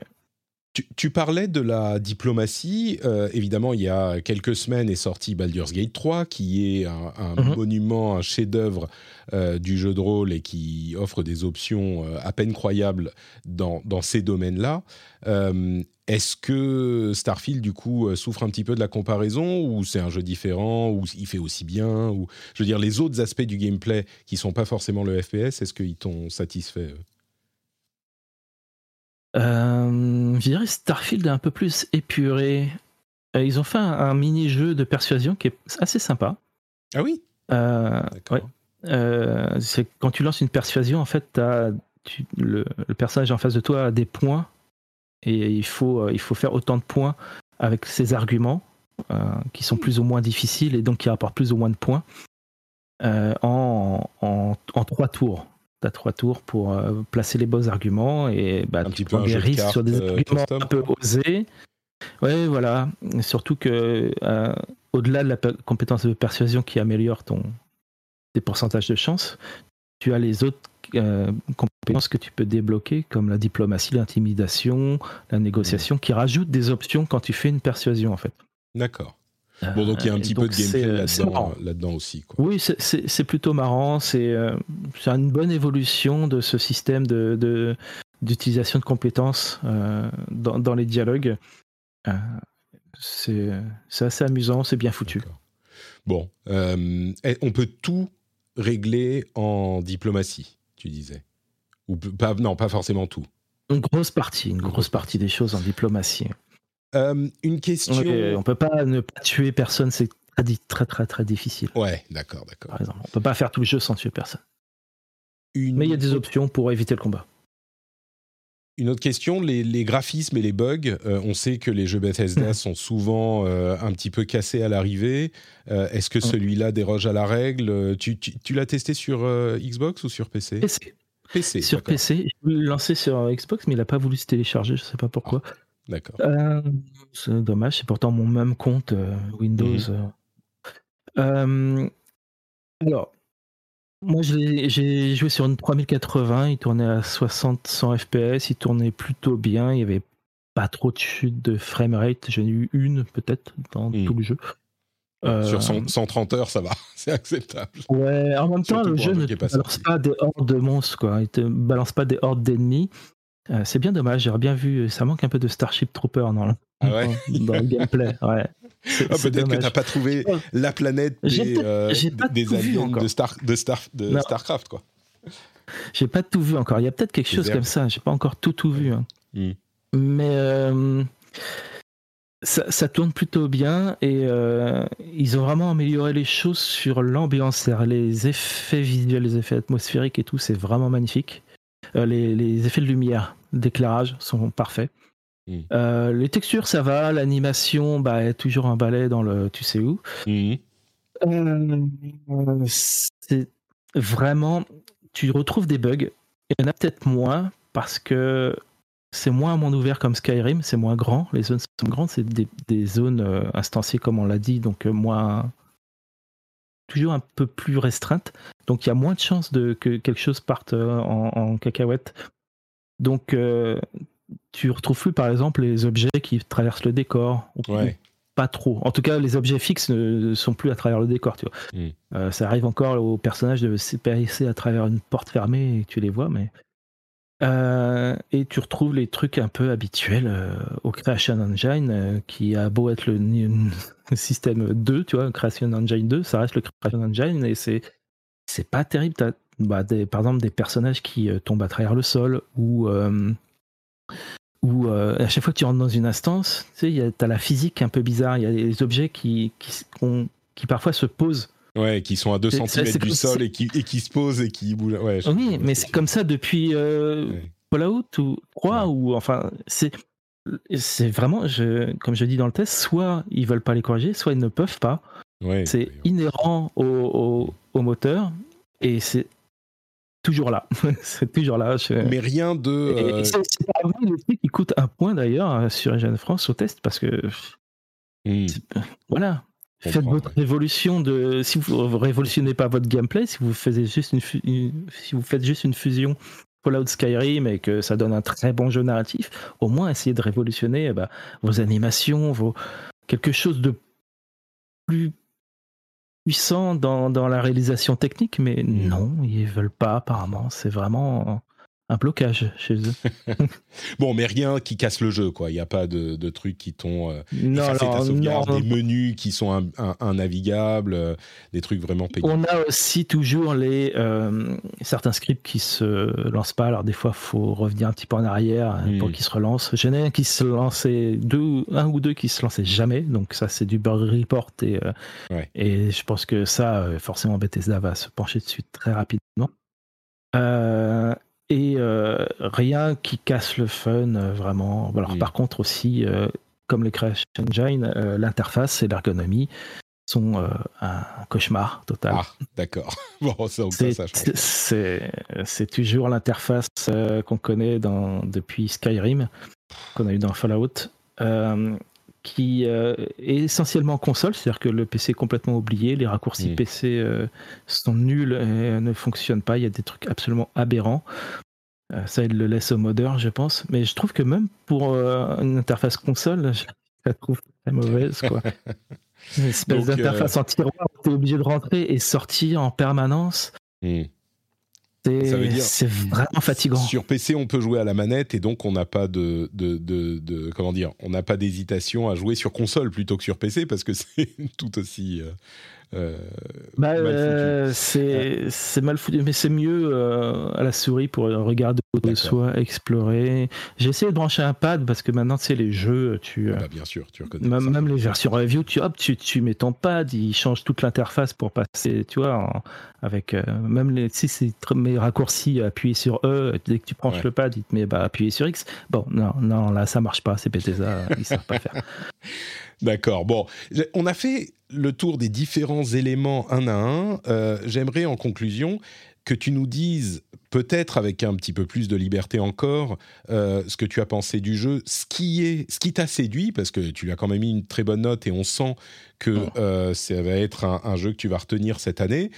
Tu, tu parlais de la diplomatie. Euh, évidemment, il y a quelques semaines est sorti Baldur's Gate 3, qui est un, un Mhm. monument, un chef-d'œuvre euh, du jeu de rôle et qui offre des options euh, à peine croyables dans, dans ces domaines-là. Est-ce que Starfield, du coup, souffre un petit peu de la comparaison ou c'est un jeu différent ou il fait aussi bien ou je veux dire les autres aspects du gameplay qui sont pas forcément le FPS, est-ce qu'ils t'ont satisfait je dirais Starfield est un peu plus épuré. Euh, ils ont fait un, un mini-jeu de persuasion qui est assez sympa. Ah oui, Euh, ouais. Euh, c'est quand tu lances une persuasion, en fait, tu- le, le personnage en face de toi a des points et il faut, euh, il faut faire autant de points avec ses arguments euh, qui sont plus ou moins difficiles et donc qui rapportent plus ou moins de points euh, en, en, en trois tours. As trois tours pour euh, placer les bons arguments et bah, Un tu petit peu prends un des de risques sur des euh, arguments un peu osés. Ouais, voilà. Surtout que euh, au-delà de la compétence de persuasion qui améliore ton tes pourcentages de chance, tu as les autres euh, compétences que tu peux débloquer, comme la diplomatie, l'intimidation, la Mmh. négociation, qui rajoutent des options quand tu fais une persuasion, en fait. D'accord. Bon, donc il y a un Euh, petit et peu de gameplay euh, là-dedans, euh, là-dedans aussi. Quoi. Oui, c'est- plutôt marrant. C'est euh, une bonne évolution de ce système de d'utilisation de, compétences euh, dans, dans les dialogues. Euh, c'est assez amusant, c'est bien foutu. Bon, euh, on peut tout régler en diplomatie, tu disais. Ou pas, non, pas forcément tout. Une grosse partie, une grosse partie des choses en diplomatie. Euh, une question. Ouais, on peut pas ne pas tuer personne, c'est très, très très difficile. Ouais, d'accord, d'accord. Par exemple, on peut pas faire tout le jeu sans tuer personne. Une, Mais il y a des options pour éviter le combat. une autre question, les, les graphismes et les bugs, euh, on sait que les jeux Bethesda sont souvent euh, un petit peu cassés à l'arrivée. Est-ce que Mm. celui-là déroge à la règle? Tu, tu- tu l'as testé sur Xbox ou sur PC PC. PC, Sur. PC, je le lancer sur Xbox, mais il a pas voulu se télécharger, je sais pas pourquoi. D'accord. Euh, c'est dommage, c'est pourtant mon même compte euh, Windows. Mhm. euh. Alors, moi j'ai joué sur une 3080, il tournait à 60-100 FPS, il tournait plutôt bien, il y avait pas trop de chute de framerate, j'en ai eu une peut-être dans Mhm. tout le jeu. Sur son- 130 heures, ça va, c'est acceptable. Ouais, en même temps, Surtout le jeu ne te balance pas des hordes de monstres, quoi. Il te balance pas des hordes d'ennemis. Euh, c'est bien dommage, j'aurais bien vu. Ça manque un peu de Starship Trooper dans le, Ah ouais dans le gameplay. Ouais. Ah, Peut-être que t'as pas trouvé la planète J'ai des, euh, j'ai pas des tout vu aliens encore. de, Star, de, Star, de. StarCraft, quoi. J'ai pas tout vu encore. Il y a peut-être quelque chose comme ça. J'ai pas encore tout tout vu. hein. Hmm. Mais euh, ça, ça tourne plutôt bien et euh, ils ont vraiment amélioré les choses sur l'ambiance, les effets visuels, les effets atmosphériques et tout. C'est vraiment magnifique. Euh, les, les effets de lumière, d'éclairage sont parfaits. Hmm. Euh, les textures, ça va. L'animation, bah, est toujours un balai dans le tu sais où. Mhm. Euh, c'est vraiment, tu retrouves des bugs. Il y en a peut-être moins parce que c'est moins un monde ouvert comme Skyrim, c'est moins grand. Les zones sont grandes, c'est des, des zones instanciées comme on l'a dit, donc moins toujours un peu plus restreintes. Donc il y a moins de chances de que quelque chose parte euh, en, en cacahuète. Donc euh, tu retrouves plus par exemple les objets qui traversent le décor. ou- Ouais. pas trop. En tout cas, les objets fixes ne sont plus à travers le décor, tu vois. Mm. Euh, ça arrive encore aux personnages de se passer à travers une porte fermée et tu les vois, mais. Euh, et tu retrouves les trucs un peu habituels euh, au Creation Engine, euh, qui a beau être le, système 2, tu vois, Creation Engine 2, ça reste le Creation Engine et c'est c'est pas terrible. T'as bah, des, par exemple des personnages qui euh, tombent à travers le sol ou euh, ou euh, à chaque fois que tu rentres dans une instance, tu sais, il y a- t'as la physique un peu bizarre. Il y a des objets qui, qui, qu'on- qui parfois se posent. Ouais, qui sont à 2 C'est- cm c'est- c'est du sol et qui, et qui se posent et qui bougent. Ouais, Oui, mais c'est comme ça depuis euh, Ouais. Fallout ou 3 ou enfin c'est c'est vraiment je, comme je dis dans le test, soit ils veulent pas les corriger, soit ils ne peuvent pas. C'est inhérent au, au, au moteur et c'est toujours là. c'est toujours là. Je- Mais rien de. Euh, c'est c'est parmi les trucs qui coûtent un point d'ailleurs euh, sur Engine France au test parce que hmm. c'est- voilà. Faites votre ouais. révolution de. Si vous révolutionnez pas votre gameplay, si vous faisiez juste une, fu- une- si vous faites juste une fusion Fallout Skyrim et que ça donne un très bon jeu narratif, au moins essayez de révolutionner eh ben, vos animations, vos quelque chose de plus puissant dans, dans la réalisation technique, mais non, ils veulent pas apparemment. C'est vraiment un blocage chez eux. Bon, mais rien qui casse le jeu, quoi. Il n'y a pas de, de trucs qui t'ont euh, Non, effacé ta alors, sauvegarde, non, des menus qui sont un- un- innavigables, euh, des trucs vraiment pénibles. On a aussi toujours les euh, certains scripts qui se lancent pas. Alors des fois, faut revenir un petit peu en arrière euh, pour Mm. qu'ils se relancent. J'en ai un qui se lançait deux, un ou deux qui se lançaient jamais. Donc ça, c'est du bug report et Ouais. et je pense que ça, forcément, Bethesda va se pencher dessus très rapidement. Euh, et euh, rien qui casse le fun euh, vraiment. Alors par contre aussi, euh, comme le Crash Engine, l'interface et l'ergonomie sont un cauchemar total. Ah, d'accord. Bon, C'est- toujours l'interface qu'on connaît dans, depuis Skyrim, qu'on a eu dans Fallout, qui euh, est essentiellement console, c'est-à-dire que le PC est complètement oublié, les raccourcis Mm. PC euh, sont nuls et ne fonctionnent pas, il y a des trucs absolument aberrants. Euh, ça, il le laisse au modeur, je pense. Mais je trouve que même pour euh, une interface console, je la trouve très mauvaise. Quoi. Une espèce euh, d'interface en tiroir, tu es obligé de rentrer et sortir en permanence. Hmm. C'est vraiment fatigant. Sur PC, on peut jouer à la manette et donc on n'a pas de, de, de, de- comment dire, on n'a pas d'hésitation à jouer sur console plutôt que sur PC parce que c'est tout aussi euh, Bah, euh, c'est c'est mal foutu, mais c'est mieux euh, à la souris pour regarder autour de soi, explorer. J'ai essayé de brancher un pad parce que maintenant, tu sais, les jeux, tu, euh, Bah, bien sûr, tu reconnais même, ça. même les versions review, tu, hop, tu, tu mets ton pad, il change toute l'interface pour passer, tu vois, en- avec même les, si c'est mes raccourcis, appuyer sur E, dès que tu branches Ouais. le pad, il te met bah, appuyer sur X. Bon, non, non, là, ça marche pas, c'est Bethesda, ils savent pas faire. D'accord. Bon, on a fait le tour des différents éléments un à un. Euh, J'aimerais en conclusion que tu nous dises, peut-être avec un petit peu plus de liberté encore, euh, ce que tu as pensé du jeu, ce qui est, ce qui t'a séduit, parce que tu lui as quand même mis une très bonne note et on sent que Mm. euh, ça va être un, un jeu que tu vas retenir cette année.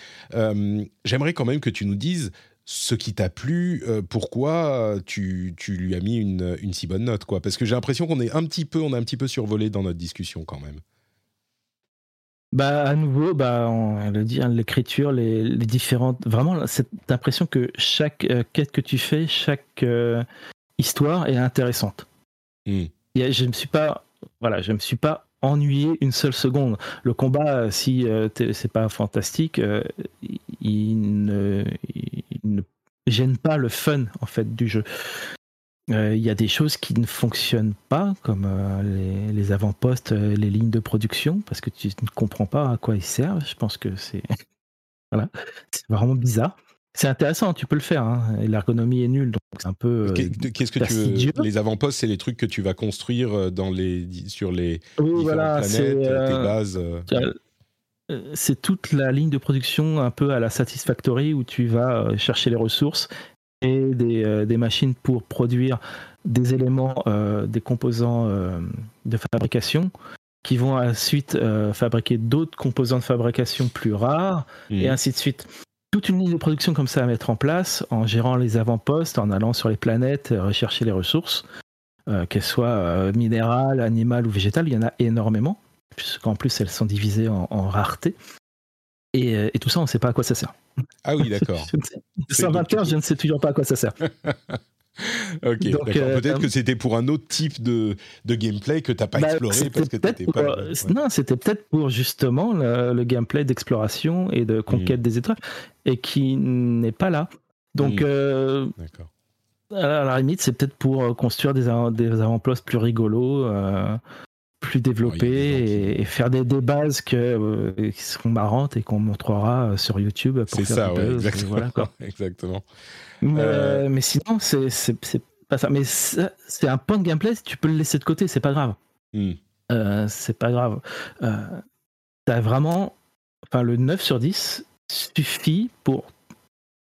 J'aimerais quand même que tu nous dises ce qui t'a plu, euh, pourquoi tu, tu lui as mis une, une si bonne note, quoi? Parce que j'ai l'impression qu'on est un petit peu, on a un petit peu survolé dans notre discussion quand même. Bah, à nouveau, bah, on le dit, hein, l'écriture, les, les différentes. Vraiment, cette impression que chaque euh, quête que tu fais, chaque euh, histoire est intéressante. A- je ne me suis pas. Voilà, je me suis pas ennuyé une seule seconde. Le combat, euh, si euh, t'es- c'est pas fantastique, euh, il, ne, il ne gêne pas le fun en fait du jeu. Euh, Il y a des choses qui ne fonctionnent pas, comme euh, les, les avant-postes, euh, les lignes de production, parce que tu ne comprends pas à quoi ils servent. Je pense que c'est voilà, c'est vraiment bizarre. C'est intéressant, tu peux le faire. hein, L'ergonomie est nulle, donc c'est un peu. Qu'est- Qu'est-ce que tu veux Les avant-postes, c'est les trucs que tu vas construire dans les, sur les oui, différentes voilà, planètes, tes bases. Euh. C'est toute la ligne de production un peu à la Satisfactory où tu vas euh, chercher les ressources et des, euh, des machines pour produire des éléments, euh, des composants euh, de fabrication qui vont ensuite euh, fabriquer d'autres composants de fabrication plus rares et Hmm. ainsi de suite. Toute une ligne de production comme ça à mettre en place en gérant les avant-postes, en allant sur les planètes, rechercher les ressources, qu'elles soient minérales, animales ou végétales, il y en a énormément, puisqu'en plus elles sont divisées en, en raretés. Et, euh, et tout ça, on ne sait pas à quoi ça sert. Ah oui, d'accord. Je ne sais- C'est 120 donc- heures, je ne sais toujours pas à quoi ça sert. Ok, Donc, d'accord. euh, Peut-être que c'était pour un autre type de, de gameplay que tu n'as pas Bah, exploré parce que tu pas. euh, Non, c'était peut-être pour justement le, le gameplay d'exploration et de conquête des étoiles, et qui n'est pas là. Donc, Mm. euh, D'accord. à la, limite, c'est peut-être pour euh, construire des, des avant-postes plus rigolos, euh, plus développés, Ouais, et, et faire des, des bases que, euh, qui seront marrantes et qu'on montrera euh, sur YouTube C'est ça, ouais, exactement. voilà, quoi. exactement. Mais, Euh, euh, mais sinon, c'est pas ça. Mais c'est un point de gameplay, tu peux le laisser de côté, c'est pas grave. Hmm. Euh, c'est pas grave. T'as vraiment. Enfin, le 9 sur 10 suffit pour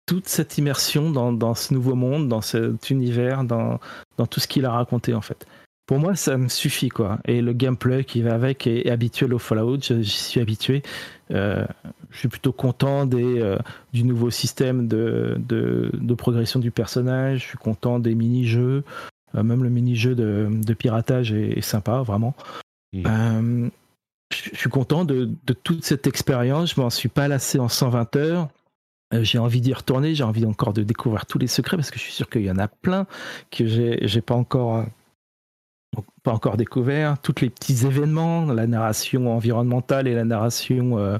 toute cette immersion dans, dans ce nouveau monde, dans cet univers, dans, dans tout ce qu'il a raconté, en fait. Pour moi, ça me suffit, quoi. Et le gameplay qui va avec est, habituel au Fallout, j'y suis habitué. Euh, je suis plutôt content des, euh, du nouveau système de, de, de progression du personnage, je suis content des mini-jeux. Euh, même le mini-jeu de, de piratage est, est sympa, vraiment. Je suis content de, de toute cette expérience. Je m'en suis pas lassé en 120 heures. J'ai envie d'y retourner. J'ai envie encore de découvrir tous les secrets parce que je suis sûr qu'il y en a plein que j'ai j'ai pas encore pas encore découvert. Tous les petits événements, la narration environnementale et la narration euh,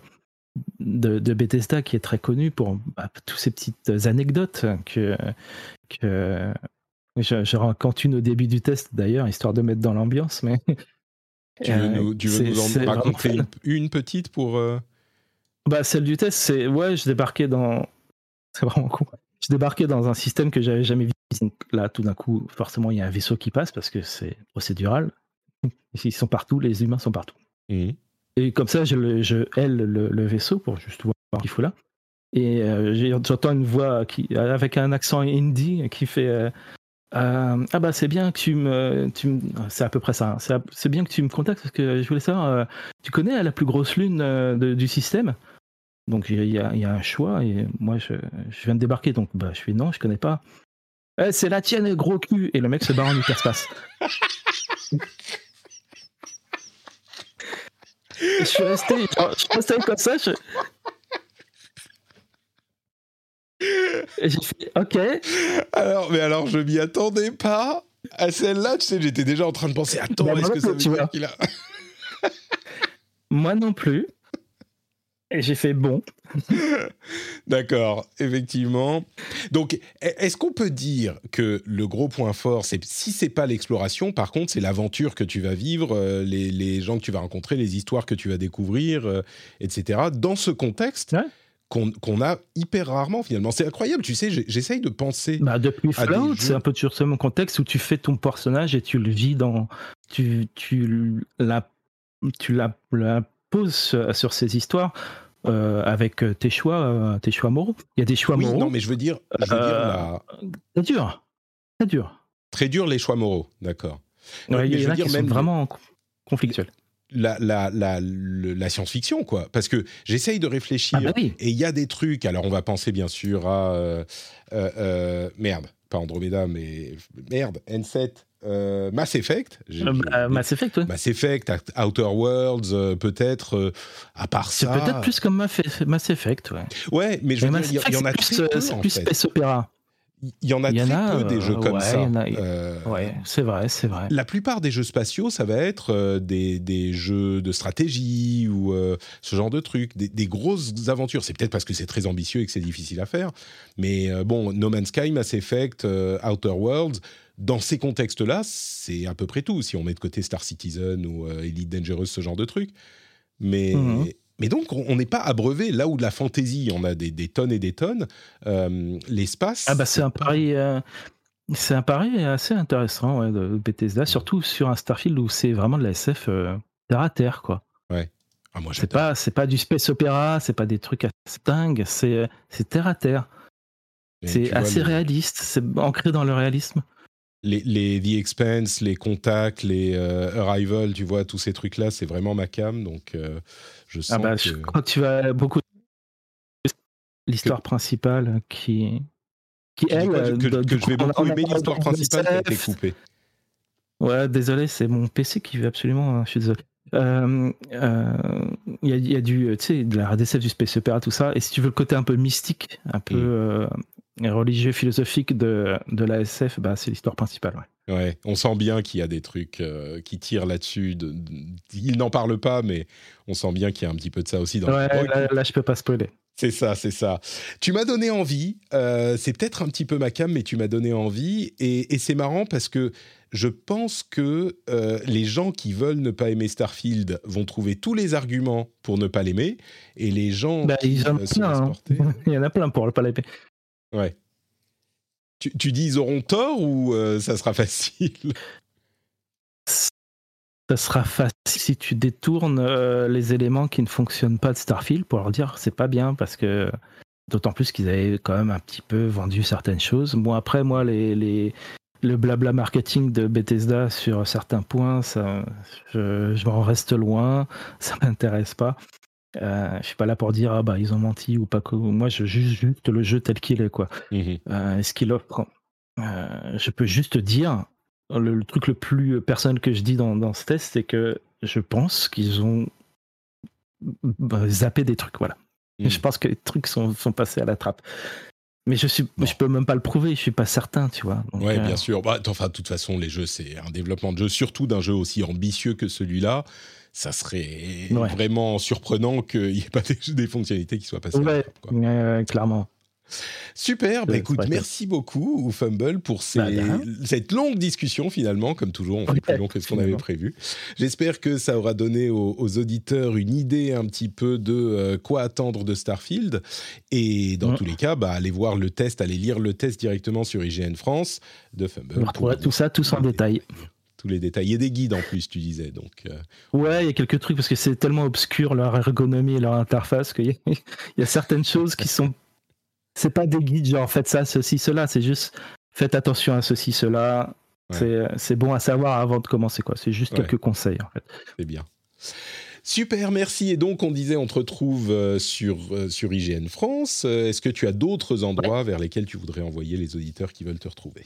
de, de Bethesda qui est très connue pour bah, toutes ces petites anecdotes que que je, je raconte une au début du test d'ailleurs, histoire de mettre dans l'ambiance, mais Tu veux euh, nous, tu veux c'est- nous c'est en raconter une, une petite pour. euh, Bah, celle du test, c'est. Ouais, je débarquais dans. C'est vraiment con. Je débarquais dans un système que j'avais jamais vu. Donc là, tout d'un coup, forcément, il y a un vaisseau qui passe parce que c'est procédural. Ils sont partout, les humains sont partout. hmm. Et comme ça, je, le, je aile le, le vaisseau pour juste voir ce qu'il faut là. Et euh, j'entends une voix qui, avec un accent indie qui fait euh, Euh, Ah bah c'est bien que tu me... Tu me... C'est à peu près ça. hein. C'est bien que tu me contactes parce que je voulais savoir, tu connais la plus grosse lune de- du système? Donc il y, a- il y a un choix et moi je, je viens de débarquer donc bah, je fais non, je connais pas. Eh, c'est la tienne, gros cul Et le mec se barre en hyperspace. Je suis resté, genre, je suis resté comme ça. Je... Et j'ai fait OK. Alors, mais alors, je m'y attendais pas à celle-là. Tu sais, j'étais déjà en train de penser. Attends, Bah, est-ce que ça veut dire qu'il a Moi non plus. Et j'ai fait bon. D'accord, effectivement. Donc, e- est-ce qu'on peut dire que le gros point fort, c'est si c'est pas l'exploration, par contre, c'est l'aventure que tu vas vivre, euh, les, les gens que tu vas rencontrer, les histoires que tu vas découvrir, euh, etc. Dans ce contexte Ouais. qu'on a hyper rarement finalement. C'est incroyable, tu sais. J'essaye de penser. Bah, depuis Fallout, c'est un peu sur ce même contexte où tu fais ton personnage et tu le vis dans. Tu, tu, la, tu la, la poses sur, ces histoires euh, avec euh, tes choix, euh, tes choix moraux. Il y a des choix oui, moraux. non, mais je veux dire, je veux dire la- C'est dur. C'est dur. très dur les choix moraux, d'accord. Ouais, il y en a qui sont même- vraiment con- conflictuels. La, la, la, le- la science-fiction, quoi. Parce que j'essaye de réfléchir. Ah bah oui. Et il y a des trucs, alors on va penser bien sûr à... euh, euh, euh, merde, pas Andromeda, mais... Merde, N7. Euh, Mass Effect. Euh, bah. Mass Effect, ouais. Mass Effect, Outer Worlds, euh, peut-être. euh, à part C'est ça. peut-être plus comme Mass Effect, ouais. Ouais, mais je veux dire, il y, en a c'est très plus, c'est plus space opéra. Il y en a y en très a, peu des jeux comme ouais, ça. a- Ouais, c'est vrai, c'est vrai. La plupart des jeux spatiaux, ça va être des, des jeux de stratégie ou ce genre de trucs, des, des grosses aventures. C'est peut-être parce que c'est très ambitieux et que c'est difficile à faire. Mais bon, No Man's Sky, Mass Effect, Outer Worlds, dans ces contextes-là, c'est à peu près tout. Si on met de côté Star Citizen ou euh, Elite Dangerous, ce genre de trucs. Mais, Mhm. mais donc, on n'est pas abreuvé. Là où de la fantaisie, on a des, des tonnes et des tonnes. euh, L'espace. Ah bah c'est un pari, euh, c'est un pari assez intéressant ouais, de Bethesda, surtout sur un Starfield où c'est vraiment de la SF terre à terre quoi. Ah, moi, C'est pas, c'est pas du space opéra, c'est pas des trucs assez dingues, c'est, c'est terre à terre. C'est vois, assez réaliste, c'est ancré dans le réalisme. Les, les The Expanse, les contacts, les euh, Arrival, tu vois, tous ces trucs-là, c'est vraiment ma cam. Donc, euh, je sens Ah bah, que... que tu vas beaucoup l'histoire principale qui, qui Tu dis elle, quoi, euh, que, de- que du je vais beaucoup aimer l'histoire principale qui a été coupée. Ouais, désolé, c'est mon PC qui veut absolument. hein, je suis désolé. Euh, euh, Il y, a, il y a du, tu sais, de la RDSF, du space opéra, tout ça. Et si tu veux le côté un peu mystique, un peu Mm. Religieux, philosophique de, de la SF, bah, c'est l'histoire principale. Ouais. Ouais, on sent bien qu'il y a des trucs euh, qui tirent là-dessus. De, de- ils n'en parlent pas, mais on sent bien qu'il y a un petit peu de ça aussi dans Ouais, le là, là, je peux pas spoiler. C'est ça, c'est ça. Tu m'as donné envie. euh, c'est peut-être un petit peu ma cam, mais tu m'as donné envie. Et, et c'est marrant parce que je pense que euh, les gens qui veulent ne pas aimer Starfield vont trouver tous les arguments pour ne pas l'aimer. Et les gens Bah, qui ils en ont euh, plein, hein. Il y en a plein pour le pas l'épée. Ouais. Tu, tu dis ils auront tort ou euh, ça sera facile? Ça sera facile si tu détournes euh, les éléments qui ne fonctionnent pas de Starfield pour leur dire c'est pas bien parce que d'autant plus qu'ils avaient quand même un petit peu vendu certaines choses. Bon après moi les, les le blabla marketing de Bethesda sur certains points ça je, je m'en reste loin, ça m'intéresse pas. Euh, je suis pas là pour dire ah bah ils ont menti ou pas moi je juge juste le jeu tel qu'il est quoi. Euh, ce qu'il offre. Euh, je peux juste dire, le, le truc le plus personnel que je dis dans, dans ce test, c'est que je pense qu'ils ont bah, zappé des trucs, voilà. Mhm. Je pense que les trucs sont, sont passés à la trappe. Mais je suis, Bon. je peux même pas le prouver, je suis pas certain, tu vois. Donc, Ouais, euh, bien sûr. Bah, enfin, de toute façon, les jeux, c'est un développement de jeu, surtout d'un jeu aussi ambitieux que celui-là. Ça serait Ouais. vraiment surprenant qu'il n'y ait pas des, des fonctionnalités qui soient passées. Ouais, quoi. euh, clairement. Super, bah écoute, merci beaucoup ou Fumble pour ces- Bah, cette longue discussion finalement, comme toujours, on fait Ouais, plus long que ce qu'on avait prévu. J'espère que ça aura donné aux, aux auditeurs une idée un petit peu de euh, quoi attendre de Starfield. Et dans Mm. tous les cas, bah, allez voir le test, allez lire le test directement sur IGN France de Fumble. Retrouverez avoir tout ça, tous en détail. Tous les détails. Et des guides en plus, tu disais. Donc, euh, Ouais, il y a quelques trucs parce que c'est tellement obscur leur ergonomie et leur interface qu'il y, a- il y a certaines choses qui sont. C'est pas des guides genre faites ça, ceci, cela. C'est juste faites attention à ceci, cela. Ouais. C'est- bon à savoir avant de commencer quoi. C'est juste Ouais. quelques conseils en fait. c'est bien. Super, merci. Et donc, on disait, on te retrouve euh, sur, euh, sur IGN France. Est-ce que tu as d'autres endroits vers lesquels tu voudrais envoyer les auditeurs qui veulent te retrouver?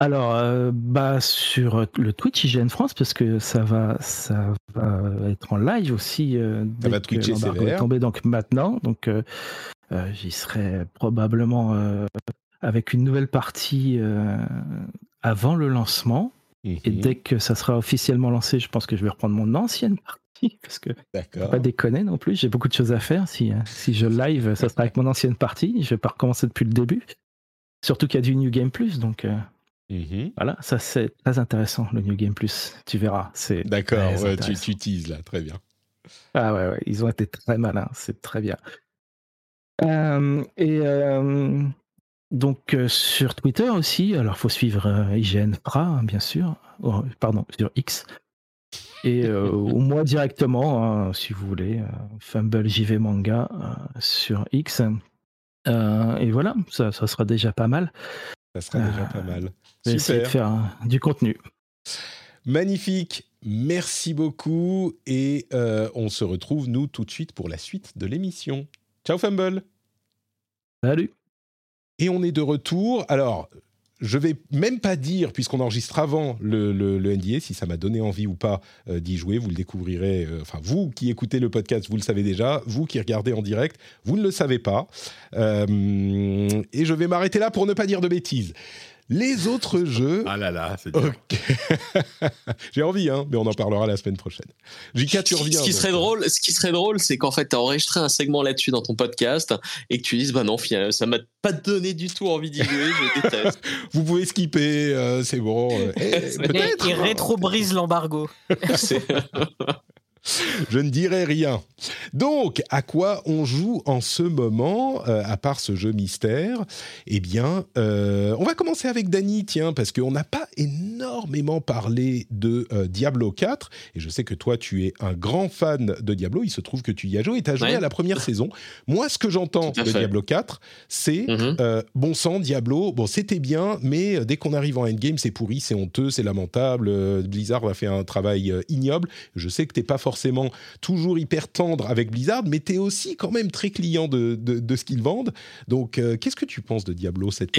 Alors, euh, bah, sur le Twitch IGN France, parce que ça va, ça va être en live aussi. Euh, dès va twitcher tombé, donc maintenant. Donc, euh, euh, j'y serai probablement euh, avec une nouvelle partie euh, avant le lancement. Et Mhm. dès que ça sera officiellement lancé, je pense que je vais reprendre mon ancienne partie, parce que pas déconner non plus, j'ai beaucoup de choses à faire. Si, euh, si je live, ça sera avec mon ancienne partie. Je vais pas recommencer depuis le début. Surtout qu'il y a du New Game Plus, donc Mhm. voilà, ça c'est très intéressant, le New Game Plus. Tu verras. C'est D'accord, ouais, tu, tu teases là, très bien. Ah ouais, ouais, ils ont été très malins, c'est très bien. Euh, et euh, donc euh, sur Twitter aussi, alors faut suivre IGN Fra, hein, bien sûr, Oh, pardon, sur X. Et ou moi directement, hein, si vous voulez, Fumble JV Manga sur X. Et voilà, ça, ça sera déjà pas mal. Ça sera déjà pas mal. Je vais essayer de faire euh, du contenu. Magnifique. Merci beaucoup. Et euh, on se retrouve, nous, tout de suite pour la suite de l'émission. Ciao, Fumble. Salut Et on est de retour. Alors, je vais même pas dire, puisqu'on enregistre avant le, le, le NDA, si ça m'a donné envie ou pas euh, d'y jouer. Vous le découvrirez. euh, Enfin, vous qui écoutez le podcast, vous le savez déjà. Vous qui regardez en direct, vous ne le savez pas. Euh, et je vais m'arrêter là pour ne pas dire de bêtises. Les autres jeux. Ah là là, c'est dur. Ok. J'ai envie, hein, mais on en parlera la semaine prochaine. JK, tu reviens. Ce qui donc. serait drôle, ce qui serait drôle, c'est qu'en fait, tu as enregistré un segment là-dessus dans ton podcast et que tu dises, bah non, ça m'a pas donné du tout envie d'y jouer, je déteste. Vous pouvez skipper, euh, c'est bon. euh, eh, Et, Peut-être. et rétro-brise l'embargo. Je ne dirai rien. Donc, à quoi on joue en ce moment, euh, à part ce jeu mystère? Eh bien, euh, on va commencer avec Dany, tiens, parce qu'on n'a pas énormément parlé de euh, Diablo 4, et je sais que toi, tu es un grand fan de Diablo, il se trouve que tu y as joué, et tu as joué Ouais. à la première saison. Moi, ce que j'entends de fait. Diablo 4, c'est Mhm. euh, bon sang, Diablo, bon, c'était bien, mais dès qu'on arrive en endgame, c'est pourri, c'est honteux, c'est lamentable. Blizzard a fait un travail ignoble. Je sais que t'es pas forcément toujours hyper tendre avec Blizzard, mais t'es aussi quand même très client de, de, de ce qu'ils vendent. Donc, euh, qu'est-ce que tu penses de Diablo cette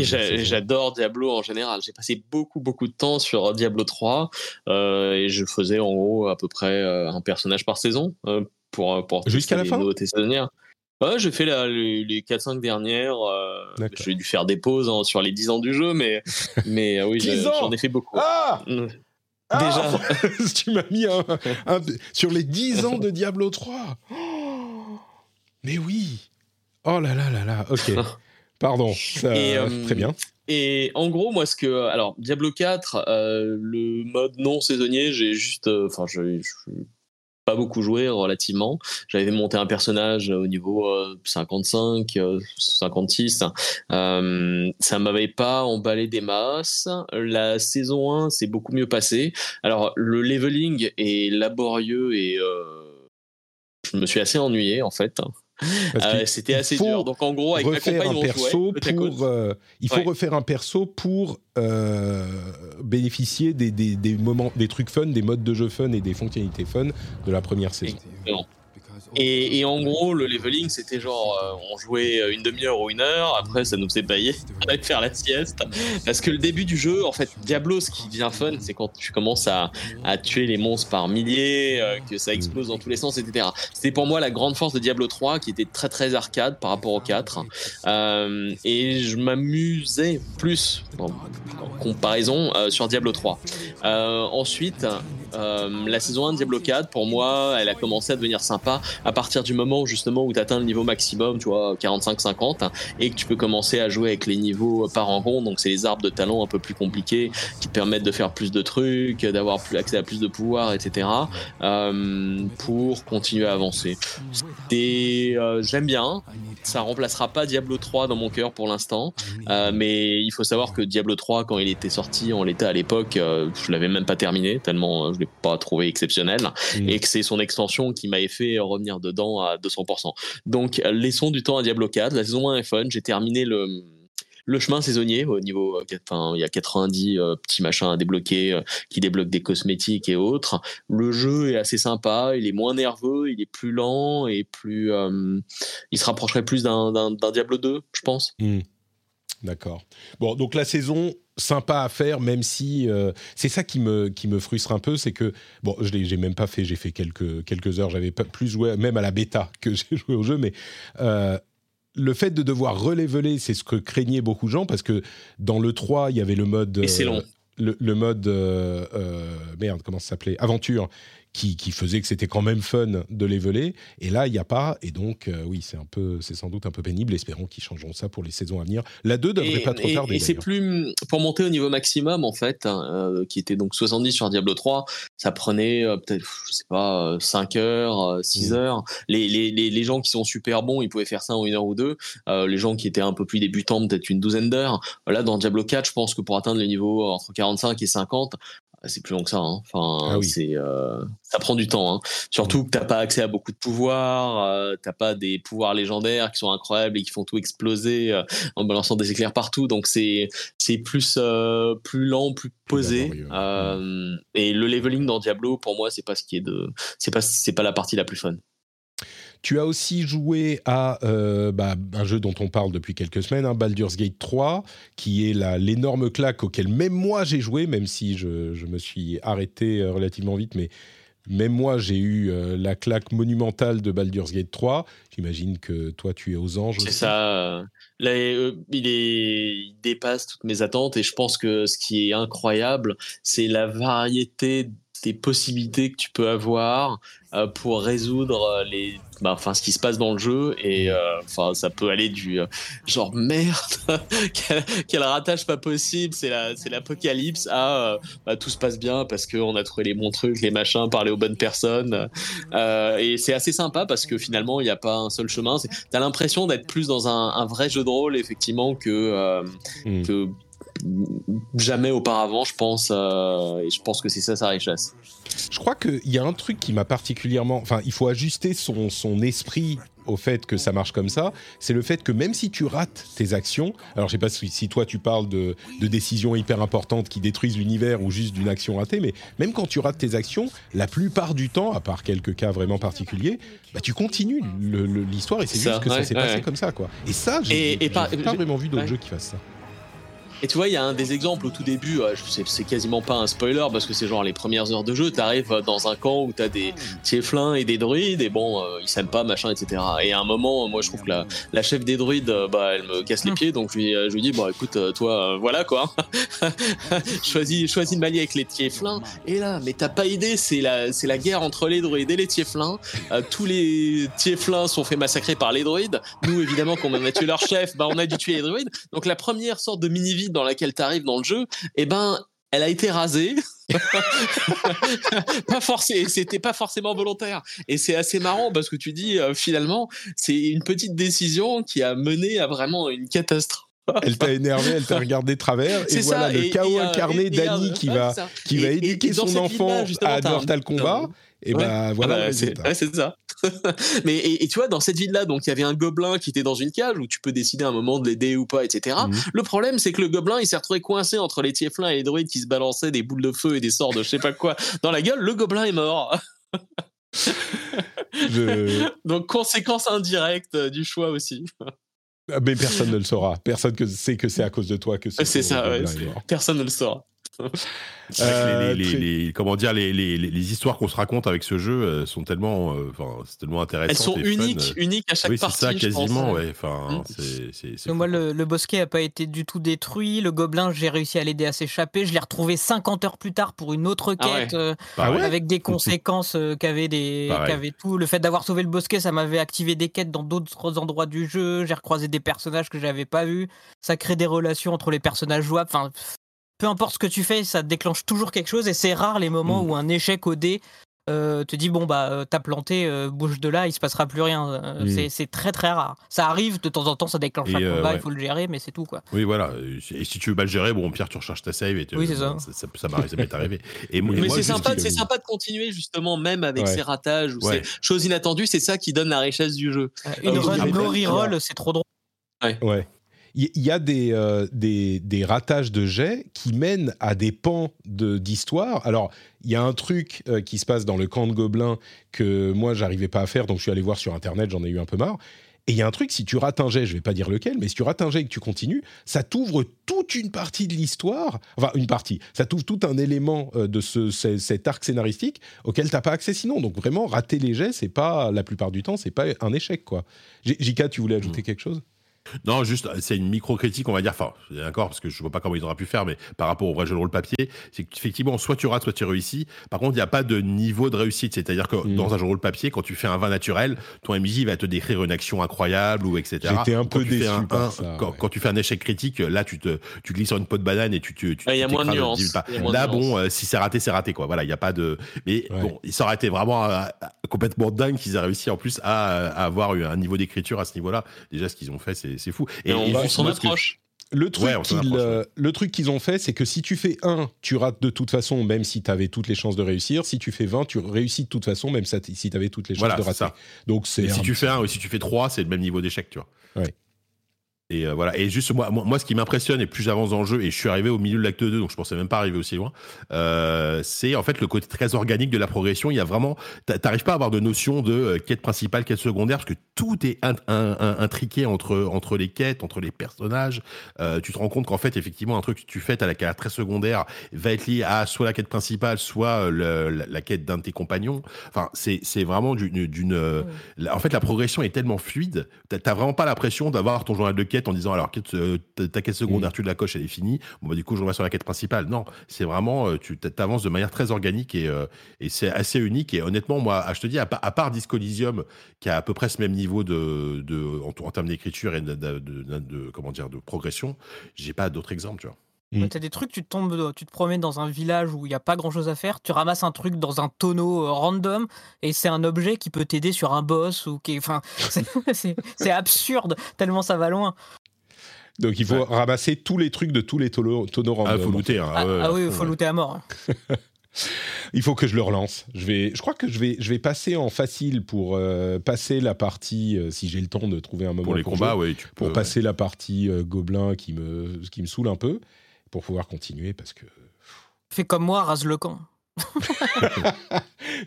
j'adore Diablo en général. J'ai passé beaucoup, beaucoup de temps sur Diablo 3 euh, et je faisais en gros à peu près euh, un personnage par saison pour, pour Jusqu'à la les fin? nouveautés saisonnières. Ouais, j'ai fait la- les, les 4-5 dernières. euh, j'ai dû faire des pauses hein, sur les 10 ans du jeu, mais, mais oui, 10 j'ai- ans j'en ai fait beaucoup. Ah Ah Tu m'as mis un, un- sur les 10 ans de Diablo 3 Oh Mais oui Oh là là là là, ok. Pardon, ça- Et, euh, très bien. Et en gros, moi, ce que. Alors, Diablo 4, euh, le mode non saisonnier, j'ai juste. euh, Enfin, je. je- pas beaucoup joué relativement. J'avais monté un personnage au niveau euh, 55, euh, 56. Euh, ça m'avait pas emballé des masses. La saison 1, c'est beaucoup mieux passé. Alors, le leveling est laborieux et euh, je me suis assez ennuyé en fait. Euh, C'était assez dur. Donc, en gros, avec ma compagne, un perso jouait pour euh, il faut Ouais. refaire un perso pour euh, bénéficier des, des, des moments des trucs fun des modes de jeu fun et des fonctionnalités fun de la première saison Exactement. Et, en gros, le leveling, c'était genre, euh, on jouait une demi-heure ou une heure, après ça nous faisait payer, on faire la sieste. Parce que le début du jeu, en fait, Diablo, ce qui devient fun, c'est quand tu commences à, tuer les monstres par milliers, euh, que ça explose dans tous les sens, etc. C'était pour moi la grande force de Diablo 3, qui était très très arcade par rapport au 4. Euh, et je m'amusais plus, en, comparaison, sur Diablo 3. Euh, ensuite, euh, la saison 1 de Diablo 4, pour moi, elle a commencé à devenir sympa à partir du moment justement où tu atteins le niveau maximum, tu vois, 45-50, et que tu peux commencer à jouer avec les niveaux par rencontre. Donc, c'est les arbres de talent un peu plus compliqués qui te permettent de faire plus de trucs, d'avoir plus accès à plus de pouvoir, etc. euh, pour continuer à avancer. Et euh, j'aime bien. Ça remplacera pas Diablo 3 dans mon cœur pour l'instant, mais il faut savoir que Diablo 3, quand il était sorti en l'état à l'époque, je l'avais même pas terminé tellement je l'ai pas trouvé exceptionnel, Mm. et que c'est son extension qui m'avait fait revenir dedans à 200%. Donc laissons du temps à Diablo 4. La saison 1 est fun. J'ai terminé le le chemin saisonnier au niveau, euh, enfin, il y a 90 euh, petits machins à débloquer euh, qui débloquent des cosmétiques et autres. Le jeu est assez sympa, il est moins nerveux, il est plus lent et plus, euh, il se rapprocherait plus d'un Diablo 2, je pense. Hmm. D'accord. Bon, donc la saison sympa à faire, même si euh, c'est ça qui me qui me frustre un peu, c'est que bon, je l'ai j'ai même pas fait, j'ai fait quelques quelques heures, j'avais pas plus joué même à la bêta que j'ai joué au jeu, mais euh, le fait de devoir releveler, c'est ce que craignaient beaucoup de gens parce que dans le 3, il y avait le mode Et c'est euh, long. le, le mode euh, merde comment ça s'appelait? Aventure qui, qui faisait que c'était quand même fun de leveler et là il n'y a pas et donc euh, oui c'est un peu c'est sans doute un peu pénible espérons qu'ils changeront ça pour les saisons à venir la 2 devrait Et, pas trop et- tarder et c'est d'ailleurs. plus pour monter au niveau maximum en fait, hein, euh, qui était donc 70 sur Diablo 3, ça prenait euh, peut-être je sais pas euh, 5 heures, 6 Mm. heures. Les, les, les, les gens qui sont super bons, ils pouvaient faire ça en une heure ou deux. Euh, les gens qui étaient un peu plus débutants, peut-être une douzaine d'heures. Là dans Diablo 4, je pense que pour atteindre le niveau entre 45 et 50 c'est plus long que ça. hein. Enfin, Ah oui. c'est euh, ça prend du temps. Hein. Surtout que t'as pas accès à beaucoup de pouvoirs, euh, t'as pas des pouvoirs légendaires qui sont incroyables et qui font tout exploser euh, en balançant des éclairs partout. Donc c'est c'est plus euh, plus lent, plus posé. Euh, et le leveling dans Diablo, pour moi, c'est pas ce qui est de, c'est pas c'est pas la partie la plus fun. Tu as aussi joué à euh, bah, un jeu dont on parle depuis quelques semaines, hein, Baldur's Gate 3, qui est l'énorme claque auquel même moi j'ai joué, même si je, je me suis arrêté euh, relativement vite, mais même moi j'ai eu euh, la claque monumentale de Baldur's Gate 3. J'imagine que toi tu es aux anges. C'est ça. Là, euh, il, est, il dépasse toutes mes attentes et je pense que ce qui est incroyable, c'est la variété des possibilités que tu peux avoir euh, pour résoudre euh, les, bah, enfin, ce qui se passe dans le jeu et euh, enfin, ça peut aller du euh, genre merde, quel, quel ratage pas possible, c'est la, c'est l'apocalypse à bah, tout se passe bien parce qu'on a trouvé les bons trucs, les machins, parler aux bonnes personnes et c'est assez sympa parce que finalement il n'y a pas un seul chemin. T'as l'impression d'être plus dans un, un vrai jeu de rôle effectivement que euh, Mm. que jamais auparavant, je pense. euh, et je pense que c'est ça sa richesse. Je crois qu'il y a un truc qui m'a particulièrement. Enfin, il faut ajuster son, son esprit au fait que ça marche comme ça. C'est le fait que même si tu rates tes actions, alors je sais pas si, si toi tu parles de, de décisions hyper importantes qui détruisent l'univers ou juste d'une action ratée, mais même quand tu rates tes actions, la plupart du temps, à part quelques cas vraiment particuliers, bah, tu continues l'histoire et c'est juste que ça s'est ouais, passé ouais. comme ça, quoi. Et ça, j'ai pas je- vraiment vu d'autres jeux qui fassent ça. Et tu vois, il y a un des exemples au tout début, euh, c'est quasiment pas un spoiler parce que c'est genre les premières heures de jeu, t'arrives euh, dans un camp où t'as des tieflins et des druides et bon, euh, ils s'aiment pas, machin, etc. Et à un moment, moi je trouve que la, la chef des druides, bah elle me casse les pieds, donc je lui, je lui dis, bon écoute, toi, euh, voilà quoi, choisis, choisis de m'allier avec les tieflins. Et là, mais t'as pas idée, c'est la, c'est la guerre entre les druides et les tieflins. Euh, tous les tieflins sont fait massacrer par les druides. Nous, évidemment, quand on a tué leur chef, bah on a dû tuer les druides. Donc la première sorte de mini-vie dans laquelle tu arrives dans le jeu, eh ben, elle a été rasée. pas forcément, c'était pas forcément volontaire. Et c'est assez marrant parce que tu dis euh, finalement, c'est une petite décision qui a mené à vraiment une catastrophe. Elle t'a énervé, elle t'a regardé travers, et C'est voilà ça, le et- chaos et, euh, incarné d'Annie euh, qui va, qui va éduquer son enfant à Mortal Kombat. Et Ouais. ben voilà Ah bah, le c'est ouais, ça. Mais et, et tu vois, dans cette ville-là, donc il y avait un gobelin qui était dans une cage où tu peux décider à un moment de l'aider ou pas, etc. Mhm. Le problème, c'est que le gobelin, il s'est retrouvé coincé entre les tieflins et les druides qui se balançaient des boules de feu et des sorts de je sais pas quoi dans la gueule. Le gobelin est mort. Je- Donc conséquence indirecte euh, du choix aussi. Ah, Mais personne ne le saura. Personne que sait que c'est à cause de toi que ce C'est ça, ouais, personne ne le saura. C'est Euh, les, les- très- les- comment dire, les, les- les- les histoires qu'on se raconte avec ce jeu euh, sont tellement, euh, enfin, c'est tellement intéressant. Elles sont uniques, uniques à chaque oui, c'est partie. ça, je pense. quasiment, ouais. Enfin, Mm. c'est, c'est, c'est moi, le, le bosquet a pas été du tout détruit. Le gobelin, j'ai réussi à l'aider à s'échapper. Je l'ai retrouvé 50 heures plus tard pour une autre Ah ouais. quête euh, Ah ouais avec des conséquences euh, qu'avait des, qu'avait tout. Le fait d'avoir sauvé le bosquet, ça m'avait activé des quêtes dans d'autres endroits du jeu. J'ai recroisé des personnages que j'avais pas vus. Ça crée des relations entre les personnages jouables. Enfin, peu importe ce que tu fais, ça déclenche toujours quelque chose. Et c'est rare les moments Mm. où un échec au dé euh, te dit bon bah euh, t'as planté, euh, bouge de là, il se passera plus rien. Mm. c'est- très très rare. Ça arrive de temps en temps, ça déclenche Et, un euh, combat, ouais. il faut le gérer, mais c'est tout quoi. Oui, voilà. Et si tu veux mal gérer, bon, Pierre, tu recharges ta save et tu- Oui, c'est ça. Ça, ça, ça m'est arrivé. Et moi- et Mais c'est sympa, que- c'est sympa de continuer justement, même avec Ouais. ces ratages ou Ouais. ces choses inattendues. C'est ça qui donne la richesse du jeu. Une Euh, run no reroll, c'est trop drôle. Ouais. Il y a des, euh, des, des ratages de jets qui mènent à des pans de- d'histoire. Alors, il y a un truc euh, qui se passe dans le camp de gobelins que moi, j'arrivais pas à faire, donc je suis allé voir sur Internet, j'en ai eu un peu marre. Et il y a un truc, si tu rates un jet, je vais pas dire lequel, mais si tu rates un jet et que tu continues, ça t'ouvre toute une partie de l'histoire, enfin une partie, ça t'ouvre tout un élément euh, de ce, ce- cet arc scénaristique auquel t'as pas accès sinon. Donc vraiment, rater les jets, c'est pas, la plupart du temps, c'est pas un échec, quoi. J- Jika, tu voulais ajouter quelque chose? Non, juste, c'est une micro-critique, on va dire. Enfin, d'accord, parce que je vois pas comment ils auraient pu faire, mais par rapport au vrai jeu de rôle papier, c'est qu'effectivement, soit tu rates, soit tu réussis. Par contre, il n'y a pas de niveau de réussite. C'est-à-dire que Mm. dans un jeu de rôle papier, quand tu fais un vin naturel, ton MJ va te décrire une action incroyable ou etc. J'étais un Quand peu tu fais déçu un- par un- ça, quand, ouais. quand tu fais un échec critique, là, tu te, tu glisses sur une peau de banane et tu te. tu il y a moins de nuances. Là, bon, euh, si c'est raté, c'est raté, quoi. Voilà, il n'y a pas de. Mais Ouais. bon, ça aurait été vraiment euh, complètement dingue qu'ils aient réussi en plus à, à avoir eu un niveau d'écriture à ce niveau-là. Déjà, ce qu'ils ont fait, c'est c'est fou. Et, on, et on s'en approche. Le truc Ouais, on s'en qu'ils approche, euh, le truc qu'ils ont fait, c'est que si tu fais 1, tu rates de toute façon, même si tu avais toutes les chances de réussir. Si tu fais 20, tu réussis de toute façon, même si tu avais toutes les chances Voilà, de c'est rater. ça. Donc c'est Et si tu fais un ou si tu fais trois, c'est le même niveau d'échec, tu vois. Et euh, voilà. Et juste moi, moi, ce qui m'impressionne et plus j'avance dans le jeu, et je suis arrivé au milieu de l'acte 2, donc je pensais même pas arriver aussi loin, euh, c'est en fait le côté très organique de la progression. Il y a vraiment, t'a- t'arrives pas à avoir de notion de euh, quête principale, quête secondaire, parce que tout est in- un- un- intriqué entre entre les quêtes, entre les personnages. Euh, tu te rends compte qu'en fait, effectivement, un truc que tu fais, t'as la quête très secondaire, va être lié à soit la quête principale, soit le- la, la quête d'un de tes compagnons. Enfin, c'est c'est vraiment d'une d'une en fait, la progression est tellement fluide, t'as vraiment pas l'impression d'avoir ton journal de quête en disant alors euh, ta, quête secondaire, tu la coches, elle est finie. Bon bah du coup, je reviens sur la quête principale. Non, c'est vraiment euh, tu t'avances de manière très organique et, euh, et c'est assez unique. Et honnêtement, moi, ah, je te dis, à, pa- à part Disco Elysium, qui a à peu près ce même niveau de, de en, en termes d'écriture et de, de- de- de- comment dire de progression, j'ai pas d'autres exemples, tu vois. T'as des trucs, tu te tombes, tu te promènes dans un village où il n'y a pas grand chose à faire, tu ramasses un truc dans un tonneau euh, random et c'est un objet qui peut t'aider sur un boss ou qui, enfin, c'est- absurde tellement ça va loin. Donc il faut Ouais. ramasser tous les trucs de tous les tonneaux, tonneaux Ah, random. faut looter. hein. Ah, ouais, ah oui, faut ouais. looter à mort. Il faut que je le relance. Je vais, je crois que je vais, je vais passer en facile pour euh, passer la partie, euh, si j'ai le temps de trouver un moment Pour les combats, jouer, ouais, tu pour peux, passer la partie euh, gobelin qui me, qui me saoule un peu, pour pouvoir continuer parce que. Fais comme moi, rase le camp.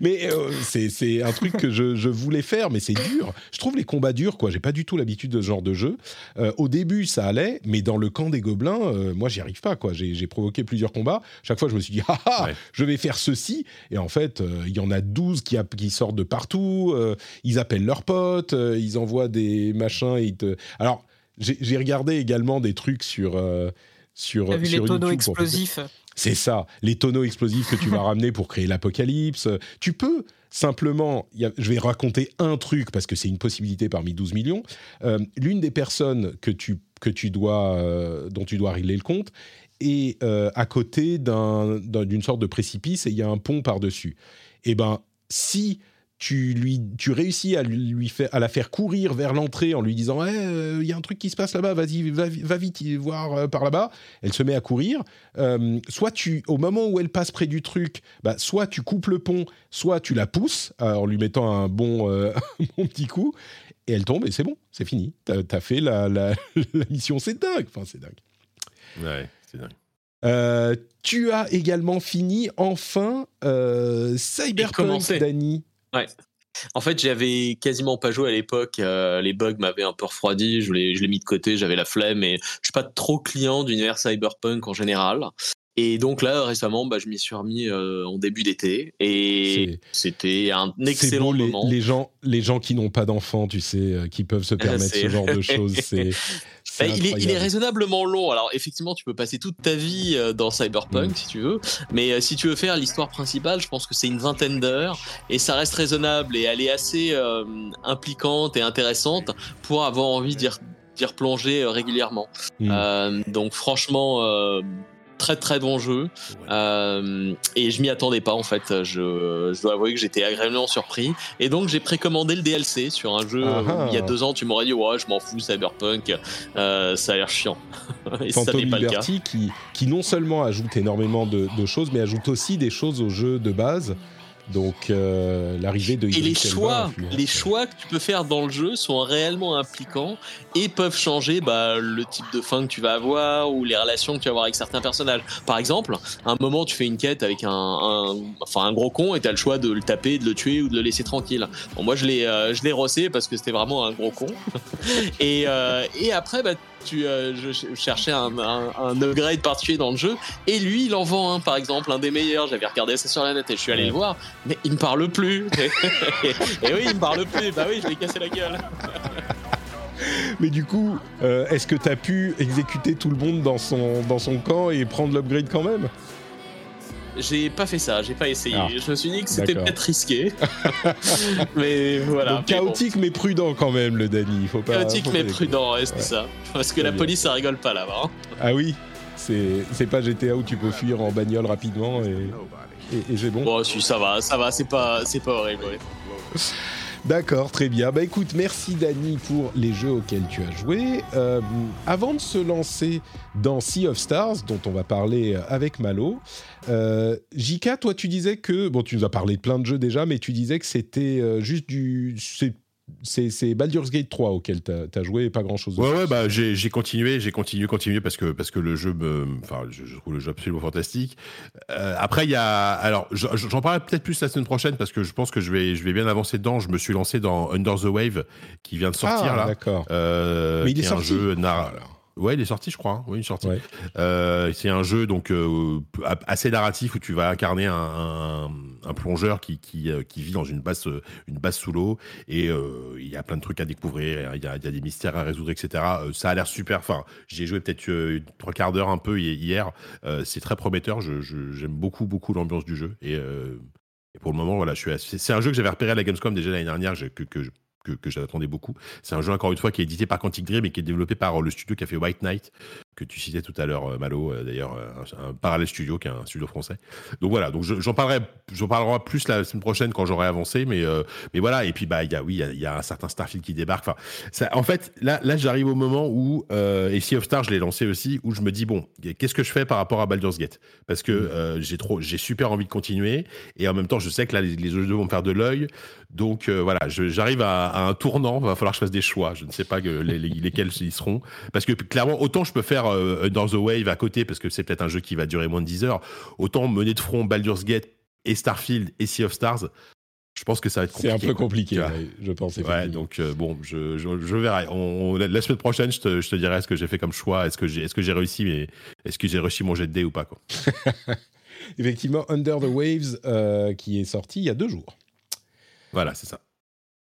Mais euh, c'est c'est un truc que je, je voulais faire, mais c'est dur. Je trouve les combats durs, quoi. J'ai pas du tout l'habitude de ce genre de jeu. Euh, au début, ça allait, mais dans le camp des gobelins, euh, moi, j'y arrive pas, quoi. J'ai j'ai provoqué plusieurs combats. Chaque fois, je me suis dit, ah, ah Ouais. je vais faire ceci. Et en fait, euh, il y en a 12 qui, app- qui sortent de partout. euh, ils appellent leurs potes, euh, ils envoient des machins. Et ils te... Alors, j'ai j'ai regardé également des trucs sur. Sur, vu sur les tonneaux YouTube pour- explosifs c'est ça, les tonneaux explosifs que tu vas ramener pour créer l'apocalypse. Tu peux simplement, il y a- je vais raconter un truc parce que c'est une possibilité parmi 12 millions. Euh, L'une des personnes que tu, que tu dois, euh, dont tu dois régler le compte est euh, à côté d'un- d'un- d'une sorte de précipice et il y a un pont par-dessus. Eh ben, si tu, lui, tu réussis à, lui, faire, à la faire courir vers l'entrée en lui disant Eh, euh, il y a un truc qui se passe là-bas, vas-y, va, va vite voir euh, par là-bas. Elle se met à courir. Euh, soit tu, au moment où elle passe près du truc, bah, soit tu coupes le pont, soit tu la pousses euh, en lui mettant un bon, euh, un bon petit coup, et elle tombe et c'est bon, c'est fini. T'as as fait la, la- la mission, c'est dingue. Enfin, c'est dingue. Ouais, c'est dingue. Euh, tu as également fini enfin euh, Cyberpunk, commencé. Ouais. En fait, j'avais quasiment pas joué à l'époque. euh, les bugs m'avaient un peu refroidi. Je l'ai, je l'ai mis de côté. J'avais la flemme et je suis pas trop client d'univers cyberpunk en général. Et donc là, récemment, bah, je m'y suis remis euh, en début d'été et c'était un excellent beau, les, moment. les gens, les gens qui n'ont pas d'enfants, tu sais, euh, qui peuvent se permettre ce genre de choses. C'est, Bah, il, est, il est incroyable. raisonnablement long. Alors effectivement, tu peux passer toute ta vie euh, dans Cyberpunk Mm. si tu veux, mais euh, si tu veux faire l'histoire principale, je pense que c'est une vingtaine d'heures et ça reste raisonnable et elle est assez impliquante et intéressante pour avoir envie d'y, re- d'y replonger régulièrement. Mm. Donc franchement. Très très bon jeu Euh, et je m'y attendais pas en fait. Je, je dois avouer que j'étais agréablement surpris et donc j'ai précommandé le DLC sur un jeu Ah où ah. il y a deux ans tu m'aurais dit ouais je m'en fous Cyberpunk euh, ça a l'air chiant. Et ça Phantom n'est pas le cas. Liberty qui, qui non seulement ajoute énormément de, de choses, mais ajoute aussi des choses au jeu de base. Donc euh, l'arrivée de Et les Elba choix, les choix que tu peux faire dans le jeu sont réellement impliquants et peuvent changer bah, le type de fin que tu vas avoir ou les relations que tu vas avoir avec certains personnages. Par exemple, à un moment, tu fais une quête avec un, un- enfin, un gros con et tu as le choix de le taper, de le tuer ou de le laisser tranquille. Bon, moi, je l'ai, euh, je l'ai rossé parce que c'était vraiment un gros con. et, euh, et après, bah, tu, euh, je ch- cherchais un, upgrade particulier dans le jeu et lui, il en vend un, par exemple, un des meilleurs. J'avais regardé ça sur la net et je suis allé le voir, mais il me parle plus. et, oui, il me parle plus. Bah oui, je vais casser la gueule. Mais du coup, euh, est-ce que tu as pu exécuter tout le monde dans son, dans son camp et prendre l'upgrade quand même? J'ai pas fait ça, j'ai pas essayé. Ah, je me suis dit que c'était peut-être risqué. mais voilà. Donc mais bon. chaotique mais prudent quand même, le Danny. Il faut pas. Chaotique mais prudent, ouais, c'est Ouais. ça. Parce que la bien. police, ça rigole pas là-bas. hein. Ah oui, c'est pas GTA où tu peux fuir en bagnole rapidement et, et, et j'ai bon. Bon, si, ça va, ça va, c'est pas, c'est pas horrible. ouais. D'accord, très bien. Bah écoute, merci Dany pour les jeux auxquels tu as joué. Euh, avant de se lancer dans Sea of Stars, dont on va parler avec Malo, euh, Jika, toi tu disais que, bon tu nous as parlé de plein de jeux déjà, mais tu disais que c'était euh, juste du... c'est c'est Baldur's Gate 3 auquel tu as, joué et pas grand-chose. de Ouais, plus. ouais, bah, j'ai continué, j'ai continué, continué parce que, parce que le jeu me. Enfin, je, je trouve le jeu absolument fantastique. Euh, après, il y a. Alors, je- je- j'en parlerai peut-être plus la semaine prochaine parce que je pense que je vais, je vais bien avancer dedans. Je me suis lancé dans Under the Wave qui vient de sortir ah, là. d'accord. Euh, Mais il est un sorti. jeu nar-. Ouais, il est sorti, je crois. hein. Oui, il est sorti. Ouais. Euh, c'est un jeu donc euh, assez narratif où tu vas incarner un, un- un plongeur qui, qui, euh, qui vit dans une base, une base sous l'eau et il y a plein de trucs à découvrir, il y a, il y a des mystères à résoudre, etc. Ça a l'air super. Enfin, j'y ai joué peut-être trois quarts d'heure un peu hi- hier. C'est très prometteur. Je- je- J'aime beaucoup, beaucoup l'ambiance du jeu et, et pour le moment, voilà, je suis. assez- C'est un jeu que j'avais repéré à la Gamescom déjà l'année dernière, j'ai- que, que, que, j'attendais beaucoup. C'est un jeu, encore une fois, qui est édité par Quantic Dream et qui est développé par le studio qui a fait White Knight, que tu citais tout à l'heure, euh, Malo, euh, d'ailleurs, euh, un, un parallèle studio, qui est un studio français. Donc voilà, donc je- j'en parlerai, j'en parlerai plus la semaine prochaine quand j'aurai avancé, mais, euh, mais voilà. Et puis, bah, il y a, oui, il y a- il y, a un certain Starfield qui débarque. Enfin, ça, en fait, là, là j'arrive au moment où, euh, et Sea of Stars, je l'ai lancé aussi, où je me dis, bon, qu'est-ce que je fais par rapport à Baldur's Gate? Parce que euh, j'ai trop, j'ai super envie de continuer, et en même temps, je sais que là, les, les jeux vont me faire de l'œil. Donc voilà, j'arrive à, à un tournant, va falloir que je fasse des choix. Je ne sais pas que les- les- lesquels ils seront. Parce que clairement, autant je peux faire euh, Under the Wave à côté, parce que c'est peut-être un jeu qui va durer moins de 10 heures, autant mener de front Baldur's Gate et Starfield et Sea of Stars, je pense que ça va être C'est compliqué. un peu compliqué, ouais, je pense. Ouais, donc euh, bon, je, je, je verrai. On, on- la, la semaine prochaine, je te, je te dirai ce que j'ai fait comme choix, est-ce que j'ai est-ce que j'ai réussi, mais est-ce que j'ai réussi mon jet de dés ou pas quoi. Effectivement, Under the Waves, euh, qui est sorti il y a deux jours. Voilà, c'est ça.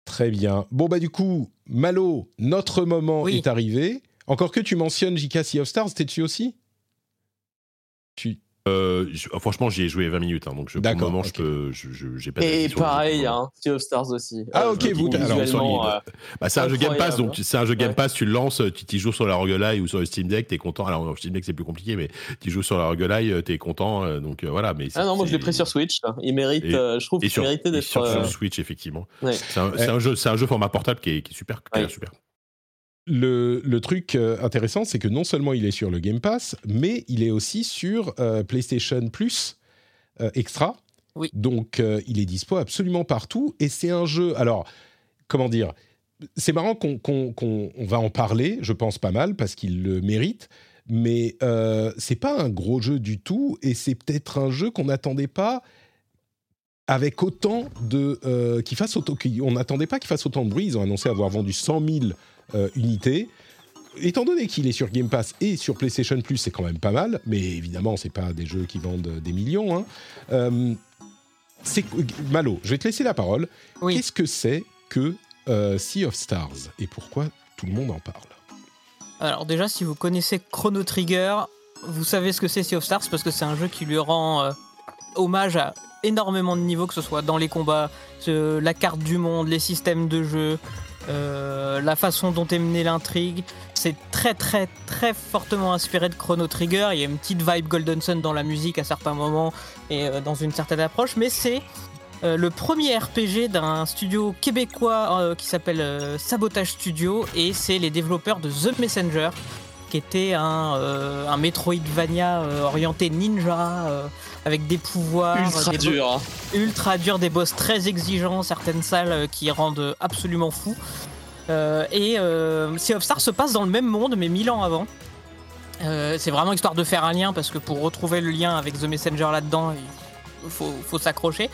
Très bien. Bon, bah du coup, Malo, notre moment Oui. est arrivé. Encore que tu mentionnes JK Sea of Stars, t'es dessus aussi? Tu... Euh, je- franchement, j'y ai joué 20 minutes, hein, donc je, pour le D'accord, moment, ok. je peux, je, je- j'ai pas Et le jeu, pareil, le hein, Sea of Stars aussi. Ah, Euh, ok, le vous- alors, euh, Bah, c'est un jeu Game Pass, donc tu- c'est un jeu Game Ouais. Pass, tu le lances, tu t'y joues sur la roguelite ou sur le Steam Deck, t'es content. Alors, sur Steam Deck, c'est plus compliqué, mais tu joues sur la roguelite, euh, t'es content, donc euh, voilà. Mais Ah non, moi je l'ai pris sur Switch. Il mérite, Et- euh, je trouve qu'il sur, méritait d'être. sur, Switch, effectivement. ouais. C'est un, jeu, c'est un jeu format portable qui est, qui est super, qui a l'air Ouais. super. Le, le truc euh, intéressant, c'est que non seulement il est sur le Game Pass, mais il est aussi sur euh, PlayStation Plus euh, Extra. Oui. Donc, euh, il est dispo absolument partout. Et c'est un jeu. Alors, comment dire C'est marrant qu'on qu'on- qu'on- on va en parler, je pense pas mal, parce qu'il le mérite. Mais c'est pas un gros jeu du tout. Et c'est peut-être un jeu qu'on n'attendait pas avec autant de. euh, qui fasse autant. On n'attendait pas qu'il fasse autant de bruit. Ils ont annoncé avoir vendu 100 000 euh, unités. Étant donné qu'il est sur Game Pass et sur PlayStation Plus, c'est quand même pas mal, mais évidemment, c'est pas des jeux qui vendent des millions. hein. Euh, c'est Malo, je vais te laisser la parole. Oui. Qu'est-ce que c'est que euh, Sea of Stars et pourquoi tout le monde en parle? Alors déjà, si vous connaissez Chrono Trigger, vous savez ce que c'est Sea of Stars parce que c'est un jeu qui lui rend euh, hommage à énormément de niveaux, que ce soit dans les combats, la carte du monde, les systèmes de jeu, euh, la façon dont est menée l'intrigue. C'est très très très fortement inspiré de Chrono Trigger. Il y a une petite vibe Golden Sun dans la musique à certains moments et euh, dans une certaine approche, mais c'est euh, le premier RPG d'un studio québécois qui s'appelle Sabotage Studio et c'est les développeurs de The Messenger qui était un, Metroidvania orienté ninja avec des pouvoirs Ultra des bo- dur. hein. ultra dur, des boss très exigeants, certaines salles euh, qui rendent absolument fou. Euh, et euh, Sea of Stars se passe dans le même monde, mais mille ans avant. Euh, c'est vraiment histoire de faire un lien, parce que pour retrouver le lien avec The Messenger là-dedans, il faut, faut s'accrocher.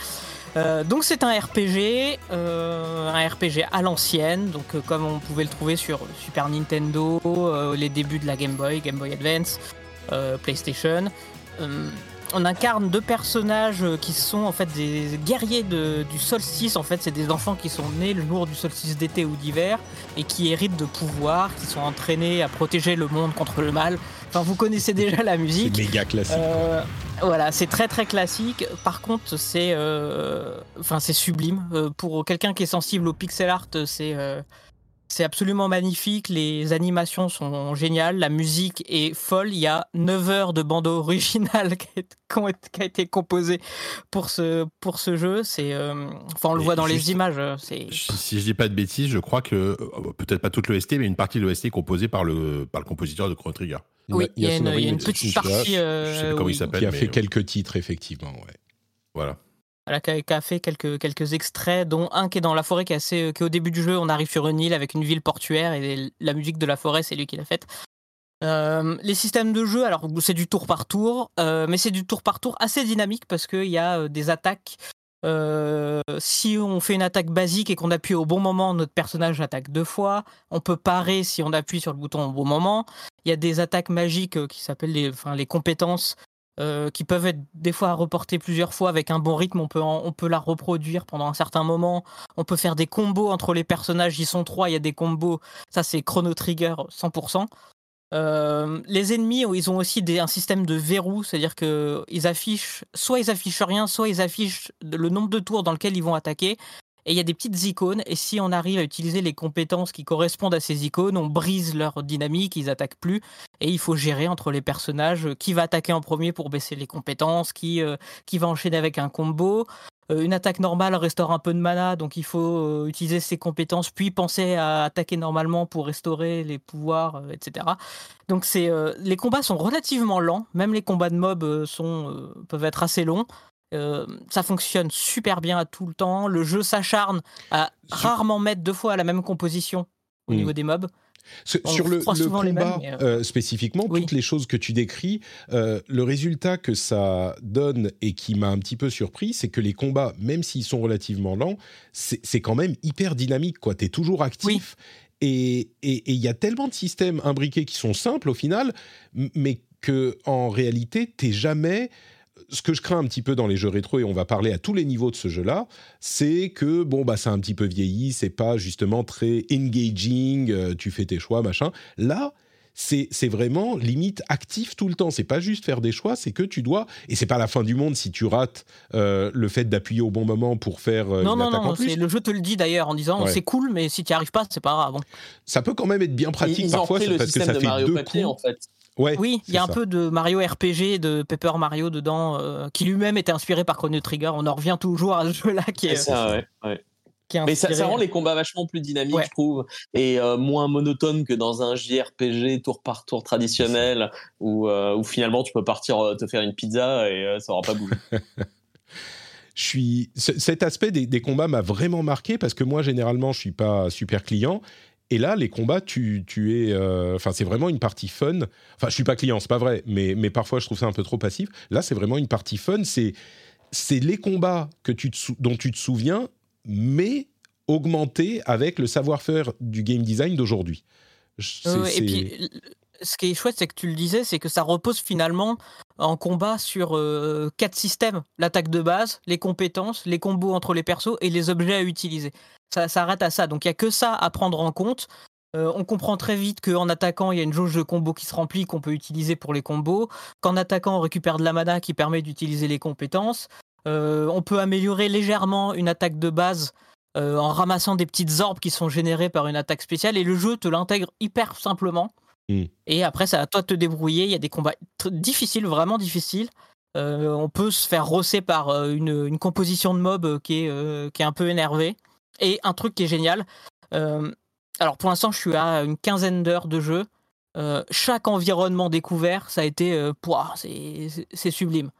Euh, donc c'est un RPG, euh, un RPG à l'ancienne, donc euh, comme on pouvait le trouver sur Super Nintendo, euh, les débuts de la Game Boy, Game Boy Advance, euh, PlayStation. On incarne deux personnages euh, qui sont en fait des guerriers de- du solstice. En fait, c'est des enfants qui sont nés le jour du solstice d'été ou d'hiver et qui héritent de pouvoirs, qui sont entraînés à protéger le monde contre le mal. Enfin, vous connaissez déjà la C'est musique. méga classique. Euh, voilà, c'est très très classique. Par contre, c'est, euh, enfin, c'est sublime. Euh, pour quelqu'un qui est sensible au pixel art, c'est, euh, c'est absolument magnifique. Les animations sont géniales. La musique est folle. Il y a 9 heures de bande originale qui, a été composée pour ce pour ce jeu. C'est, euh, enfin, on le Et voit dans juste- les images. euh, C'est Si, je dis pas de bêtises, je crois que euh, peut-être pas toute l'OST, mais une partie de l'OST est composée par le par le compositeur de Chrono Trigger. oui, il y a une, il y a une Yasunori petite partie. je sais plus comment il oui. s'appelle. qui a fait quelques titres, effectivement. ouais. Voilà. Voilà, qui, a, fait quelques, quelques extraits, dont un qui est dans la forêt, qui est, est au début du jeu. On arrive sur une île avec une ville portuaire et la musique de la forêt, c'est lui qui l'a faite. Euh, les systèmes de jeu, alors c'est du tour par tour, euh, mais c'est du tour par tour assez dynamique parce qu'il y a euh, des attaques. Euh, si on fait une attaque basique et qu'on appuie au bon moment, notre personnage attaque deux fois. On peut parer si on appuie sur le bouton au bon moment. Il y a des attaques magiques euh, qui s'appellent les compétences euh, qui peuvent être des fois reportées plusieurs fois avec un bon rythme. On peut, la reproduire pendant un certain moment. On peut faire des combos entre les personnages. Ils sont trois, il y a des combos. Ça, c'est Chrono Trigger 100%. Euh, les ennemis, ils ont aussi un système de verrou, c'est-à-dire que ils affichent, soit ils affichent rien, soit ils affichent le nombre de tours dans lequel ils vont attaquer. Et il y a des petites icônes, et si on arrive à utiliser les compétences qui correspondent à ces icônes, on brise leur dynamique, ils attaquent plus, et il faut gérer entre les personnages euh, qui va attaquer en premier pour baisser les compétences, qui, euh, qui va enchaîner avec un combo. Euh, une attaque normale restaure un peu de mana, donc il faut utiliser ses compétences, puis penser à attaquer normalement pour restaurer les pouvoirs, etc. Donc les combats sont relativement lents, même les combats de mobs sont, peuvent être assez longs. Euh, ça fonctionne super bien à tout le temps. Le jeu s'acharne à rarement mettre deux fois la même composition au Mm. niveau des mobs. Ce- On sur le, le combat mêmes, euh, euh, spécifiquement, oui. toutes les choses que tu décris, euh, le résultat que ça donne et qui m'a un petit peu surpris, c'est que les combats, même s'ils sont relativement lents, c'est quand même hyper dynamique. Tu es toujours actif. Et il y a tellement de systèmes imbriqués qui sont simples au final, mais que en réalité, t'es jamais. Ce que je crains un petit peu dans les jeux rétro, et on va parler à tous les niveaux de ce jeu-là, c'est que bon bah c'est un petit peu vieilli, c'est pas justement très engaging, euh, tu fais tes choix machin. Là, c'est c'est vraiment limite actif tout le temps. C'est pas juste faire des choix, c'est que tu dois et c'est pas la fin du monde si tu rates euh, le fait d'appuyer au bon moment pour faire euh, non, une non, attaque en non, plus. c'est- le jeu te le dit d'ailleurs en disant Ouais. c'est cool, mais si tu n'y arrives pas, c'est pas grave. hein. Ça peut quand même être bien pratique ils ont parfois parce que ça de fait Mario deux Papier coups. en fait. Ouais, Oui, il y a un ça. peu de Mario RPG, de Paper Mario dedans, euh, qui lui-même était inspiré par Chrono Trigger. On en revient toujours à ce jeu-là qui est, C'est ça, ouais, ouais. qui est Mais ça, rend les combats vachement plus dynamiques, Ouais. je trouve, et euh, moins monotones que dans un JRPG tour par tour traditionnel, où, euh, où finalement tu peux partir euh, te faire une pizza et euh, ça aura pas bougé. je suis cet aspect des, des combats m'a vraiment marqué parce que moi généralement je suis pas super client et là les combats tu, tu es euh, enfin c'est vraiment une partie fun. Enfin je suis pas client c'est pas vrai mais mais parfois je trouve ça un peu trop passif. Là c'est vraiment une partie fun. C'est c'est les combats que tu te dont tu te souviens mais augmentés avec le savoir-faire du game design d'aujourd'hui. Euh, et puis, ce qui est chouette, c'est que tu le disais, c'est que ça repose finalement en combat sur euh, quatre systèmes. L'attaque de base, les compétences, les combos entre les persos et les objets à utiliser. Ça s'arrête à ça. Donc il y a que ça à prendre en compte. Euh, on comprend très vite qu'en attaquant, il y a une jauge de combos qui se remplit qu'on peut utiliser pour les combos. Qu'en attaquant, on récupère de la mana qui permet d'utiliser les compétences. Euh, on peut améliorer légèrement une attaque de base euh, en ramassant des petites orbes qui sont générées par une attaque spéciale et le jeu te l'intègre hyper simplement. Mm. Et après, c'est à toi de te débrouiller. Il y a des combats difficiles, vraiment difficiles. On peut se faire rosser par une, une composition de mob qui est, qui est un peu énervée. Et un truc qui est génial. euh, alors pour l'instant, je suis à une quinzaine d'heures de jeu. Euh, chaque environnement découvert, ça a été. euh, pouah, c'est sublime.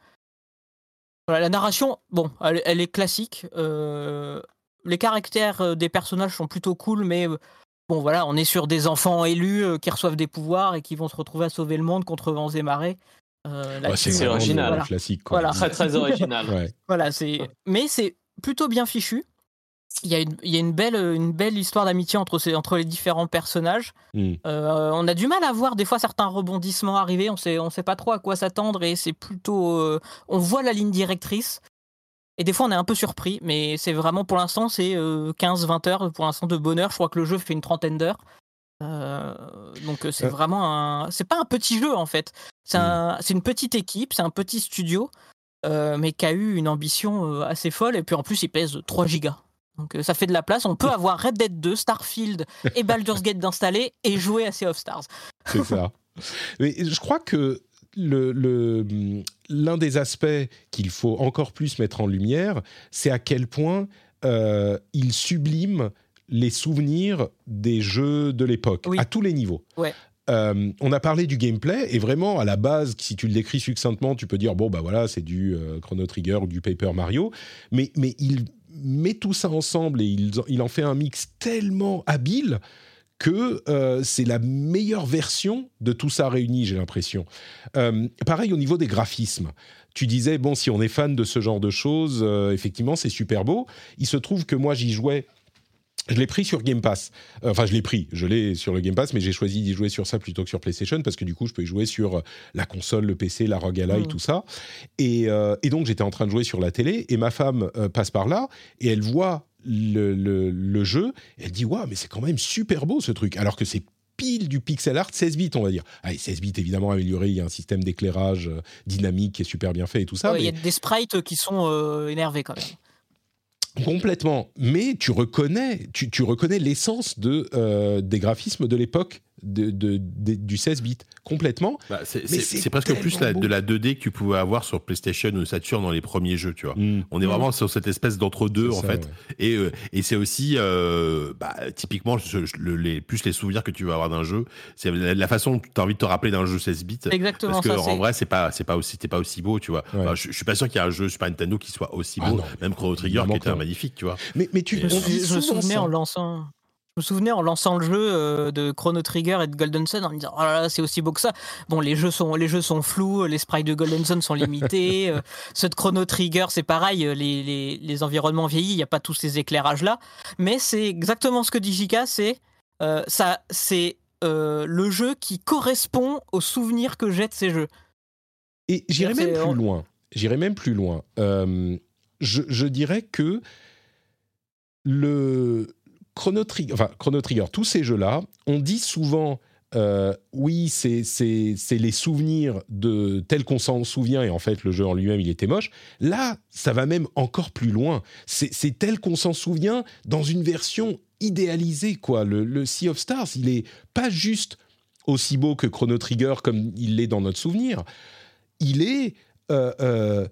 Voilà, la narration, bon, elle, elle est classique. euh, les caractères des personnages sont plutôt cool, mais bon, voilà, on est sur des enfants élus euh, qui reçoivent des pouvoirs et qui vont se retrouver à sauver le monde contre vents et marées. Euh, Ouais, c'est original. Voilà. classique quoi. Voilà. Très très original. Ouais. Voilà, c'est. Mais c'est plutôt bien fichu. Il y a une, il y a une belle, une belle histoire d'amitié entre, ces, entre les différents personnages. Mm. Euh, on a du mal à voir des fois certains rebondissements arriver. On sait, on sait pas trop à quoi s'attendre et c'est plutôt. euh, on voit la ligne directrice. Et des fois, on est un peu surpris, mais c'est vraiment pour l'instant, c'est 15-20 heures pour l'instant de bonheur. Je crois que le jeu fait une trentaine d'heures. Euh, donc euh, c'est Euh. vraiment un. C'est pas un petit jeu en fait. C'est Mm. un- c'est une petite équipe, c'est un petit studio, euh, mais qui a eu une ambition euh, assez folle. Et puis en plus, il pèse 3 gigas. Donc euh, ça fait de la place. On peut avoir Red Dead 2, Starfield et Baldur's Gate d'installer et jouer à Sea of Stars. C'est ça. Mais je crois que le- le- l'un des aspects qu'il faut encore plus mettre en lumière, c'est à quel point euh, il sublime les souvenirs des jeux de l'époque, Oui. à tous les niveaux. Ouais. euh, on a parlé du gameplay et vraiment à la base, si tu le décris succinctement, tu peux dire bon bah voilà c'est du euh, Chrono Trigger ou du Paper Mario, mais mais il met tout ça ensemble et il, en fait un mix tellement habile que euh, c'est la meilleure version de tout ça réuni, j'ai l'impression. Euh, pareil au niveau des graphismes. Tu disais, bon, si on est fan de ce genre de choses, euh, effectivement, c'est super beau. Il se trouve que moi, j'y jouais. Je l'ai pris sur Game Pass. Enfin, je l'ai pris, je l'ai sur le Game Pass, mais j'ai choisi d'y jouer sur ça plutôt que sur PlayStation parce que du coup, je peux y jouer sur la console, le PC, la ROG Ally, Mm. tout ça. Et, euh, et donc, j'étais en train de jouer sur la télé et ma femme euh, passe par là et elle voit le, le- le jeu. Et elle dit Waouh, mais c'est quand même super beau ce truc. Alors que c'est pile du pixel art 16 bits, on va dire. Allez, 16 bits évidemment amélioré, il y a un système d'éclairage euh, dynamique qui est super bien fait et tout ça. Ouais, Il mais- y a des sprites qui sont euh, énervés quand même. Complètement. Mais tu reconnais, tu, reconnais l'essence euh, des graphismes de l'époque de, de- de- du 16 bits. Complètement. Bah, c'est presque plus la- de la 2D que tu pouvais avoir sur PlayStation ou Saturn dans les premiers jeux, tu vois. Mm. On est vraiment sur cette espèce d'entre-deux, en ça, fait. ouais. Et, euh, et c'est aussi, euh, bah, typiquement, je- je- le- les, plus les souvenirs que tu vas avoir d'un jeu, c'est la, la façon dont tu as envie de te rappeler d'un jeu 16 bits. Exactement Parce que ça. en vrai, c'est pas, c'est pas aussi, pas aussi beau, tu vois. Ouais. Enfin, je, je suis pas sûr qu'il y ait un jeu Super Nintendo qui soit aussi Ah beau, non, même Chrono Trigger qui était magnifique, tu vois. Mais, mais tu on Je, me souvenais ça. en lançant. Je me souvenais en lançant le jeu euh, de Chrono Trigger et de Golden Sun en me disant oh là là c'est aussi beau que ça. Bon les jeux sont les jeux sont flous, les sprites de Golden Sun sont limités, euh, ceux de Chrono Trigger c'est pareil, euh, les, les, les environnements vieillis, il n'y a pas tous ces éclairages là, mais c'est exactement ce que dit Jika, c'est euh, ça c'est euh, le jeu qui correspond aux souvenirs que j'ai de ces jeux. Et j'irai même plus loin. J'irai même plus loin. Je, je dirais que le Chrono Trigger, tous ces jeux-là, on dit souvent, euh, oui, c'est les souvenirs de tels qu'on s'en souvient et en fait le jeu en lui-même il était moche. Là, ça va même encore plus loin. C'est tel qu'on s'en souvient dans une version idéalisée quoi. Le, le Sea of Stars, il est pas juste aussi beau que Chrono Trigger comme il l'est dans notre souvenir. Il est euh, euh,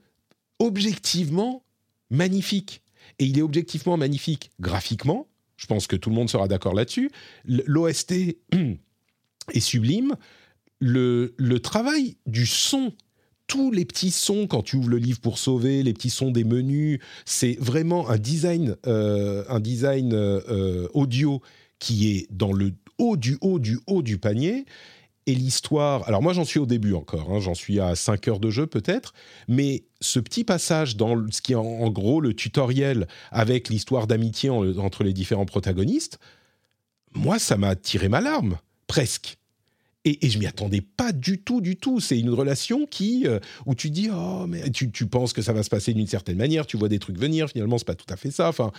objectivement magnifique. Et il est objectivement magnifique graphiquement. Je pense que tout le monde sera d'accord là-dessus. L'OST est sublime. Le, le travail du son, tous les petits sons quand tu ouvres le livre pour sauver, les petits sons des menus, c'est vraiment un design, euh, un design euh, euh, audio qui est dans le haut du haut du haut du panier. Et l'histoire, alors moi j'en suis au début encore, hein, j'en suis à 5 heures de jeu peut-être, mais ce petit passage dans ce qui est en, gros le tutoriel avec l'histoire d'amitié en- entre les différents protagonistes, moi ça m'a tiré ma larme, presque. Et, et je m'y attendais pas du tout, du tout. C'est une relation qui euh, où tu dis oh mais tu, tu penses que ça va se passer d'une certaine manière, tu vois des trucs venir, finalement c'est pas tout à fait ça. Enfin,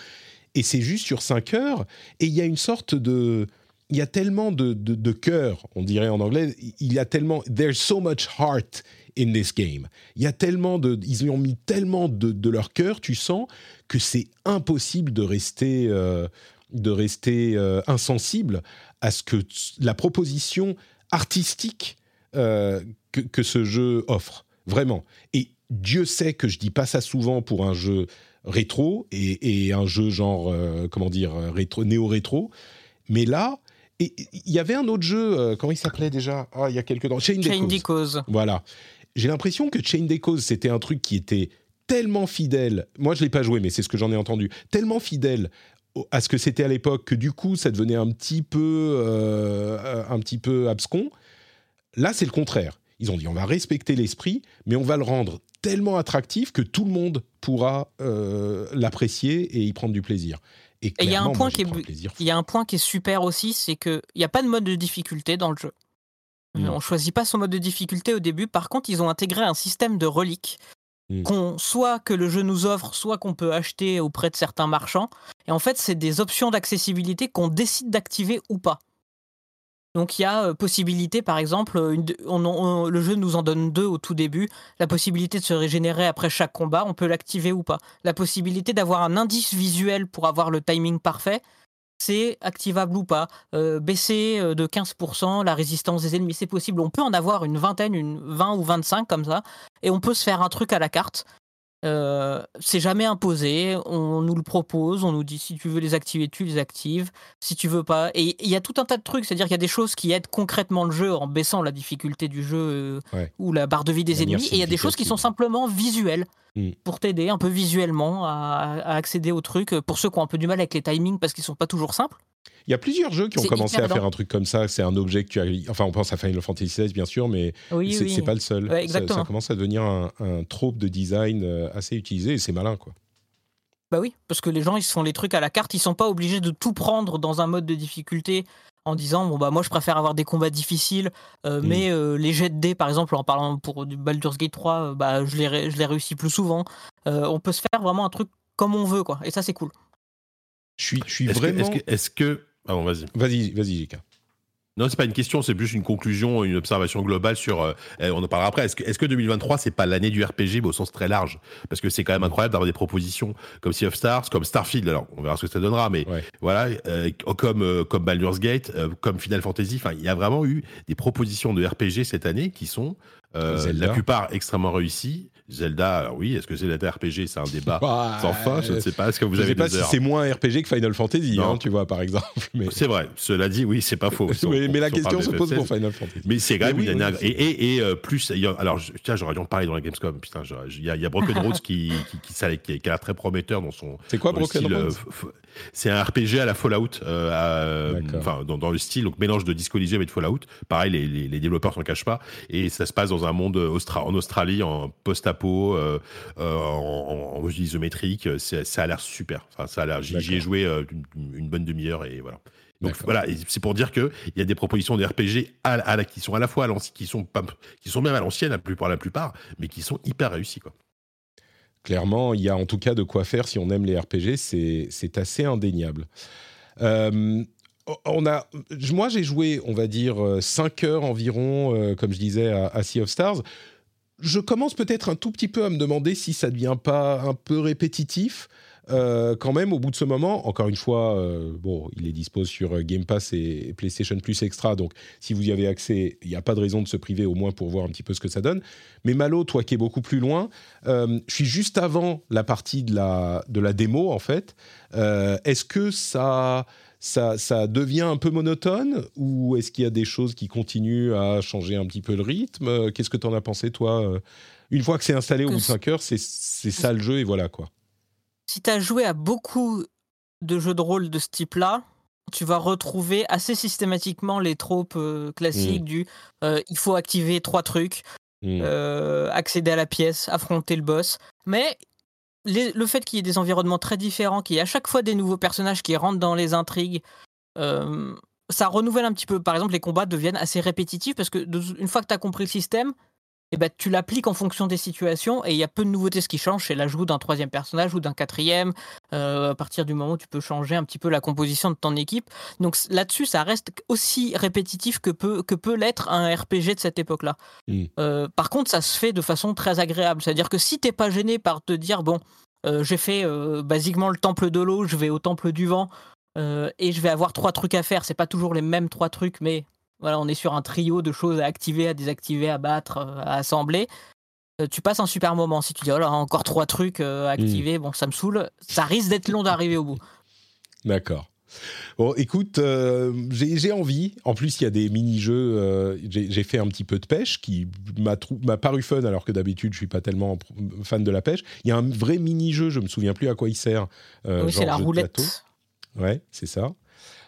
et c'est juste sur 5 heures et il y a une sorte de il y a tellement de, cœur, on dirait en anglais, il y a tellement, there's so much heart in this game. Il y a tellement de, ils ont mis tellement de, de leur cœur, tu sens que c'est impossible de rester, euh, de rester euh, insensible à ce que la proposition artistique euh, que, que ce jeu offre, vraiment. Et Dieu sait que je dis pas ça souvent pour un jeu rétro et, et un jeu genre, comment dire, rétro, néo-rétro. Mais là, et- il y avait un autre jeu, euh, comment il s'appelait déjà? Ah, il y a quelques temps. Chain, Chain. Decals. Voilà. J'ai l'impression que Chain Decals, c'était un truc qui était tellement fidèle. Moi, je l'ai pas joué, mais c'est ce que j'en ai entendu. Tellement fidèle à ce que c'était à l'époque que du coup, ça devenait un petit peu, euh, un petit peu abscon. Là, c'est le contraire. Ils ont dit on va respecter l'esprit, mais on va le rendre tellement attractif que tout le monde pourra euh, l'apprécier et y prendre du plaisir. Et il y a un point moi, qui est un bu- plaisir fou. Il y a un point qui est super aussi, c'est qu'il n'y a pas de mode de difficulté dans le jeu. Mm. On choisit pas son mode de difficulté au début. Par contre, ils ont intégré un système de reliques Mm. qu'on soit que le jeu nous offre, soit qu'on peut acheter auprès de certains marchands. Et en fait, c'est des options d'accessibilité qu'on décide d'activer ou pas. Donc il y a euh, possibilité, par exemple, euh, le jeu nous en donne deux au tout début. La possibilité de se régénérer après chaque combat, on peut l'activer ou pas. La possibilité d'avoir un indice visuel pour avoir le timing parfait, c'est activable ou pas. Euh, baisser de 15% la résistance des ennemis, c'est possible. On peut en avoir une vingtaine, une 20 ou 25 comme ça, et on peut se faire un truc à la carte. Euh, c'est jamais imposé, on nous le propose, on nous dit si tu veux les activer, tu les actives, si tu veux pas. Et il y a tout un tas de trucs, c'est-à-dire qu'il y a des choses qui aident concrètement le jeu en baissant la difficulté du jeu euh, Ouais. ou la barre de vie des ennemis, et il y a des choses qui sont simplement visuelles Mm. pour t'aider un peu visuellement à, à accéder au truc. Pour ceux qui ont un peu du mal avec les timings parce qu'ils sont pas toujours simples. Il y a plusieurs jeux qui ont commencé à faire un truc comme ça. C'est un objet que tu as. Enfin, on pense à Final Fantasy XVI, bien sûr, mais Oui, c'est oui. pas le seul. Ouais, ça, commence à devenir un, un trope de design euh, assez utilisé et c'est malin, quoi. Bah oui, parce que les gens ils se font les trucs à la carte, ils sont pas obligés de tout prendre dans un mode de difficulté en disant bon bah moi je préfère avoir des combats difficiles, euh, Mm. mais euh, les jets de dés par exemple en parlant pour du Baldur's Gate 3, euh, bah je les je les réussis plus souvent. Euh, on peut se faire vraiment un truc comme on veut quoi, et ça c'est cool. Je suis, je suis vraiment. est-ce que, est-ce que- Ah bon, vas-y. Vas-y, vas-y. Non, c'est pas une question, c'est plus une conclusion, une observation globale sur. euh, eh, on en parlera après. Est-ce que, est-ce que 2023, c'est pas l'année du RPG, mais au sens très large? Parce que c'est quand même incroyable d'avoir des propositions comme Sea of Stars, comme Starfield. Alors, on verra ce que ça donnera, mais Ouais. voilà, euh, comme euh, comme Baldur's Gate, comme Final Fantasy. Enfin, il y a vraiment eu des propositions de RPG cette année qui sont la plupart extrêmement réussies. Zelda, alors oui, est-ce que c'est la RPG C'est un débat Bah, sans fin. Je ne sais pas. Est-ce que vous je avez sais pas si c'est moins RPG que Final Fantasy, hein, tu vois, par exemple. Mais, C'est vrai. Cela dit, oui, c'est pas faux. Si on- mais, la question se pose FF16, pour Final Fantasy. Mais c'est quand même oui, une année. oui, et et, et, euh, plus, alors tiens, j'aurais dû en parler dans la Gamescom. Putain, il y a, il y a Broken Roads qui, qui, qui, ça- qui, qui a l'air très prometteur dans son. C'est quoi Broken euh, Roads C'est un RPG à la Fallout, euh, à- enfin dans, dans le style, donc mélange de Disco Elysium et de Fallout. Pareil, les, les, les développeurs s'en cachent pas. Et ça se passe dans un monde austra- en Australie, en post-apo, euh, euh, en, en, en isométrique. Ça a l'air super. Enfin, ça a l'air. J'y ai joué euh, une, une bonne demi-heure et voilà. Donc c'est pour dire que il y a des propositions de RPG à, à la- qui sont à la fois à l'ancienne, qui sont pas, qui sont même à l'ancienne la plupart, la plupart, mais qui sont hyper réussies quoi. Clairement, il y a en tout cas de quoi faire si on aime les RPG, c'est assez indéniable. Euh, on a, moi, j'ai joué, on va dire, 5 heures environ, euh, comme je disais, à Sea of Stars. Je commence peut-être un tout petit peu à me demander si ça ne devient pas un peu répétitif. Euh, quand même, au bout de ce moment, encore une fois, euh, bon, il est dispo sur euh, Game Pass et, PlayStation Plus Extra, donc si vous y avez accès, il n'y a pas de raison de se priver, au moins pour voir un petit peu ce que ça donne. Mais Malo, toi qui es beaucoup plus loin, euh, je suis juste avant la partie de la, de la démo, en fait. Est-ce que ça, ça, ça devient un peu monotone ou est-ce qu'il y a des choses qui continuent à changer un petit peu le rythme? Qu'est-ce que tu en as pensé, toi? Une fois que c'est installé au bout de c- 5 heures, c'est c'est ça le jeu et voilà quoi. Si tu as joué à beaucoup de jeux de rôle de ce type-là, tu vas retrouver assez systématiquement les tropes euh, classiques du euh, il faut activer trois trucs, Mm. euh, accéder à la pièce, affronter le boss. Mais les- le fait qu'il y ait des environnements très différents, qu'il y ait à chaque fois des nouveaux personnages qui rentrent dans les intrigues, ça renouvelle un petit peu. Par exemple, les combats deviennent assez répétitifs parce que une fois que tu as compris le système, eh ben, tu l'appliques en fonction des situations et il y a peu de nouveautés. Ce qui change, c'est l'ajout d'un troisième personnage ou d'un quatrième. euh, à partir du moment où tu peux changer un petit peu la composition de ton équipe. Donc là-dessus, ça reste aussi répétitif que peut, que peut l'être un RPG de cette époque-là. Mm. Euh, par contre, ça se fait de façon très agréable. C'est-à-dire que si t'es pas gêné par te dire, bon, euh, j'ai fait basiquement le temple de l'eau, je vais au temple du vent et je vais avoir trois trucs à faire. C'est pas toujours les mêmes trois trucs, mais voilà, on est sur un trio de choses à activer, à désactiver, à battre, euh, à assembler. Euh, tu passes un super moment. Si tu dis, oh là, encore trois trucs euh, à activer, bon, ça me saoule, ça risque d'être long d'arriver au bout. D'accord. Bon, écoute, euh, j'ai envie. En plus, il y a des mini-jeux. euh, j'ai fait un petit peu de pêche qui m'a paru fun, alors que d'habitude, je suis pas tellement fan de la pêche. Il y a un vrai mini-jeu, je me souviens plus à quoi il sert. euh, oui, c'est la roulette. Ouais, c'est ça.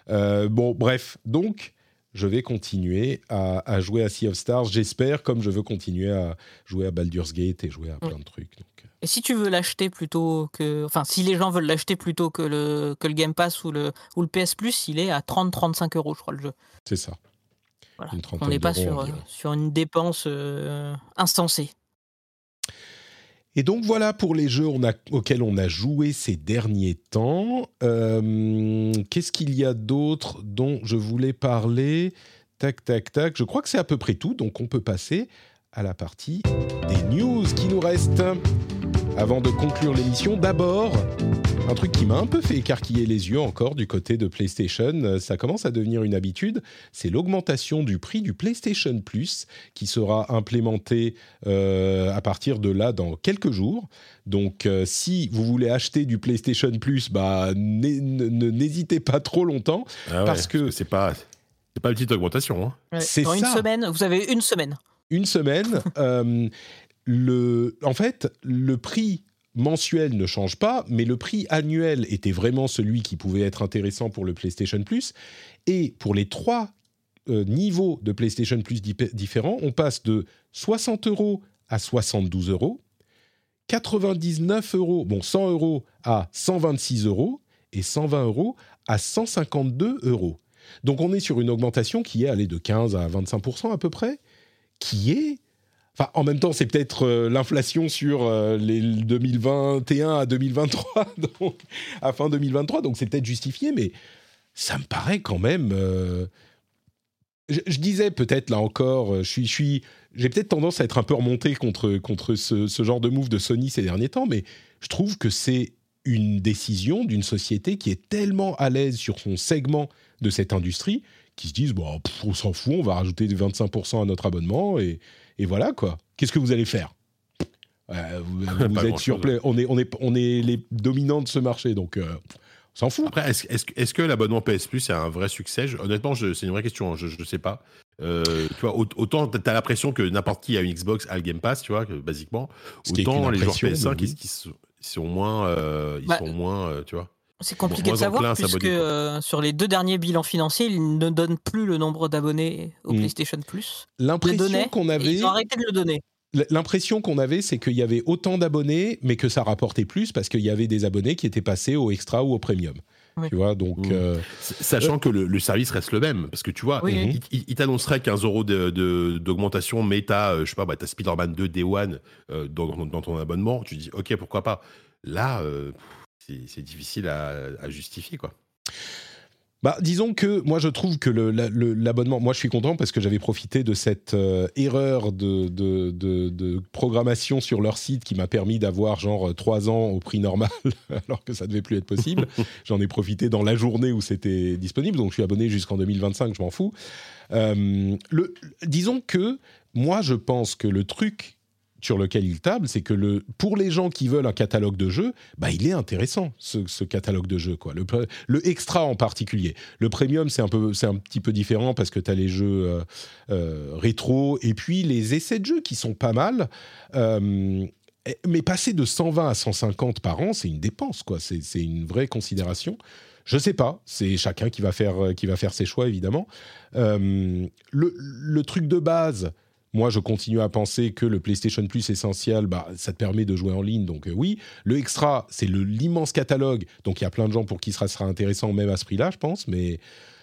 Bon, bref, donc je vais continuer à, à jouer à Sea of Stars. J'espère, comme je veux continuer à jouer à Baldur's Gate et jouer à plein de trucs. Donc, euh, Et si tu veux l'acheter plutôt que. Enfin, si les gens veulent l'acheter plutôt que le, que le Game Pass ou le, ou le PS Plus, il est à 30-35 euros, je crois, le jeu. c'est ça. Voilà. On n'est pas sur, sur une dépense euh, instancée. Et donc voilà pour les jeux auxquels on a joué ces derniers temps. Euh, Qu'est-ce qu'il y a d'autre dont je voulais parler? Tac, tac, tac. Je crois que c'est à peu près tout, donc on peut passer à la partie des news qui nous restent. Avant de conclure l'émission, d'abord, Un truc qui m'a un peu fait écarquiller les yeux encore du côté de PlayStation, euh, ça commence à devenir une habitude, c'est l'augmentation du prix du PlayStation Plus qui sera implémenté euh, à partir de là dans quelques jours. Donc euh, si vous voulez acheter du PlayStation Plus, bah, n'hésitez pas trop longtemps Ah ouais, parce que c'est pas, c'est pas une petite augmentation. Hein. Ouais. C'est Dans une ça. semaine, vous avez une semaine. une semaine, euh, le, en fait, le prix mensuel ne change pas, mais le prix annuel était vraiment celui qui pouvait être intéressant pour le PlayStation Plus. Et pour les trois euh, niveaux de PlayStation Plus différents, on passe de 60 euros à 72 euros, 99 euros, bon 100 euros à 126 euros et 120 euros à 152 euros. Donc on est sur une augmentation qui est allée de 15 à 25 à peu près, qui est... Enfin, en même temps, c'est peut-être euh, l'inflation sur euh, les 2021 à 2023, donc à fin 2023, donc c'est peut-être justifié, mais ça me paraît quand même. euh, Je, disais peut-être là encore, je suis, j'ai peut-être tendance à être un peu remonté contre contre ce, genre de move de Sony ces derniers temps, mais je trouve que c'est une décision d'une société qui est tellement à l'aise sur son segment de cette industrie qui se disent bon, on s'en fout, on va rajouter des 25% à notre abonnement et, et voilà quoi. Qu'est-ce que vous allez faire? Euh, Vous, êtes sur Play- on est on est on est les dominants de ce marché, donc euh, on s'en fout. Après, est-ce que- l'abonnement PS Plus est un vrai succès? Je- Honnêtement, c'est une vraie question. hein, Je ne sais pas. Euh, tu vois, au- autant tu as l'impression que n'importe qui a une Xbox a le Game Pass, tu vois, que, basiquement. Autant les joueurs impression, PS5, mais ils, oui. ils sont, ils sont moins, euh, ils Bah, sont moins, euh, tu vois. C'est compliqué de savoir puisque euh, sur les deux derniers bilans financiers, ils ne donnent plus le nombre d'abonnés au Mm. PlayStation Plus. L'impression qu'on avait, Ils ont arrêté de le donner. l'impression qu'on avait, c'est qu'il y avait autant d'abonnés, mais que ça rapportait plus parce qu'il y avait des abonnés qui étaient passés au extra ou au premium. Oui. Tu vois, donc Mm. euh, Sachant que le, le service reste le même, parce que tu vois, Oui, il, il- il t'annoncerait 15 euros de- de- d'augmentation, mais t'as, euh, je sais pas, bah, t'as Spider-Man 2 Day One euh, dans, dans ton abonnement, tu dis, ok, pourquoi pas. Là, euh, c'est difficile à, à justifier, quoi. Bah, disons que moi je trouve que l'abonnement, moi je suis content parce que j'avais profité de cette euh, erreur de, de, de- de programmation sur leur site qui m'a permis d'avoir genre trois ans au prix normal alors que ça devait plus être possible. J'en ai profité dans la journée où c'était disponible, donc je suis abonné jusqu'en 2025, je m'en fous. Euh, le, disons que moi je pense que le truc sur lequel il table, c'est que le, pour les gens qui veulent un catalogue de jeux, bah, il est intéressant ce, catalogue de jeux. Quoi. Le, le extra en particulier. Le premium, c'est un, peu, c'est un petit peu différent parce que tu as les jeux euh, euh, rétro et puis les essais de jeux qui sont pas mal. Euh, mais passer de 120 à 150 par an, c'est une dépense. quoi. C'est, c'est une vraie considération. Je sais pas, c'est chacun qui va faire, qui va faire ses choix, évidemment. Le, le truc de base, moi, je continue à penser que le PlayStation Plus essentiel, bah, ça te permet de jouer en ligne, donc euh, oui. Le extra, c'est l'immense catalogue, donc il y a plein de gens pour qui ça sera intéressant même à ce prix-là, je pense, mais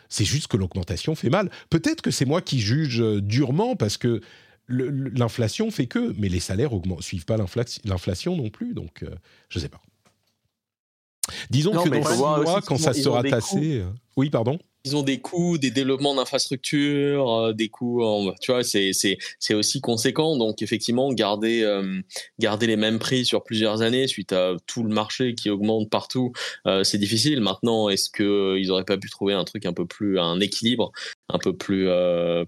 c'est juste que l'augmentation fait mal. Peut-être que c'est moi qui juge euh, durement parce que l'inflation fait que, mais les salaires augmentent, suivent pas l'infla- l'inflation non plus, donc euh, je sais pas. Disons Non, que dans six mois, quand ça sera tassé... Oui, pardon Ils ont des coûts, des développements d'infrastructures, euh, des coûts, en- tu vois, c'est c'est c'est aussi conséquent. Donc effectivement, garder euh, garder les mêmes prix sur plusieurs années suite à tout le marché qui augmente partout, euh, c'est difficile. Maintenant, est-ce que euh, ils auraient pas pu trouver un truc un peu plus un équilibre, un peu plus euh,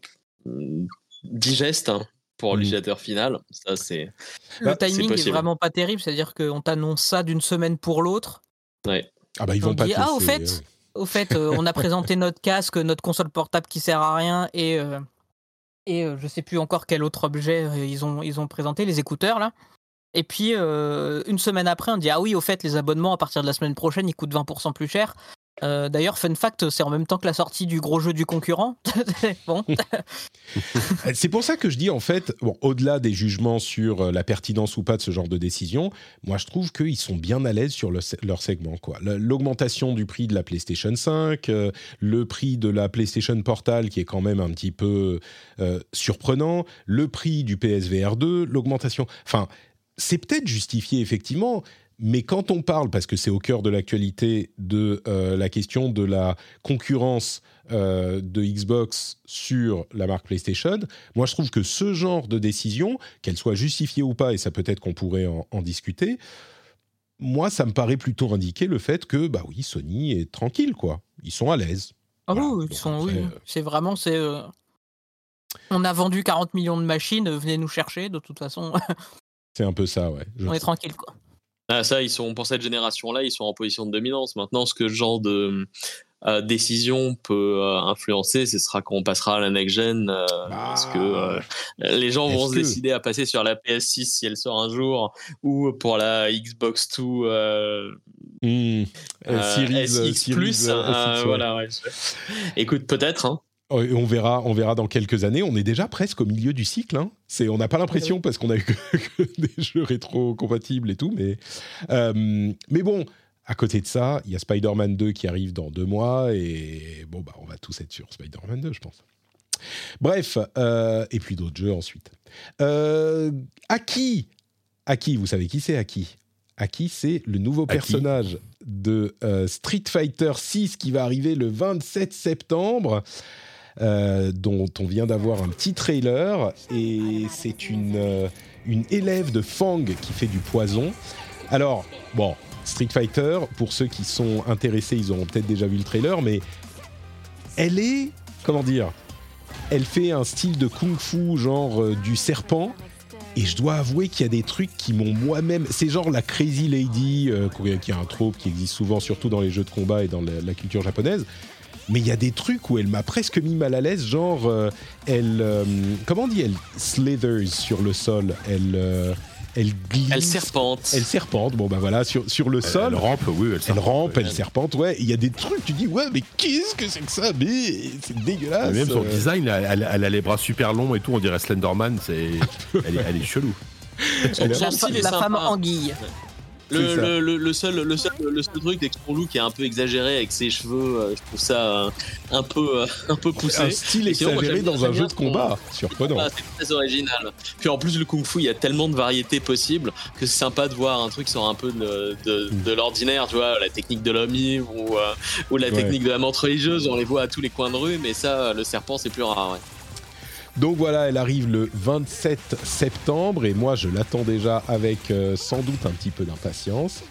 digeste hein, pour Mhm. l'utilisateur final? Ça c'est Le Bah, c'est timing est, possible. vraiment pas terrible, c'est-à-dire qu'on t'annonce ça d'une semaine pour l'autre. ouais. Ah bah ils On vont pas dit, te ah, au fait, euh, Au fait, euh, on a présenté notre casque, notre console portable qui sert à rien et euh, et euh, je sais plus encore quel autre objet euh, ils ont ils ont présenté les écouteurs là. Et puis une semaine après, on dit ah oui, au fait, les abonnements à partir de la semaine prochaine, ils coûtent 20% plus cher. Euh, D'ailleurs, fun fact, c'est en même temps que la sortie du gros jeu du concurrent. bon, Euh, C'est pour ça que je dis en fait, au-delà des jugements sur euh, la pertinence ou pas de ce genre de décision, moi je trouve qu'ils sont bien à l'aise sur leur segment. L'augmentation du prix de la PlayStation 5, euh, le prix de la PlayStation Portal qui est quand même un petit peu surprenant, le prix du PSVR 2, l'augmentation. Enfin, c'est peut-être justifié effectivement. Mais quand on parle, parce que c'est au cœur de l'actualité, de euh, la question de la concurrence euh, de Xbox sur la marque PlayStation, moi je trouve que ce genre de décision, qu'elle soit justifiée ou pas, et ça peut-être qu'on pourrait en, en discuter, moi, ça me paraît plutôt indiquer le fait que, bah oui, Sony est tranquille, quoi. Ils sont à l'aise. Ah Voilà. oui, ils sont, après, oui. euh, C'est vraiment, c'est. euh, On a vendu 40 millions de machines, venez nous chercher. De toute façon, C'est un peu ça, ouais. Je- on est tranquille, quoi. Ah, ça, ils sont pour cette génération-là, ils sont en position de dominance. Maintenant, ce que ce genre de euh, décision peut euh, influencer, ce sera quand on passera à la next gen, euh, parce que euh, les gens vont se décider à passer sur la PS6 si elle sort un jour, ou pour la Xbox 2 euh, Hmm. Euh, euh, Series, SX Series, plus. voilà, ouais. Écoute, peut-être. Hein. Et On verra, on verra dans quelques années. On est déjà presque au milieu du cycle. Hein. C'est, on n'a pas l'impression parce qu'on a eu que, que des jeux rétro compatibles et tout, mais euh, mais bon. À côté de ça, il y a Spider-Man 2 qui arrive dans deux mois et bon bah on va tous être sur Spider-Man 2, je pense. Bref, euh, et puis d'autres jeux ensuite. Euh, Aki, Aki, vous savez qui c'est Aki? Aki, c'est le nouveau Aki. personnage de euh, Street Fighter 6 qui va arriver le 27 septembre euh, dont on vient d'avoir un petit trailer. Et c'est une, euh, une élève de Fang qui fait du poison. Alors, bon, Street Fighter, pour ceux qui sont intéressés, ils auront peut-être déjà vu le trailer, mais elle est, comment dire, elle fait un style de kung-fu, genre euh, du serpent. Et je dois avouer qu'il y a des trucs qui m'ont moi-même. C'est genre la Crazy Lady, qui est un trope qui existe souvent, surtout dans les jeux de combat et dans la culture japonaise. Mais il y a des trucs où elle m'a presque mis mal à l'aise, genre euh, elle, euh, comment on dit, elle slithers sur le sol, elle, euh, elle glisse, Elle serpente. elle serpente. Bon bah voilà, sur sur le Elle, sol, elle rampe, oui, elle, elle serpente, rampe, ouais. elle serpente, ouais. Il y a des trucs, tu dis, ouais, mais qu'est-ce que c'est que ça? Mais c'est dégueulasse. Mais Même son design, elle, elle- elle a les bras super longs et tout, on dirait Slenderman, c'est, elle, est, elle est chelou. Elle est- La, la femme anguille. Le, le, le, le seul, le, seul, le seul truc, c'est que son look est un peu exagéré avec ses cheveux. euh, je trouve ça euh, un peu, euh, un peu poussé. un style moi, exagéré dans un jeu de son- combat, surprenant. Ah, c'est très original. Puis en plus, le kung-fu, il y a tellement de variétés possibles que c'est sympa de voir un truc qui sort un peu de, de, de l'ordinaire, tu vois, la technique de l'homme ou, euh, ou la Ouais. technique de la menthe religieuse, on les voit à tous les coins de rue, mais ça, le serpent, c'est plus rare. Ouais. Donc voilà, elle arrive le 27 septembre et moi je l'attends déjà avec euh, sans doute un petit peu d'impatience.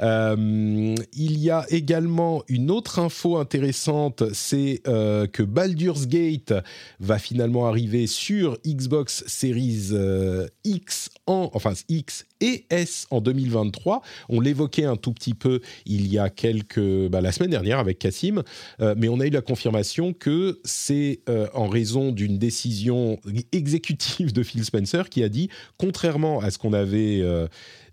Euh, il y a également une autre info intéressante, c'est euh, que Baldur's Gate va finalement arriver sur Xbox Series euh, X en, enfin X et S en 2023. On l'évoquait un tout petit peu il y a quelques, bah, la semaine dernière avec Cassim, mais on a eu la confirmation que c'est en raison d'une décision exécutive de Phil Spencer qui a dit, contrairement à ce qu'on avait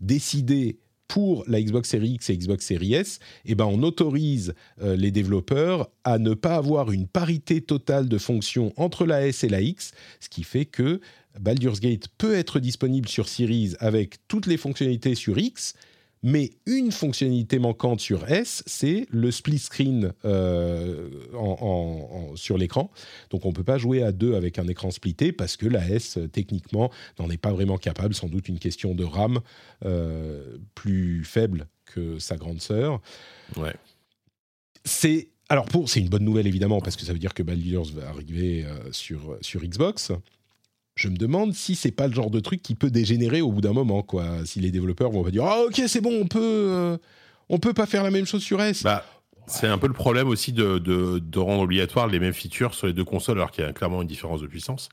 décidé pour la Xbox Series X et Xbox Series S, eh ben on autorise euh, les développeurs à ne pas avoir une parité totale de fonctions entre la S et la X, ce qui fait que Baldur's Gate peut être disponible sur Series avec toutes les fonctionnalités sur X, mais une fonctionnalité manquante sur S, c'est le split screen euh, en- en- en- sur l'écran. Donc on ne peut pas jouer à deux avec un écran splitté parce que la S, techniquement, n'en est pas vraiment capable. Sans doute une question de RAM euh, plus faible que sa grande sœur. Ouais. C'est alors pour c'est une bonne nouvelle évidemment parce que ça veut dire que Baldur's va arriver euh, sur sur Xbox. Je me demande si c'est pas le genre de truc qui peut dégénérer au bout d'un moment quoi. Si les développeurs vont pas dire ah ok c'est bon on peut euh, on peut pas faire la même chose sur S. Bah, c'est un peu le problème aussi de, rendre obligatoire les mêmes features sur les deux consoles alors qu'il y a clairement une différence de puissance.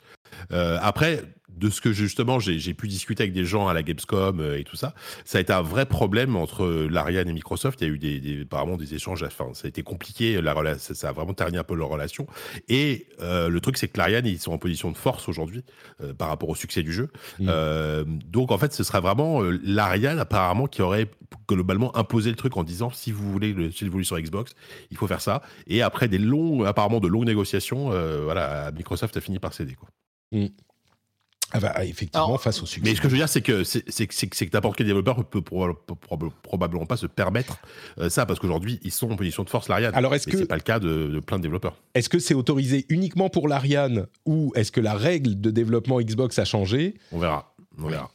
Euh, après, de ce que justement j'ai pu discuter avec des gens à la Gamescom euh, et tout ça, ça a été un vrai problème entre euh, l'Ariane et Microsoft. Il y a eu des, des, apparemment des échanges, enfin ça a été compliqué, la ça, ça a vraiment terni un peu leur relation. Et euh, le truc c'est que l'Ariane ils sont en position de force aujourd'hui euh, par rapport au succès du jeu. Mm. Euh, donc en fait ce serait vraiment l'Ariane apparemment qui aurait globalement imposé le truc en disant si vous voulez le si vous voulez sur Xbox il faut faire ça. Et après des longs apparemment de longues négociations, voilà Microsoft a fini par céder quoi. Ah bah, effectivement Alors, face au succès. Mais ce que je veux dire, c'est que c'est n'importe quel développeur peut proba- proba- probablement pas se permettre euh, ça parce qu'aujourd'hui ils sont en position de force l'Ariane. Alors, est-ce que- c'est pas le cas de, de plein de développeurs Est-ce que c'est autorisé uniquement pour l'Ariane ou est-ce que la règle de développement Xbox a changé? On verra. On verra.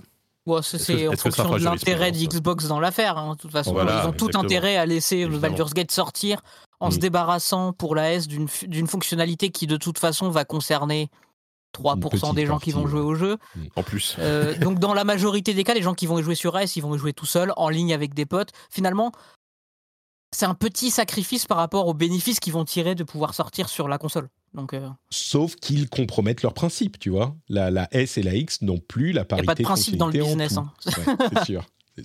Bon, c'est en fonction de l'intérêt Xbox, d'Xbox dans l'affaire. hein, de toute façon, Voilà, ils ont tout intérêt à laisser Évidemment. Baldur's Gate sortir en Mm. se débarrassant pour la S d'une fonctionnalité qui de toute façon va concerner 3% petite des gens qui vont jouer ouais. au jeu. En plus. Euh, donc dans la majorité des cas, les gens qui vont y jouer sur S, ils vont y jouer tout seuls, en ligne avec des potes. Finalement, c'est un petit sacrifice par rapport aux bénéfices qu'ils vont tirer de pouvoir sortir sur la console. Donc euh, Sauf qu'ils compromettent leurs principes, tu vois. La, la S et la X n'ont plus la y a parité. pas de principe dans le business. hein. Ouais, c'est sûr.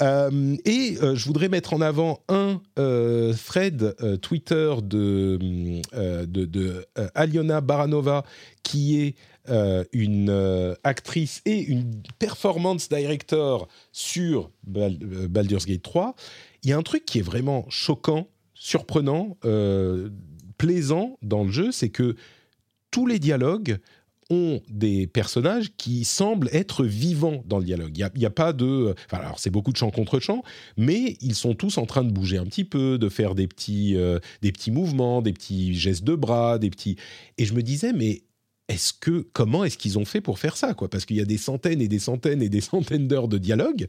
Euh, et euh, je voudrais mettre en avant un euh, thread Twitter de, de, de, Aliona Baranova, qui est une actrice et une performance director sur Bal- Baldur's Gate 3. Il y a un truc qui est vraiment choquant, surprenant, plaisant dans le jeu, c'est que tous les dialogues ont des personnages qui semblent être vivants dans le dialogue. Il n'y a, pas de... Alors, c'est beaucoup de chant contre chant, mais ils sont tous en train de bouger un petit peu, de faire des petits, euh, des petits mouvements, des petits gestes de bras, des petits... Et je me disais, mais est-ce que... Comment est-ce qu'ils ont fait pour faire ça quoi? Parce qu'il y a des centaines et des centaines et des centaines d'heures de dialogue.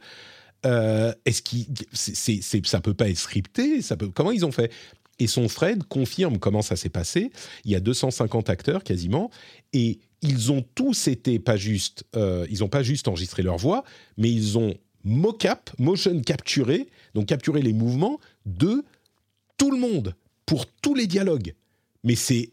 Euh, est-ce qu'ils... c'est- ça peut pas être scripté ça peut, Comment ils ont fait? Et son thread confirme comment ça s'est passé. Il y a 250 acteurs quasiment, et ils ont tous été pas juste, euh, ils ont pas juste enregistré leur voix, mais ils ont mocap, motion capturé, donc capturé les mouvements de tout le monde pour tous les dialogues. Mais c'est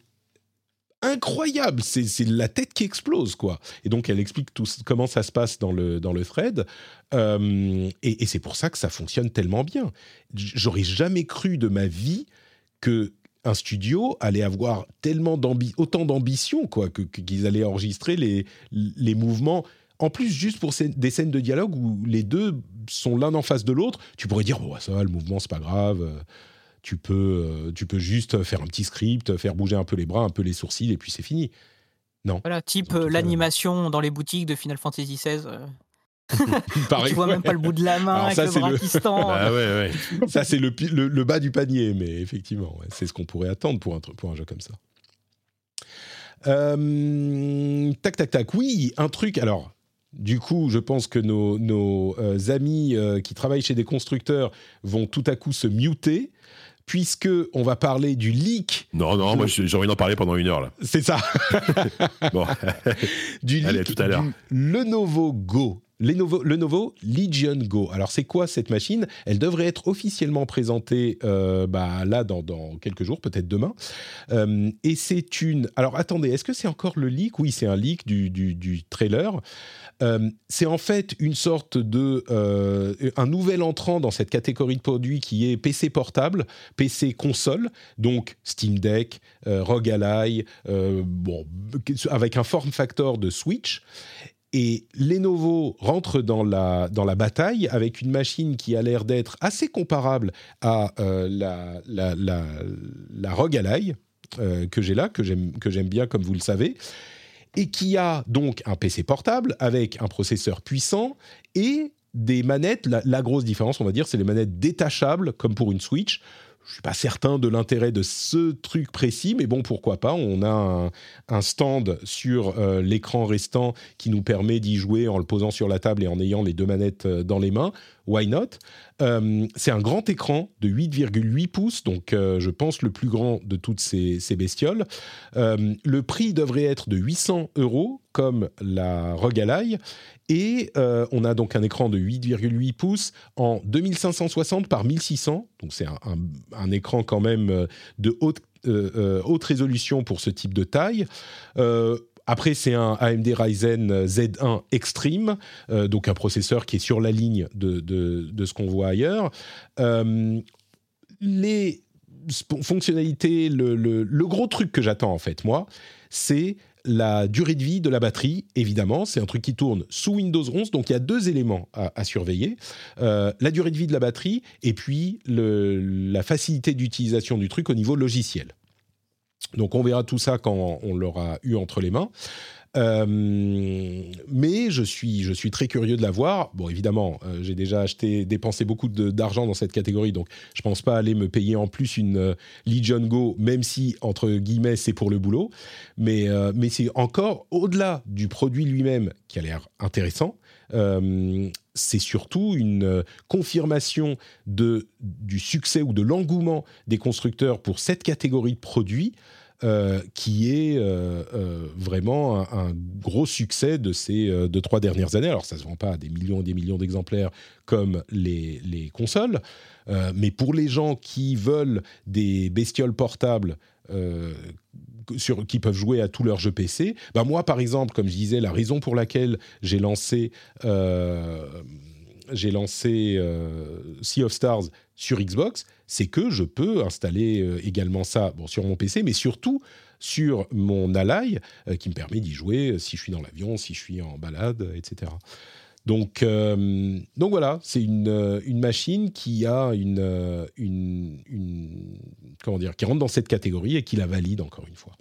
incroyable, c'est la tête qui explose quoi. Et donc elle explique tout, comment ça se passe dans le dans le thread, Euh, et, c'est pour ça que ça fonctionne tellement bien. J'aurais jamais cru de ma vie que un studio allait avoir tellement autant d'ambition quoi qu'ils allaient enregistrer les les mouvements. En plus juste pour des scènes de dialogue où les deux sont l'un en face de l'autre tu pourrais dire bon ça va le mouvement c'est pas grave euh, tu peux euh, tu peux juste faire un petit script faire bouger un peu les bras un peu les sourcils et puis c'est fini. Non. Voilà, type euh, l'animation dans les boutiques de Final Fantasy XVI. Pareil, tu vois ouais. même pas le bout de la main Alors avec ça, le c'est bras le- qui se tend. Ah ouais, ouais. ça c'est le, pi- le, le bas du panier, mais effectivement, ouais, c'est ce qu'on pourrait attendre pour un, tru- pour un jeu comme ça. Euh, tac, tac, tac. Oui, un truc. Alors, du coup, je pense que nos, nos, euh, amis euh, qui travaillent chez des constructeurs vont tout à coup se muter, puisque on va parler du leak. Non, non, moi j'ai envie d'en parler pendant une heure là. C'est ça. Bon, du Allez, leak à tout à l'heure. du Lenovo Go. Lenovo, Lenovo Legion Go. Alors, c'est quoi cette machine? Elle devrait être officiellement présentée euh, bah, là dans, quelques jours, peut-être demain. Euh, et c'est une. Alors, attendez, est-ce que c'est encore le leak? Oui, c'est un leak du, trailer. Euh, c'est en fait une sorte de un nouvel entrant dans cette catégorie de produits qui est PC portable, PC console, donc Steam Deck, euh, ROG Ally, bon, avec un form factor de Switch. Et Lenovo rentre dans la, dans la bataille avec une machine qui a l'air d'être assez comparable à euh, la, la, la, la ROG Ally euh, que j'ai là, que j'aime bien comme vous le savez, et qui a donc un PC portable avec un processeur puissant et des manettes. La grosse différence, on va dire, c'est les manettes détachables comme pour une Switch. Je suis pas certain de l'intérêt de ce truc précis, mais bon, pourquoi pas. On a un, stand sur euh, l'écran restant qui nous permet d'y jouer en le posant sur la table et en ayant les deux manettes euh, dans les mains. Why not? Euh, C'est un grand écran de 8,8 pouces, donc euh, je pense le plus grand de toutes ces, bestioles. Euh, le prix devrait être de 800 euros, comme la ROG Ally. Et on a donc un écran de 8,8 pouces en 2560 par 1600. Donc c'est un, écran quand même de haute résolution pour ce type de taille. Euh, après, c'est un AMD Ryzen Z1 Extreme, euh, donc un processeur qui est sur la ligne de, de- ce qu'on voit ailleurs. Euh, les fonctionnalités, le, le- gros truc que j'attends en fait, moi, c'est la durée de vie de la batterie, évidemment. C'est un truc qui tourne sous Windows 11, donc il y a deux éléments à, surveiller. Euh, la durée de vie de la batterie et puis la facilité d'utilisation du truc au niveau logiciel. Donc on verra tout ça quand on l'aura eu entre les mains. Euh, mais je suis, je suis très curieux de la voir. Bon, évidemment, euh, j'ai déjà acheté, dépensé beaucoup d'argent dans cette catégorie, donc je pense pas aller me payer en plus une euh, Legion Go, même si, entre guillemets, c'est pour le boulot. Mais, euh, mais c'est encore au-delà du produit lui-même qui a l'air intéressant. c'est surtout une confirmation de, du succès ou de l'engouement des constructeurs pour cette catégorie de produits euh, qui est euh, euh, vraiment un, gros succès de ces deux, trois dernières années. Alors, ça ne se vend pas à des millions et des millions d'exemplaires comme les, les consoles, mais pour les gens qui veulent des bestioles portables sur, qui peuvent jouer à tous leurs jeux PC, bah moi, par exemple, comme je disais, la raison pour laquelle j'ai lancé... j'ai lancé Sea of Stars sur Xbox, c'est que je peux installer euh, également ça sur mon PC, mais surtout sur mon Ally, euh, qui me permet d'y jouer euh, si je suis dans l'avion, si je suis en balade, etc. Donc, donc voilà, c'est une, machine qui a une, une, comment dire, qui rentre dans cette catégorie et qui la valide encore une fois.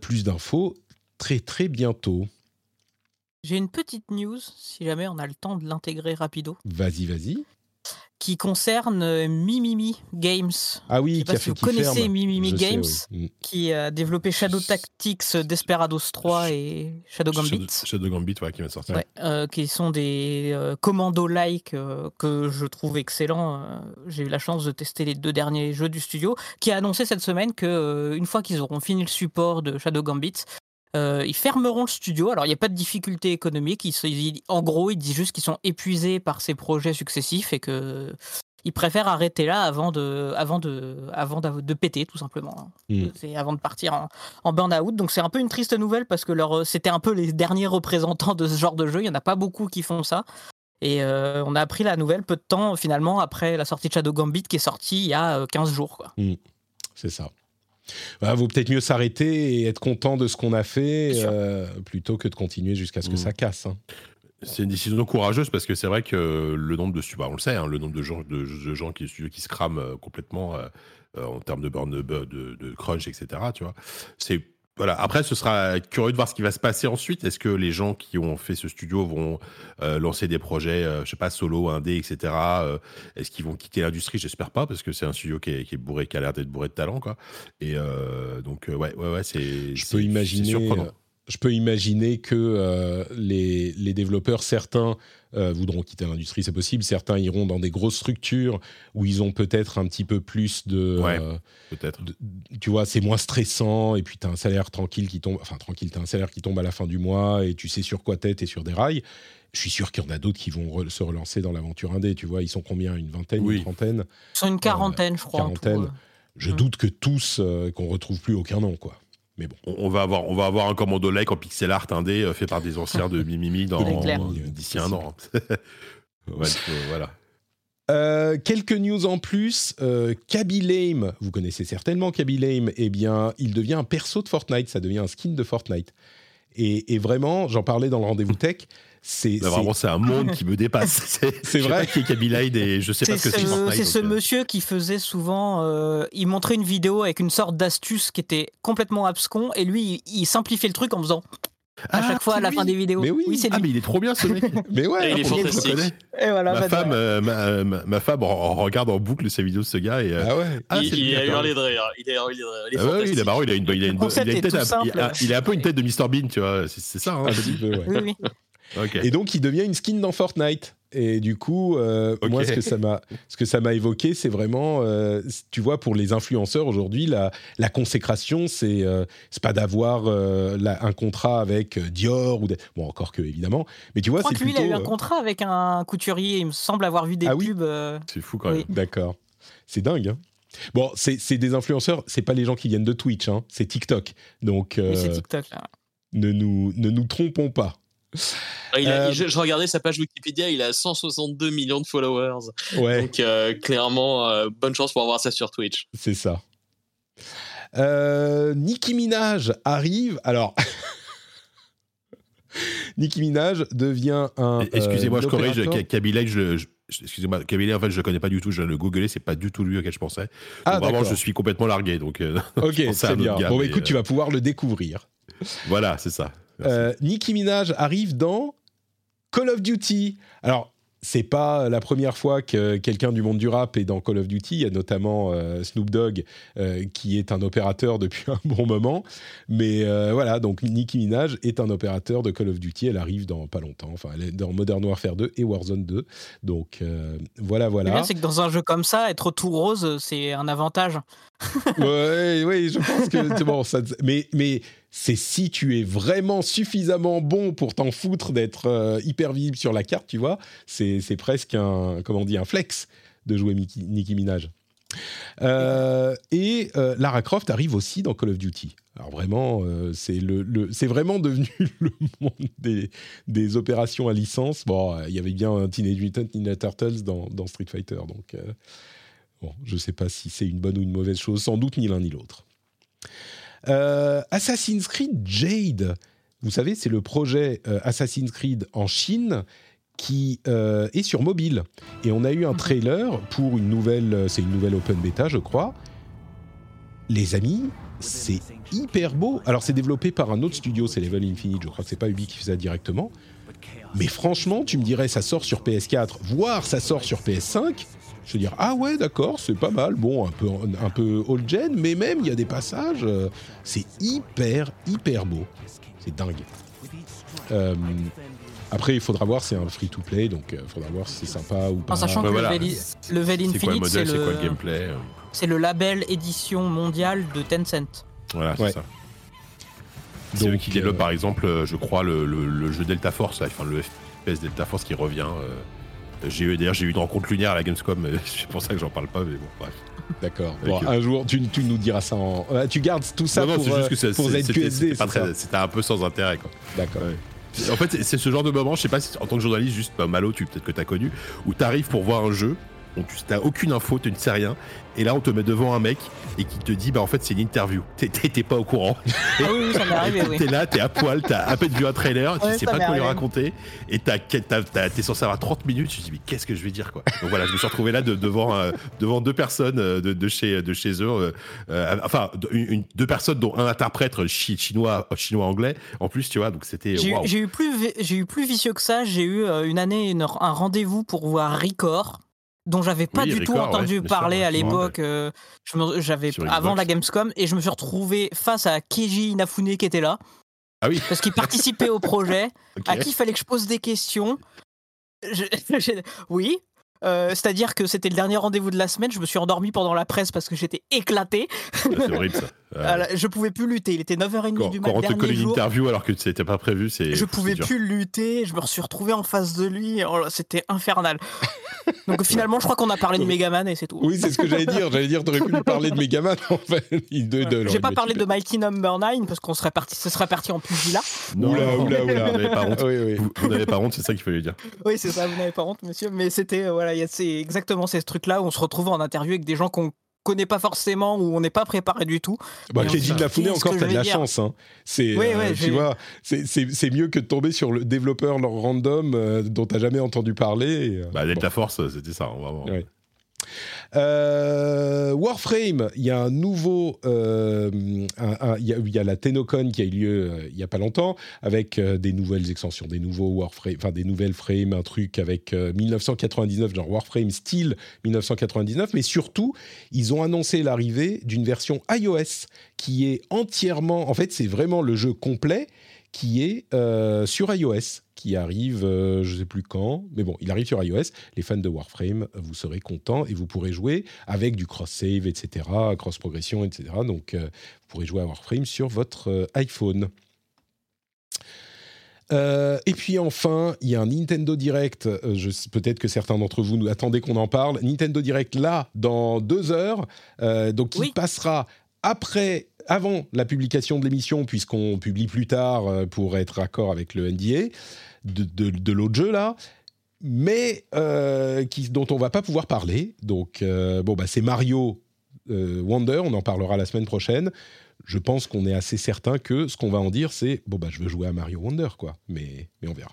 Plus d'infos très très bientôt. J'ai une petite news, si jamais on a le temps de l'intégrer rapido, Vas-y, vas-y. qui concerne euh, Mimimi Games, Ah oui, Je sais qui a si fait vous qui connaissez ferme. Mimimi Je sais, Games. oui. Mm. qui a développé Shadow Tactics, Desperados 3 et Shadow Gambit. Shadow, Shadow Gambit, ouais, qui de sortir. Ouais, euh, qui sont des euh, commandos-like euh, que je trouve excellents. Euh, J'ai eu la chance de tester les deux derniers jeux du studio, qui a annoncé cette semaine que euh, une fois qu'ils auront fini le support de Shadow Gambit, euh, ils fermeront le studio. Alors il n'y a pas de difficulté économique. Ils, se- ils- en gros, ils disent juste qu'ils sont épuisés par ces projets successifs et que ils préfèrent arrêter là avant de, avant de, avant de péter tout simplement. Mm. C'est avant de partir en, en burn-out. Donc c'est un peu une triste nouvelle parce que leur, c'était un peu les derniers représentants de ce genre de jeu. Il n'y en a pas beaucoup qui font ça. Et euh, on a appris la nouvelle peu de temps finalement après la sortie de Shadow Gambit qui est sortie il y a euh, 15 jours. Quoi. C'est ça. Bah, vaut peut-être mieux s'arrêter et être content de ce qu'on a fait euh, plutôt que de continuer jusqu'à ce que Mm. ça casse. hein. C'est une décision courageuse parce que c'est vrai que le nombre de bah, on le sait, hein, le nombre de gens, de, de gens qui, qui se crament euh, complètement euh, en termes de burn, de, de, de crunch, etc. Tu vois, c'est voilà. Après, ce sera curieux de voir ce qui va se passer ensuite. Est-ce que les gens qui ont fait ce studio vont euh, lancer des projets, euh, je sais pas, solo, indé, etc. euh, Est-ce qu'ils vont quitter l'industrie? J'espère pas parce que c'est un studio qui est, qui est bourré, qui a l'air d'être bourré de talent, quoi. Et donc, ouais, ouais, ouais, c'est. Je peux imaginer, surprenant. Je peux imaginer que euh, les, les développeurs, certains euh, voudront quitter l'industrie, c'est possible. Certains iront dans des grosses structures où ils ont peut-être un petit peu plus de, Ouais. euh, Peut-être. tu vois, c'est moins stressant et puis tu as un salaire tranquille qui tombe, enfin tranquille, tu as un salaire qui tombe à la fin du mois et tu sais sur quoi t'es, t'es sur des rails. Je suis sûr qu'il y en a d'autres qui vont re- se relancer dans l'aventure indé, tu vois, ils sont combien? Une vingtaine, Oui. une trentaine? Ils sont une quarantaine, je crois. en tout, quarantaine. Je doute que tous, euh, qu'on retrouve plus aucun nom, quoi. Mais bon. On, on va avoir, on va avoir un commando like en pixel art indé euh, fait par des anciens de Mimimi clair. d'ici un an. Ouais, euh, voilà. Euh, quelques news en plus. Euh, Kaby Lame, vous connaissez certainement Kaby Lame, eh bien, il devient un perso de Fortnite, ça devient un skin de Fortnite. Et, et vraiment, j'en parlais dans le rendez-vous tech, c'est vraiment, c'est un monde qui me dépasse. C'est vrai qui est Kaby et je sais pas C'est ce que c'est ce, Fortnite. c'est ce donc, euh, monsieur qui faisait souvent. euh, il montrait une vidéo avec une sorte d'astuce qui était complètement abscon et lui, il, il simplifiait le truc en faisant à Ah, chaque fois à la lui. fin des vidéos. Mais oui. c'est Ah, mais il est trop bien ce mec. Mais ouais, il est fantastique. Et voilà, Ma bah, femme, euh, ma, ma- ma femme regarde en boucle ces vidéos de ce gars et. euh, ah ouais. ah, il, il a hurlé de rire. Il a hurlé de rire. Il est Ah ouais, oui, il est marrant, il a une, il a une, Le il a concept une est tête, tout un- il, simple. a, il a un peu une tête de Mr Bean, tu vois, c'est c'est ça. Hein, Un petit peu, ouais. Oui, oui. Et donc, il devient une skin dans Fortnite. Et du coup, euh, Ok. moi, ce que ça m'a, ce que ça m'a évoqué, c'est vraiment, euh, tu vois, pour les influenceurs aujourd'hui, la, la consécration, c'est, euh, c'est pas d'avoir euh, la- un contrat avec Dior ou bon, encore que évidemment, mais tu vois, Je crois c'est que lui, il plutôt. a eu un contrat avec un couturier. Il me semble avoir vu des Ah pubs. C'est fou quand Oui. même. D'accord. C'est dingue. hein. Bon, c'est, c'est des influenceurs, c'est pas les gens qui viennent de Twitch, hein, c'est TikTok. Donc, oui, c'est TikTok. Là. ne nous, ne nous trompons pas. Ah, il a- Euh, je, je regardais sa page Wikipédia, il a 162 millions de followers. Ouais. Donc euh, clairement, euh, bonne chance pour avoir ça sur Twitch. C'est ça. Euh, Nicki Minaj arrive. Alors, Nicki Minaj devient un. Excusez-moi, euh, je corrige. opérateur- Ka- Kaby Lane, je, je- excusez-moi, en fait, je le connais pas du tout. Je viens de le googler, c'est pas du tout lui auquel je pensais. Ah, Donc, vraiment, je suis complètement largué. Donc, euh, Ok, un bien. gars, bon, bah, mais, écoute, tu vas pouvoir le découvrir. Voilà, c'est ça. Euh, Nicki Minaj arrive dans Call of Duty. Alors, c'est pas la première fois que quelqu'un du monde du rap est dans Call of Duty. Il y a notamment euh, Snoop Dogg euh, qui est un opérateur depuis un bon moment. Mais euh, voilà, donc Nicki Minaj est un opérateur de Call of Duty. Elle arrive dans pas longtemps. Enfin, elle est dans Modern Warfare 2 et Warzone 2. Donc voilà, Le voilà. bien, c'est que dans un jeu comme ça, être tout rose, c'est un avantage. ouais, ouais, je pense que c'est bon. Ça, mais mais c'est si tu es vraiment suffisamment bon pour t'en foutre d'être euh, hyper visible sur la carte, tu vois. C'est presque un comment on dit un flex de jouer Nicki, Nicki Minaj. Euh, et euh, Lara Croft arrive aussi dans Call of Duty. Alors vraiment, c'est vraiment devenu le monde des, opérations à licence. Bon, il y avait bien un Teenage Mutant Ninja Turtles dans, Street Fighter, donc je ne sais pas si c'est une bonne ou une mauvaise chose. Sans doute ni l'un ni l'autre. Euh, Assassin's Creed Jade, vous savez, c'est le projet euh, Assassin's Creed en Chine qui euh, est sur mobile. Et on a eu un trailer pour une nouvelle, c'est une nouvelle open beta, je crois. Les amis, c'est hyper beau. Alors c'est développé par un autre studio, c'est Level Infinite. Je crois que c'est pas Ubi qui fait ça directement. Mais franchement, tu me dirais ça sort sur PS4, voire ça sort sur PS5. Je veux dire ah ouais d'accord c'est pas mal bon un peu un peu old gen mais même il y a des passages euh, c'est hyper hyper beau c'est dingue. Euh, après il faudra voir c'est un free to play donc il faudra voir si c'est sympa ou pas. En sachant bah que voilà. Level, Level C'est quoi le Infinite, c'est modèle, c'est quoi le le, gameplay euh, c'est le label édition mondiale de Tencent. Voilà, c'est Ouais. ça. C'est eux qui développent euh, par exemple, euh, je crois, le, le- le jeu Delta Force, là, enfin le FPS Delta Force qui revient. euh, j'ai eu d'ailleurs j'ai eu une rencontre lunaire à la Gamescom, euh, c'est pour ça que j'en parle pas, mais bon bref. D'accord. Bon, un jour, tu, tu nous diras ça en. euh, tu gardes tout ça non, pour, juste euh, que pour ZQSD. c'était un peu sans intérêt. D'accord. En fait, c'est- ce genre de moment, je sais pas si en tant que journaliste, juste bah, Malo, tu peut-être que t'as connu, où t'arrives pour voir un jeu, donc tu t'as aucune info, tu ne sais rien, et là on te met devant un mec et qui te dit bah en fait c'est une interview, t'es- pas au courant. Ah oui, oui, ça arrivé, oui. T'es là, t'es à poil, t'as à peine vu un trailer, tu Ouais, sais pas quoi lui raconter, et t'es censé avoir 30 minutes, tu te dis mais qu'est-ce que je vais dire quoi. Donc voilà, je me suis retrouvé là de- devant, euh, devant deux personnes euh, de, de chez, de chez eux, euh, enfin une, une- deux personnes dont un interprète chi- chinois, chinois anglais en plus, tu vois, donc c'était J'ai eu- plus j'ai eu plus vicieux que ça. J'ai eu une année une- un rendez-vous pour voir Record, dont j'avais pas Oui, du tout entendu parler à l'époque. euh, J'avais avant la Gamescom et je me suis retrouvé face à Keiji Inafune qui était là Ah oui, parce qu'il participait au projet. À qui il fallait que je pose des questions. Je- oui. euh, C'est-à-dire que c'était le dernier rendez-vous de la semaine. Je me suis endormi pendant la presse parce que j'étais éclaté. c'est horrible ça. Euh, Euh, Je pouvais plus lutter. Il était 9h30 quand, du quand matin. on te colle une interview alors que c'était pas prévu, c'est. Je pouvais plus lutter, je me suis retrouvé en face de lui, oh c'était infernal. Donc finalement, je crois qu'on a parlé de Megaman et c'est tout. Oui, c'est ce que j'allais dire. J'allais dire, t'aurais pu lui parler de Megaman en fait. De- J'ai pas parlé de Mighty Number 9 parce qu'on serait parti, ce serait parti en pugilat. Non, Oula, oula, Vous oula. n'avez pas honte. Oui, oui. Vous, vous n'avez pas honte, c'est ça qu'il fallait dire. Oui, c'est ça, vous n'avez pas honte, monsieur. Mais c'était, euh, voilà, c'est exactement ces trucs-là où on se retrouve en interview avec des gens qu'on connaît pas forcément ou on n'est pas préparé du tout. Bah, Inafune, qu'est-ce encore, t'as de la dire chance. Hein. C'est, Oui, euh, ouais, tu vois, c'est- c'est c'est mieux que de tomber sur le développeur leur random euh, dont t'as jamais entendu parler. et, euh, Bah, bon. Delta Force, c'était ça, hein, vraiment. Ouais. Euh, Warframe, il y a un nouveau, euh, il y, a- la Tenocon qui a eu lieu euh, il y a pas longtemps avec euh, des nouvelles extensions, des nouveaux Warframe, enfin des nouvelles frames, un truc avec euh, 1999, genre Warframe style 1999, mais surtout ils ont annoncé l'arrivée d'une version iOS qui est entièrement, en fait c'est vraiment le jeu complet qui est euh, sur iOS, qui arrive, euh, je ne sais plus quand, mais bon, il arrive sur iOS. Les fans de Warframe, vous serez contents et vous pourrez jouer avec du cross-save, etc., cross-progression, etc. Donc, euh, vous pourrez jouer à Warframe sur votre euh, iPhone. Euh, et puis enfin, il y a un Nintendo Direct. euh, Peut-être que certains d'entre vous nous attendaient qu'on en parle. Nintendo Direct là dans deux heures, euh, donc il Oui. passera après, avant la publication de l'émission, puisqu'on publie plus tard euh, pour être raccord avec le NDA de, de- de l'autre jeu là, mais euh, qui, dont on va pas pouvoir parler. Donc euh, bon bah c'est Mario euh, Wonder, on en parlera la semaine prochaine. Je pense qu'on est assez certain que ce qu'on va en dire, c'est bon bah je veux jouer à Mario Wonder quoi, mais mais on verra.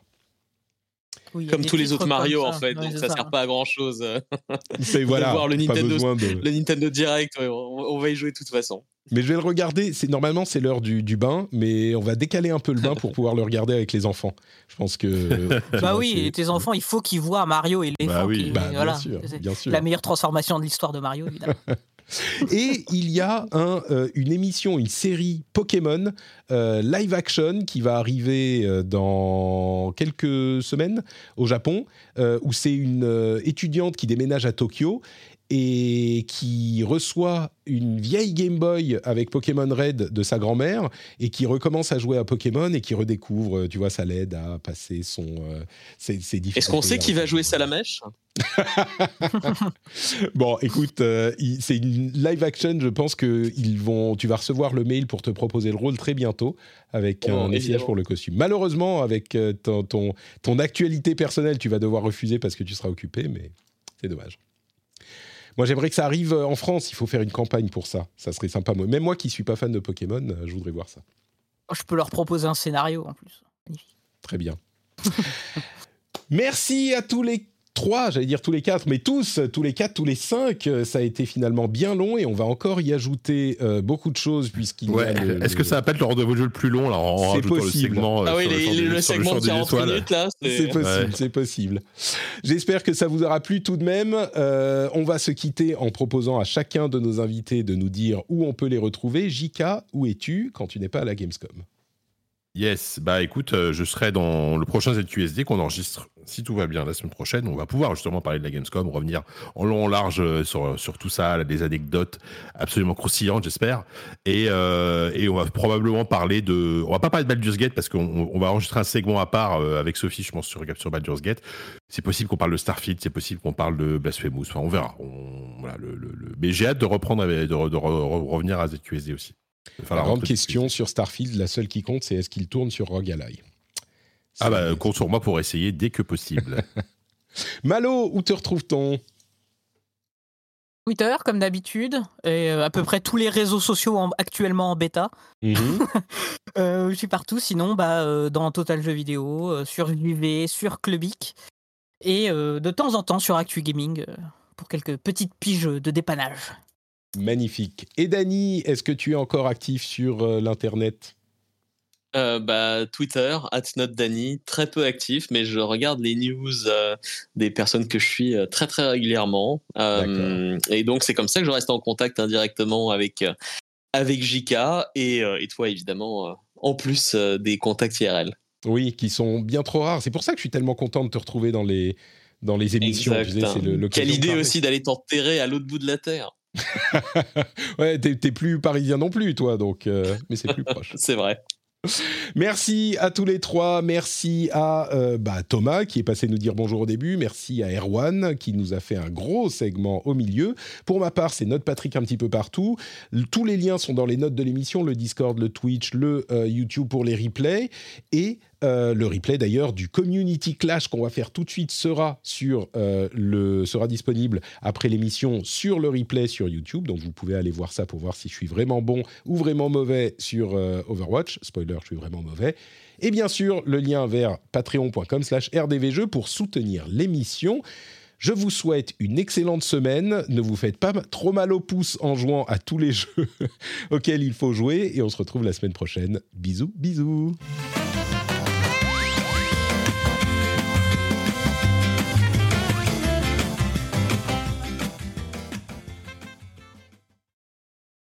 Oui, Comme tous les autres Mario, ça. en fait, Ouais, donc c'est ça sert pas à grand chose. C'est voilà, voir le pas Nintendo- besoin de. Le Nintendo Direct, ouais, on, on va y jouer de toute façon. Mais je vais le regarder. C'est normalement c'est l'heure du, du bain, mais on va décaler un peu le bain pour pouvoir le regarder avec les enfants. Je pense que. Bah oui, et tes enfants, il faut qu'ils voient Mario et les Bah oui. Bah, bien sûr, C'est bien sûr. La meilleure transformation de l'histoire de Mario, évidemment. Et il y a un, euh, une émission, une série Pokémon euh, live action qui va arriver euh, dans quelques semaines au Japon, euh, où c'est une euh, étudiante qui déménage à Tokyo et qui reçoit une vieille Game Boy avec Pokémon Red de sa grand-mère et qui recommence à jouer à Pokémon et qui redécouvre, tu vois, ça l'aide à passer son, euh, ses, ses. Est-ce qu'on sait qui va jouer Salamèche? Bon, écoute, euh, c'est une live action. Je pense que ils vont. Tu vas recevoir le mail pour te proposer le rôle très bientôt avec Oh, un essayage pour le costume. Malheureusement, avec euh, ton, ton, ton actualité personnelle, tu vas devoir refuser parce que tu seras occupé, mais c'est dommage. Moi, j'aimerais que ça arrive euh, en France. Il faut faire une campagne pour ça. Ça serait sympa. Moi- Même moi qui suis pas fan de Pokémon, euh, je voudrais voir ça. Je peux leur proposer un scénario en plus. Magnifique. Très bien. Merci à tous les trois, j'allais dire tous les quatre, mais tous, tous les quatre, tous les cinq. euh, Ça a été finalement bien long et on va encore y ajouter euh, beaucoup de choses puisqu'il Ouais. Est-ce que ça va pas être le rendez-vous jeu le plus long? Là, en le possible. segment euh, Ah oui, le les- des- le segment de champ des 40 étoiles. minutes là. C'est possible, Ouais. c'est possible. J'espère que ça vous aura plu tout de même. Euh, on va se quitter en proposant à chacun de nos invités de nous dire où on peut les retrouver. Jika, où es-tu quand tu n'es pas à la Gamescom? Yes, bah écoute, euh, je serai dans le prochain ZQSD qu'on enregistre, si tout va bien, la semaine prochaine. On va pouvoir justement parler de la Gamescom, revenir en long, en large euh, sur, sur tout ça, des anecdotes absolument croustillantes, j'espère. Et, euh, et on va probablement parler de... On va pas parler de Baldur's Gate parce qu'on on va enregistrer un segment à part avec Sophie, je pense, sur, sur Baldur's Gate. C'est possible qu'on parle de Starfield, c'est possible qu'on parle de Blasphemous, enfin on verra. Mais j'ai hâte de reprendre, de, de re- revenir à ZQSD aussi. Enfin, La grande question sur Starfield, la seule qui compte, c'est est-ce qu'il tourne sur Rogue Ally? Ah bah, compte sur moi pour essayer dès que possible. Malo, où te retrouve-t-on? Twitter, comme d'habitude, et euh, à peu près tous les réseaux sociaux en- actuellement en bêta. Mhm. Euh, je suis partout, sinon bah, euh, dans Total Jeux Vidéo, euh, sur JV, sur Clubic, et euh, de temps en temps sur Actu Gaming euh, pour quelques petites piges de dépannage. Magnifique. Et Dany, est-ce que tu es encore actif sur euh, l'Internet? Euh, bah, Twitter, @notdany, très peu actif, mais je regarde les news euh, des personnes que je suis euh, très très régulièrement. Et donc c'est comme ça que je reste en contact indirectement avec euh, avec JK et, et toi évidemment en plus des contacts IRL. Oui, qui sont bien trop rares. C'est pour ça que je suis tellement content de te retrouver dans les, dans les émissions. Tu sais, Exact. le- l'occasion Quelle idée aussi d'aller t'enterrer à l'autre bout de la terre. ouais, t'es t'es plus parisien non plus, toi, donc, euh, mais c'est plus proche. C'est vrai. Merci à tous les trois. Merci à euh, bah, Thomas qui est passé nous dire bonjour au début. Merci à Erwan qui nous a fait un gros segment au milieu. Pour ma part, c'est Note Patrick un petit peu partout. Tous les liens sont dans les notes de l'émission le Discord, le Twitch, le euh, YouTube pour les replays. Et euh, le replay d'ailleurs du Community Clash qu'on va faire tout de suite sera, sur, euh, le, sera disponible après l'émission sur le replay sur YouTube. Donc vous pouvez aller voir ça pour voir si je suis vraiment bon ou vraiment mauvais sur euh, Overwatch. Spoiler, je suis vraiment mauvais. Et bien sûr, le lien vers patreon.com slash rdvjeux pour soutenir l'émission. Je vous souhaite une excellente semaine. Ne vous faites pas trop mal au pouce en jouant à tous les jeux auxquels il faut jouer. Et on se retrouve la semaine prochaine. Bisous, bisous.